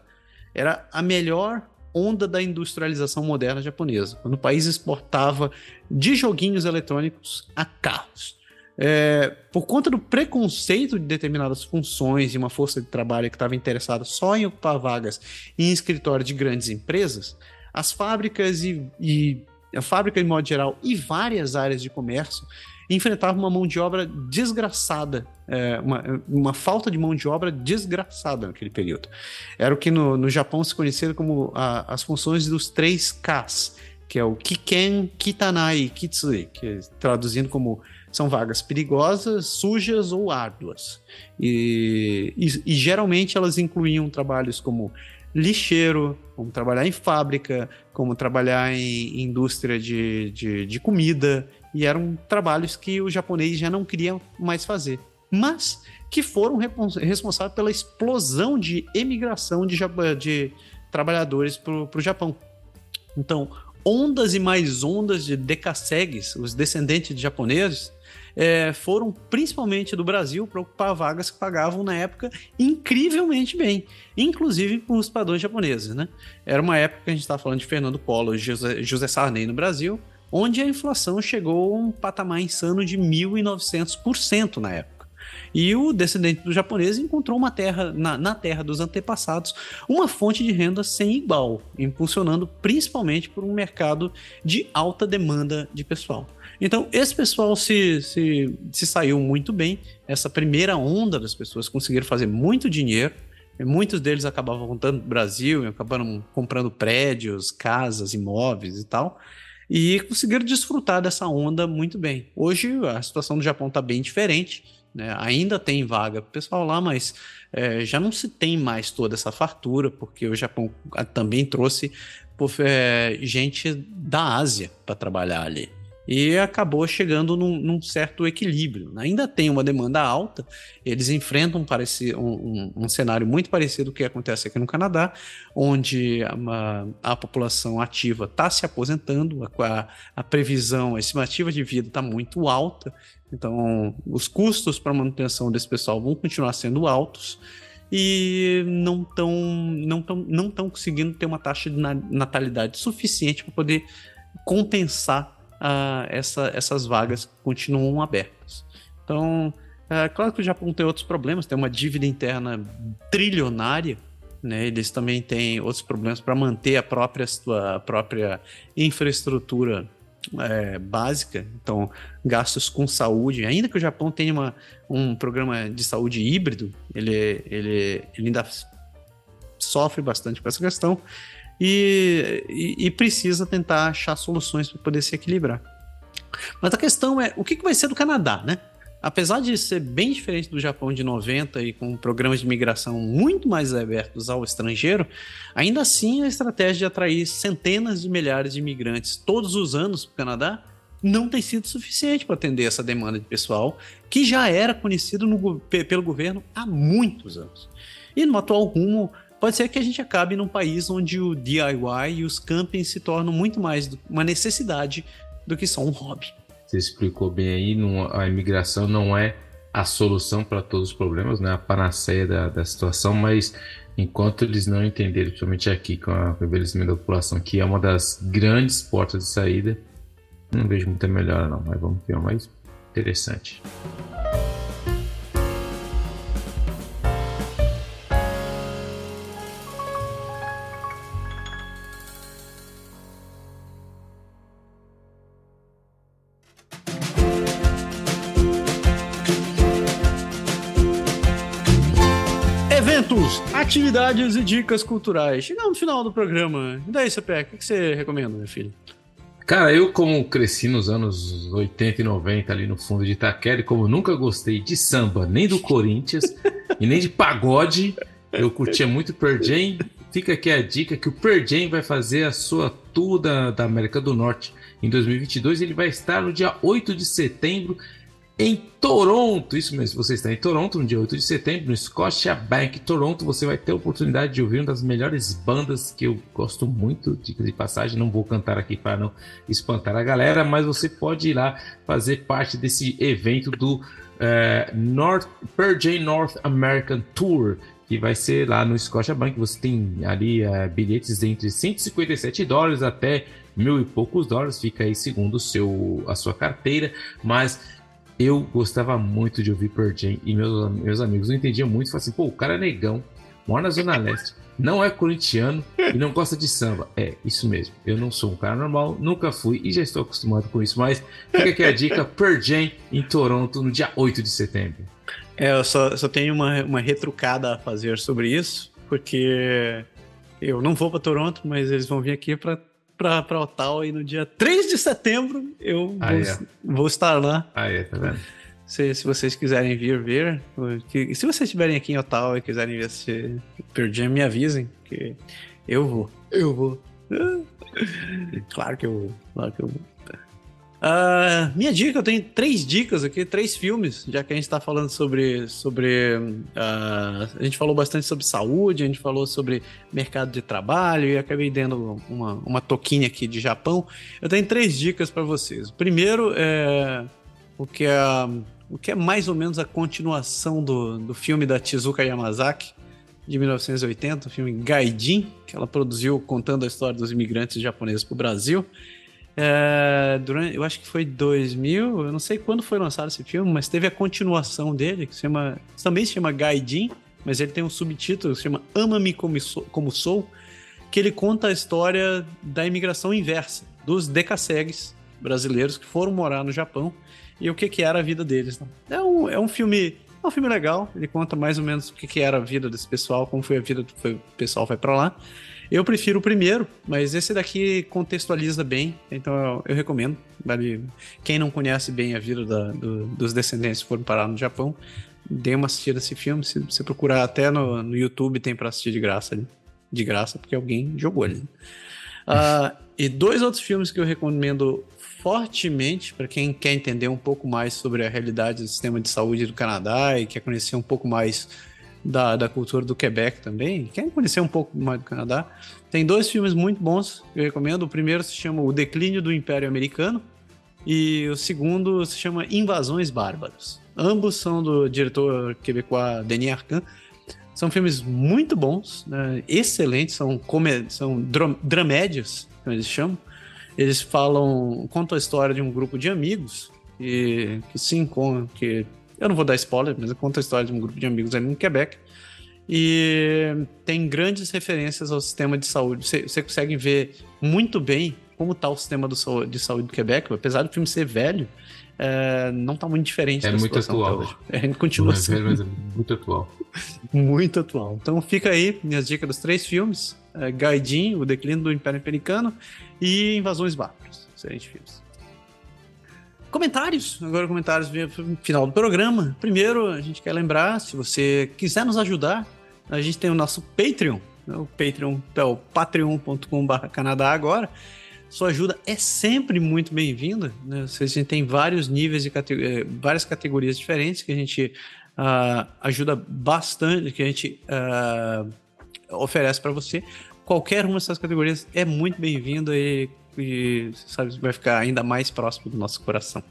Era a melhor onda da industrialização moderna japonesa, quando o país exportava de joguinhos eletrônicos a carros. É, por conta do preconceito de determinadas funções e uma força de trabalho que estava interessada só em ocupar vagas em escritórios de grandes empresas, as fábricas e, e a fábrica em modo geral e várias áreas de comércio enfrentava uma mão de obra desgraçada, é, uma, uma falta de mão de obra desgraçada naquele período. Era o que no, no Japão se conhecia como a, as funções dos três Ks, que é o Kiken, Kitanai Kitsui, que traduzindo como são vagas perigosas, sujas ou árduas. E, e, e geralmente elas incluíam trabalhos como lixeiro, como trabalhar em fábrica, como trabalhar em indústria de, de, de comida, e eram trabalhos que o japonês já não queria mais fazer, mas que foram responsáveis pela explosão de emigração de, de trabalhadores para o Japão. Então, ondas e mais ondas de decassegues, os descendentes de japoneses, é, foram principalmente do Brasil para ocupar vagas que pagavam na época incrivelmente bem, inclusive com os padrões japoneses. Né? Era uma época que a gente estava falando de Fernando Collor e José, José Sarney no Brasil, onde a inflação chegou a um patamar insano de 1.900% na época. E o descendente do japonês encontrou uma terra na, na, terra dos antepassados uma fonte de renda sem igual, impulsionando principalmente por um mercado de alta demanda de pessoal. Então, esse pessoal se, se, se saiu muito bem. Essa primeira onda das pessoas conseguiram fazer muito dinheiro. Muitos deles acabavam voltando para o Brasil, acabaram comprando prédios, casas, imóveis e tal e conseguiram desfrutar dessa onda muito bem. Hoje a situação do Japão está bem diferente, né? ainda tem vaga para o pessoal lá, mas é, já não se tem mais toda essa fartura, porque o Japão também trouxe é, gente da Ásia para trabalhar ali e acabou chegando num, num, certo equilíbrio. Ainda tem uma demanda alta, eles enfrentam um, um, um, cenário muito parecido com o que acontece aqui no Canadá, onde a, a população ativa está se aposentando, a, a, previsão, a estimativa de vida está muito alta, então os custos para manutenção desse pessoal vão continuar sendo altos e não estão não tão, não tão conseguindo ter uma taxa de natalidade suficiente para poder compensar uh, essa, essas vagas continuam abertas. Então, é claro que o Japão tem outros problemas, tem uma dívida interna trilionária, né? Eles também têm outros problemas para manter a própria, a própria infraestrutura é, básica, então gastos com saúde. Ainda que o Japão tenha uma, um programa de saúde híbrido, ele, ele, ele ainda sofre bastante com essa questão e, e, e precisa tentar achar soluções para poder se equilibrar. Mas a questão é, o que, que vai ser do Canadá, né? Apesar de ser bem diferente do Japão de 90 e com programas de migração muito mais abertos ao estrangeiro, ainda assim a estratégia de atrair centenas de milhares de imigrantes todos os anos para o Canadá não tem sido suficiente para atender essa demanda de pessoal que já era conhecido pelo governo há muitos anos. E no atual rumo, pode ser que a gente acabe num país onde o DIY e os campings se tornam muito mais uma necessidade do que só um hobby. Você explicou bem aí, a imigração não é a solução para todos os problemas, né? a panaceia da, da situação, mas enquanto eles não entenderem, principalmente aqui com o envelhecimento da população, que é uma das grandes portas de saída, não vejo muita melhora não, mas vamos ver uma mais interessante. Atividades e dicas culturais. Chegamos no final do programa. E daí, CPE, o que você recomenda, meu filho? Cara, eu como cresci nos anos 80 e 90 ali no fundo de Itaquera, como nunca gostei de samba, nem do Corinthians *laughs* e nem de pagode, eu curtia muito Pearl Jam. Fica aqui a dica que o Pearl Jam vai fazer a sua tour da, da América do Norte em 2022. Ele vai estar no dia 8 de setembro em Toronto. Isso mesmo, se você está em Toronto no dia 8 de setembro, no Scotia Bank Toronto, você vai ter a oportunidade de ouvir uma das melhores bandas que eu gosto muito, dicas de passagem. Não vou cantar aqui para não espantar a galera, mas você pode ir lá fazer parte desse evento do é, North, Pearl Jam North American Tour. Que vai ser lá no Scotia Bank. Você tem ali é, bilhetes entre 157 dólares até mil e poucos dólares. Fica aí segundo seu, a sua carteira. Mas eu gostava muito de ouvir Pearl Jam e meus, meus amigos não entendiam muito. Falavam assim, pô, o cara é negão, mora na Zona Leste, não é corintiano e não gosta de samba. É, isso mesmo. Eu não sou um cara normal, nunca fui e já estou acostumado com isso. Mas fica aqui a dica: *laughs* Pearl Jam em Toronto no dia 8 de setembro. É, eu só, só tenho uma, uma retrucada a fazer sobre isso, porque eu não vou para Toronto, mas eles vão vir aqui para para Ottawa e no dia 3 de setembro eu ah, vou, é. vou, estar lá. Ah, é, tá vendo? Se, se vocês quiserem vir ver, que, se vocês estiverem aqui em Ottawa e quiserem ver se Pearl me avisem, que eu vou. Eu vou. claro que eu vou. Claro que eu vou. Uh, minha dica, eu tenho três dicas aqui, três filmes, já que a gente está falando sobre. sobre uh, a gente falou bastante sobre saúde, a gente falou sobre mercado de trabalho e acabei dando uma, uma toquinha aqui de Japão. Eu tenho três dicas para vocês. Primeiro é o que é, o que é mais ou menos a continuação do, do filme da Tezuka Yamazaki, de 1980, o filme Gaijin, que ela produziu contando a história dos imigrantes japoneses para o Brasil. É, durante, eu acho que foi 2000, eu não sei quando foi lançado esse filme, mas teve a continuação dele, que se chama, também se chama Gaidin, mas ele tem um subtítulo que se chama Ama-me como, sou, como Sou, que ele conta a história da imigração inversa, dos decassegues brasileiros que foram morar no Japão e o que, que era a vida deles. Né? É, um, é um filme é um filme legal, ele conta mais ou menos o que, que era a vida desse pessoal, como foi a vida do pessoal vai para lá. Eu prefiro o primeiro, mas esse daqui contextualiza bem, então eu, eu recomendo. Vale, quem não conhece bem a vida da, do, dos descendentes que foram parar no Japão, dê uma assistida nesse filme. Se você procurar até no, no YouTube, tem para assistir de graça ali. De graça, porque alguém jogou ali. Uh, e dois outros filmes que eu recomendo fortemente para quem quer entender um pouco mais sobre a realidade do sistema de saúde do Canadá e quer conhecer um pouco mais da, da cultura do Quebec também, quer conhecer um pouco mais do Canadá, tem dois filmes muito bons que eu recomendo. O primeiro se chama O Declínio do Império Americano e o segundo se chama Invasões Bárbaras. Ambos são do diretor quebecois Denis Arcand. São filmes muito bons, né? excelentes, são, são dramédias, como eles chamam. Eles falam, contam a história de um grupo de amigos que, que se encontram, que eu não vou dar spoiler, mas conta a história de um grupo de amigos ali no Quebec. E tem grandes referências ao sistema de saúde. Você, você consegue ver muito bem como está o sistema do, de saúde do Quebec, apesar do filme ser velho, é, não está muito diferente. É muito atual. É, continua não é velho, mas é muito atual. *laughs* muito atual. Então fica aí minhas dicas dos três filmes: é, Gaidin, O Declínio do Império Americano e Invasões Bárbaras. Excelentes filmes. Comentários, agora comentários no final do programa. Primeiro, a gente quer lembrar, se você quiser nos ajudar, a gente tem o nosso Patreon, né? o Patreon é o patreon.com.br Canadá agora. Sua ajuda é sempre muito bem-vinda. Né? A gente tem vários níveis e categor... várias categorias diferentes que a gente uh, ajuda bastante, que a gente uh, oferece para você. Qualquer uma dessas categorias é muito bem-vinda e e sabe, vai ficar ainda mais próximo do nosso coração.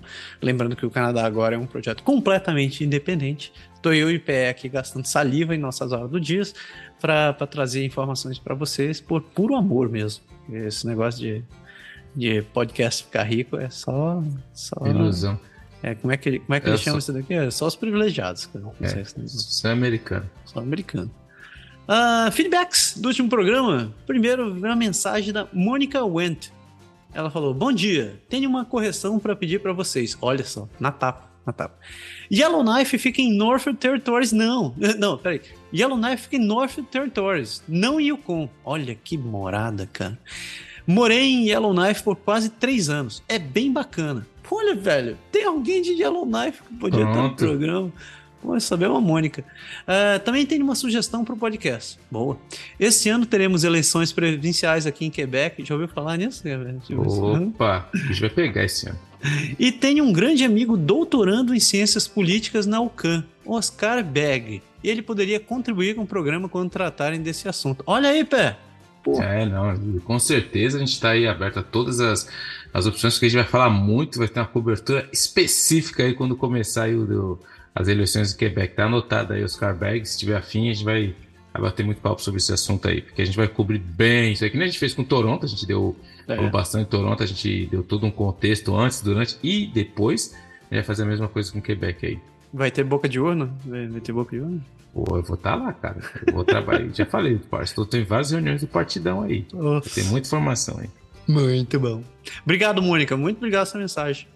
Lembrando que o Canadá agora é um projeto completamente independente. Estou eu e o PE aqui gastando saliva em nossas horas do dia para trazer informações para vocês por puro amor mesmo. Esse negócio de, de podcast ficar rico é só. só Ilusão. É, como é que, como é que é eles chamam isso daqui? É só os privilegiados. É, só americano. Só americano. Uh, feedbacks do último programa. Primeiro, uma mensagem da Mônica Wendt. Ela falou: Bom dia, tenho uma correção para pedir para vocês. Olha só, na tapa, na tapa. Yellowknife fica em Norfolk Territories, não. *laughs* Não, peraí. Yellowknife fica em Norfolk Territories, não Yukon. Olha que morada, cara. Morei em Yellowknife por quase três anos. É bem bacana. Olha, velho, tem alguém de Yellowknife que podia Pronto. estar no programa. Vamos saber uma Mônica. Uh, também tem uma sugestão para o podcast. Boa. Esse ano teremos eleições provinciais aqui em Quebec. Já ouviu falar nisso? Opa, a gente vai pegar esse ano. E tem um grande amigo doutorando em ciências políticas na UCAM, Oscar Begg. E ele poderia contribuir com o programa quando tratarem desse assunto. Olha aí, Pé! Porra. É, não, com certeza a gente está aí aberto a todas as, as opções que a gente vai falar muito, vai ter uma cobertura específica aí quando começar aí o, as eleições do Quebec. Tá anotado aí, Oscar Berg. Se tiver afim, a gente vai, bater muito papo sobre esse assunto aí, porque a gente vai cobrir bem isso aí. Que nem a gente fez com Toronto, a gente deu é. bastante Toronto, a gente deu todo um contexto antes, durante e depois. A gente vai fazer a mesma coisa com Quebec aí. Vai ter boca de urna? Vai, ter boca de urna? Pô, eu vou estar tá lá, cara. Eu vou trabalhar. *laughs* Já falei, parceiro. Estou em várias reuniões do partidão aí. Tem muita informação aí. Muito bom. Obrigado, Mônica. Muito obrigado pela mensagem.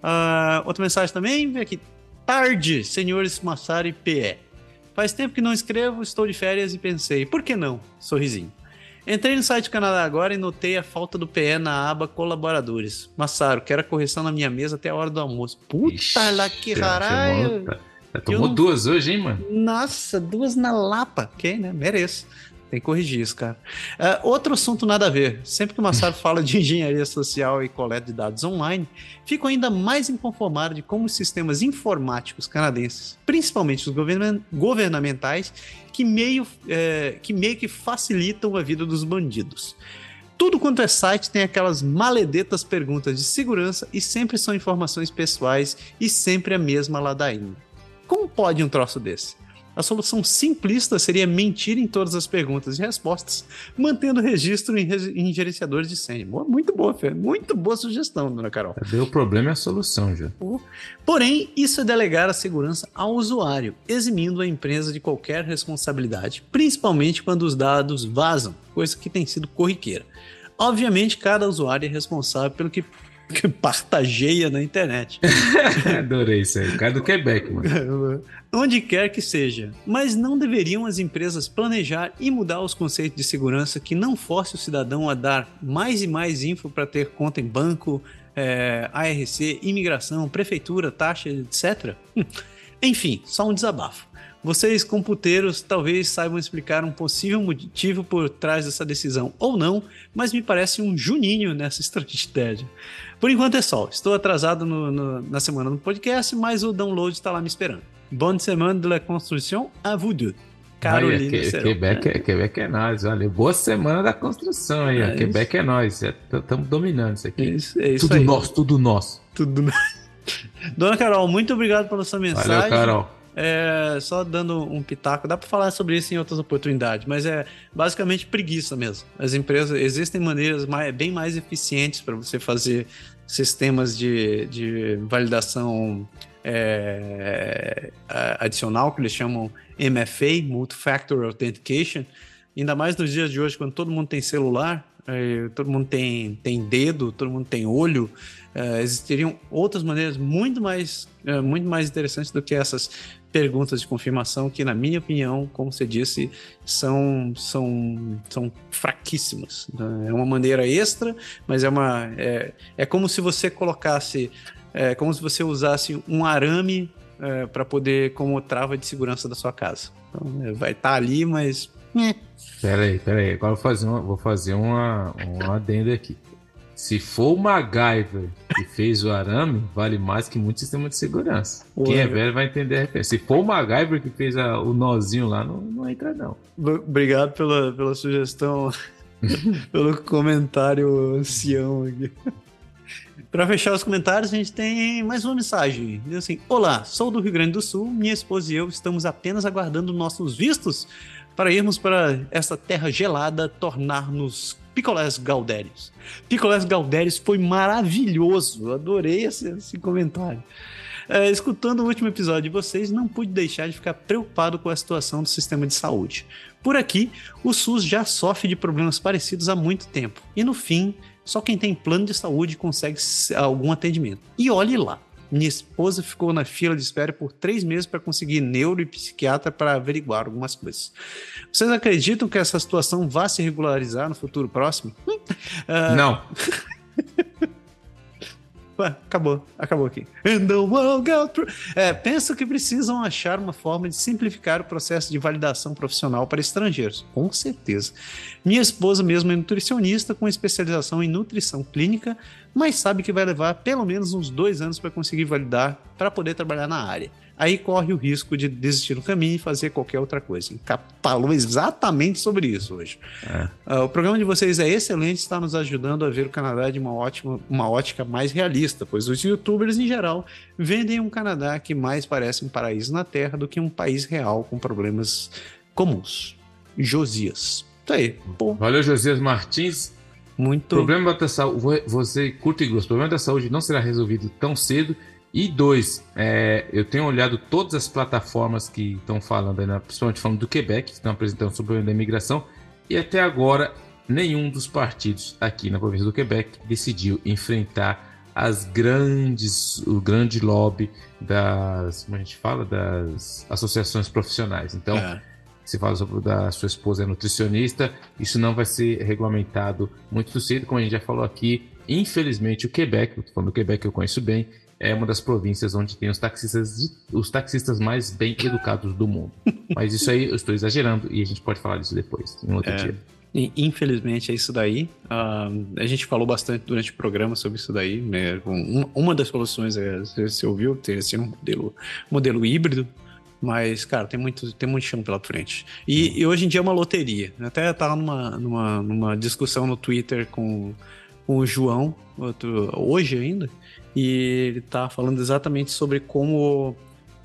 Uh, outra mensagem também, vem aqui tarde, senhores Massari PE. Faz tempo que não escrevo, estou de férias e pensei, por que não? Sorrisinho. Entrei no site do Canadá agora e notei a falta do PE na aba colaboradores. Massaro, quero a correção na minha mesa até a hora do almoço. Puta Ixi, lá que caralho! Tomou não... duas hoje, hein, mano? Nossa, duas na lapa. Ok, né? Mereço. Tem que corrigir isso, cara. Uh, outro assunto nada a ver. Sempre que o Massaro *laughs* fala de engenharia social e coleta de dados online, fico ainda mais inconformado de como os sistemas informáticos canadenses, principalmente os govern governamentais, que meio, é, que meio que facilitam a vida dos bandidos. Tudo quanto é site tem aquelas maledetas perguntas de segurança e sempre são informações pessoais e sempre a mesma ladainha. Como pode um troço desse? A solução simplista seria mentir em todas as perguntas e respostas, mantendo registro em, em gerenciadores de senha. Muito boa, Fê. Muito boa sugestão, dona Carol. O problema é a solução, já. Porém, isso é delegar a segurança ao usuário, eximindo a empresa de qualquer responsabilidade, principalmente quando os dados vazam, coisa que tem sido corriqueira. Obviamente, cada usuário é responsável pelo que que partageia na internet. *laughs* Adorei isso aí. O cara do Quebec, mano. *laughs* Onde quer que seja. Mas não deveriam as empresas planejar e mudar os conceitos de segurança que não force o cidadão a dar mais e mais info para ter conta em banco, é, ARC, imigração, prefeitura, taxa, etc. *laughs* Enfim, só um desabafo. Vocês, computeiros, talvez saibam explicar um possível motivo por trás dessa decisão ou não, mas me parece um juninho nessa *laughs* estratégia. Por enquanto é só. Estou atrasado no, no, na semana no podcast, mas o download está lá me esperando. Bonne semana de la construction à vous deux. Carolina aí, que, Quebec, é, Quebec é nós, olha. Boa semana da construção aí, é Quebec é nós. Estamos é, dominando isso aqui. Isso, é isso tudo aí. nosso, tudo nosso. Tudo *laughs* Dona Carol, muito obrigado pela sua mensagem. Valeu, Carol. É, só dando um pitaco, dá para falar sobre isso em outras oportunidades, mas é basicamente preguiça mesmo. As empresas, existem maneiras mais, bem mais eficientes para você fazer sistemas de, de validação é, adicional, que eles chamam MFA, Multi-Factor Authentication, ainda mais nos dias de hoje, quando todo mundo tem celular, é, todo mundo tem, tem dedo, todo mundo tem olho, é, existiriam outras maneiras muito mais, é, muito mais interessantes do que essas perguntas de confirmação que, na minha opinião, como você disse, são, são, são fraquíssimas. Né? É uma maneira extra, mas é uma é, é como se você colocasse, é como se você usasse um arame é, para poder como trava de segurança da sua casa. Então, é, vai estar tá ali, mas Peraí, peraí. Agora vou fazer vou fazer uma, uma adenda aqui. Se for o MacGyver que fez o arame, vale mais que muito sistema de segurança. Ué. Quem é velho vai entender a referência. Se for o MacGyver que fez a, o nozinho lá, não, não entra não. Obrigado pela, pela sugestão, *laughs* pelo comentário ancião aqui. Para fechar os comentários, a gente tem mais uma mensagem. Diz assim: Olá, sou do Rio Grande do Sul. Minha esposa e eu estamos apenas aguardando nossos vistos para irmos para essa terra gelada tornar-nos Picolés Galdérios. Picolés Galdérios foi maravilhoso, adorei esse, esse comentário. É, escutando o último episódio de vocês, não pude deixar de ficar preocupado com a situação do sistema de saúde. Por aqui, o SUS já sofre de problemas parecidos há muito tempo, e no fim, só quem tem plano de saúde consegue algum atendimento. E olhe lá. Minha esposa ficou na fila de espera por três meses para conseguir neuro e psiquiatra para averiguar algumas coisas. Vocês acreditam que essa situação vá se regularizar no futuro próximo? Uh... *laughs* Não. *laughs* Acabou, acabou aqui. É, penso que precisam achar uma forma de simplificar o processo de validação profissional para estrangeiros. Com certeza. Minha esposa mesmo é nutricionista com especialização em nutrição clínica, mas sabe que vai levar pelo menos uns dois anos para conseguir validar para poder trabalhar na área aí corre o risco de desistir no caminho e fazer qualquer outra coisa. Falou exatamente sobre isso hoje. É. Uh, o programa de vocês é excelente, está nos ajudando a ver o Canadá de uma, ótima, uma ótica mais realista, pois os youtubers, em geral, vendem um Canadá que mais parece um paraíso na Terra do que um país real com problemas comuns. Josias. Tá aí. Pô. Valeu, Josias Martins. Muito. Problema da saúde, você curta e grosso, o problema da saúde não será resolvido tão cedo e dois, é, eu tenho olhado todas as plataformas que estão falando, né, principalmente falando do Quebec, que estão apresentando sobre o da imigração, e até agora nenhum dos partidos aqui na província do Quebec decidiu enfrentar as grandes, o grande lobby das, como a gente fala, das associações profissionais. Então, é. Se fala sobre da sua esposa é nutricionista, isso não vai ser regulamentado muito cedo, como a gente já falou aqui. Infelizmente, o Quebec, falando do Quebec que eu conheço bem, é uma das províncias onde tem os taxistas, os taxistas mais bem educados do mundo. *laughs* Mas isso aí eu estou exagerando e a gente pode falar disso depois, em outro é, dia. Infelizmente é isso daí. Uh, a gente falou bastante durante o programa sobre isso daí. Né? uma das soluções é, você ouviu, ter esse modelo, modelo híbrido. Mas, cara, tem muito, tem muito chão pela frente. E, hum. e hoje em dia é uma loteria. Até estava numa, numa, numa discussão no Twitter com, com o João, outro, hoje ainda, e ele está falando exatamente sobre como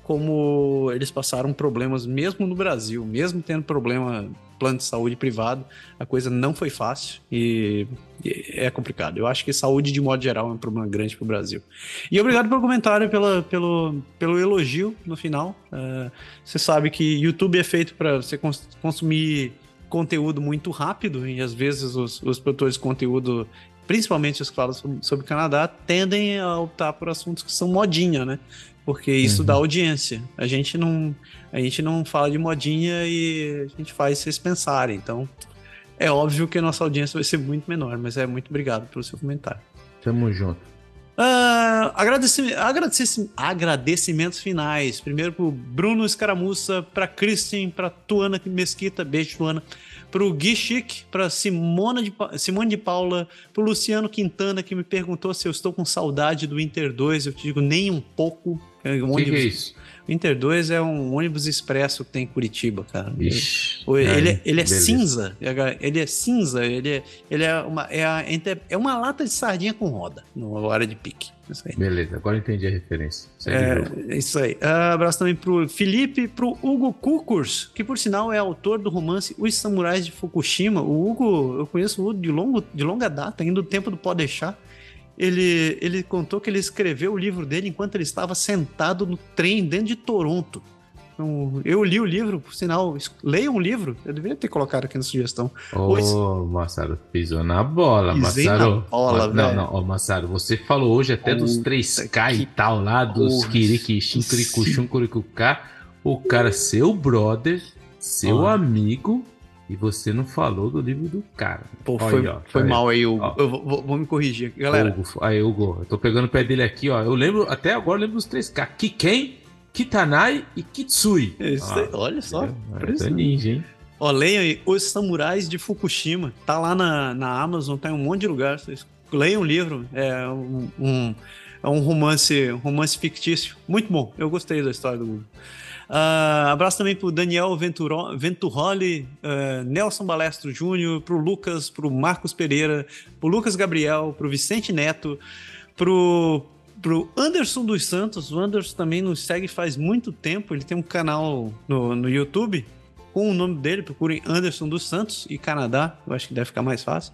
como eles passaram problemas mesmo no Brasil, mesmo tendo problema plano de saúde privado, a coisa não foi fácil e, é complicado. Eu acho que saúde, de modo geral, é um problema grande para o Brasil. E obrigado pelo comentário, pela, pelo, pelo elogio no final. Uh, você sabe que YouTube é feito para você cons consumir conteúdo muito rápido e às vezes os, os produtores de conteúdo principalmente os que falam sobre, sobre Canadá, tendem a optar por assuntos que são modinha, né? Porque isso uhum. dá audiência. A gente não a gente não fala de modinha e a gente faz vocês pensarem. Então, é óbvio que a nossa audiência vai ser muito menor, mas é muito obrigado pelo seu comentário. Tamo junto. Uh, agradecimento, agradecimento, agradecimentos finais. Primeiro pro Bruno Escaramuça, pra Christian, pra Tuana Mesquita, beijo Tuana, pro Gui Chic, pra Simona de, Simone de Paula, pro Luciano Quintana, que me perguntou se eu estou com saudade do Inter 2. Eu te digo, nem um pouco. O que, que, é isso? O Inter 2 é um ônibus expresso que tem em Curitiba, cara. Ixi, ele, é, ele, ele é cinza. Ele é cinza. Ele é, ele é, uma, é, a, é uma lata de sardinha com roda na hora de pique. Beleza, agora entendi a referência. É, isso aí. Uh, abraço também pro Felipe, pro Hugo Kukurs, que por sinal é autor do romance Os Samurais de Fukushima. O Hugo, eu conheço o Hugo de, longo, de longa data, ainda do tempo do Pode Deixar ele, ele contou que ele escreveu o livro dele enquanto ele estava sentado no trem dentro de Toronto. Então, eu li o livro, por sinal, leiam um livro. Eu deveria ter colocado aqui na sugestão. Ô, oh, Massaro, pisou na bola, Pisei Massaro. Na bola, Ma não, não, oh, Massaro, você falou hoje até dos 3K e tal lá, dos Kiriki, Shinkuriku, Shunkurikuká. O cara, seu brother, seu oh. amigo, e você não falou do livro do cara. Pô, foi, aí, ó, foi aí. mal aí, Hugo. Eu vou, vou, me corrigir. Galera. Hugo, aí, Hugo, eu tô pegando o pé dele aqui, ó. Eu lembro, até agora eu lembro dos três K. Kiken, Kitanai e Kitsui. Ah, olha só. É ninja, hein? Ó, leiam aí Os Samurais de Fukushima. Tá lá na, na Amazon, tá em um monte de lugar. Vocês leiam o livro. É um, um, é um romance, romance fictício. Muito bom. Eu gostei da história do Hugo. Uh, abraço também pro Daniel Venturo, Venturoli, uh, Nelson Balestro Júnior, pro Lucas, pro Marcos Pereira, pro Lucas Gabriel, pro Vicente Neto, pro, pro Anderson dos Santos. O Anderson também nos segue faz muito tempo. Ele tem um canal no, no YouTube com o nome dele. Procurem Anderson dos Santos e Canadá. Eu acho que deve ficar mais fácil.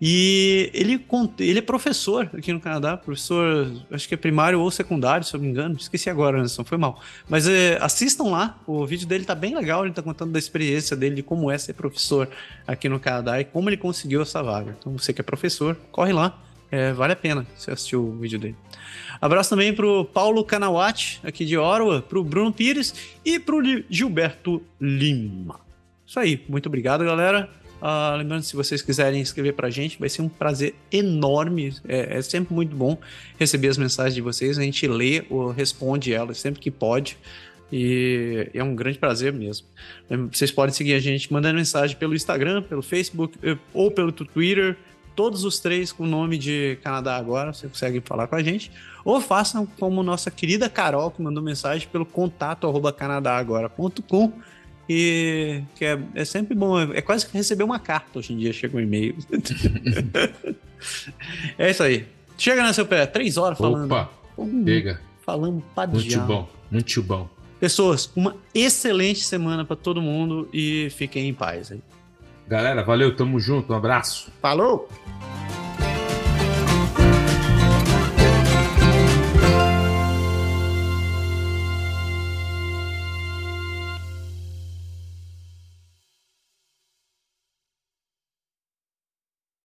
E ele, ele é professor aqui no Canadá, professor, acho que é primário ou secundário, se eu não me engano. Esqueci agora, Anderson, foi mal. Mas é, assistam lá, o vídeo dele tá bem legal, ele tá contando da experiência dele, de como é ser professor aqui no Canadá e como ele conseguiu essa vaga. Então você que é professor, corre lá, é, vale a pena você assistir o vídeo dele. Abraço também pro Paulo Canawati, aqui de Orwa, pro Bruno Pires e pro Gilberto Lima. Isso aí, muito obrigado, galera. Uh, lembrando, se vocês quiserem escrever pra gente, vai ser um prazer enorme. É, é, sempre muito bom receber as mensagens de vocês. A gente lê ou responde elas sempre que pode. E é um grande prazer mesmo. Vocês podem seguir a gente mandando mensagem pelo Instagram, pelo Facebook eh, ou pelo Twitter. Todos os três com o nome de Canadá Agora, você consegue falar com a gente. Ou façam como nossa querida Carol, que mandou mensagem pelo contato arroba canadagora.com e que é, é sempre bom, é, é quase que receber uma carta hoje em dia, chega um e-mail. *laughs* é isso aí. Chega, né, seu pé? Três horas falando. Opa, chega. Falando pra Muito bom, muito bom. Pessoas, uma excelente semana para todo mundo e fiquem em paz aí. Galera, valeu, tamo junto, um abraço. Falou!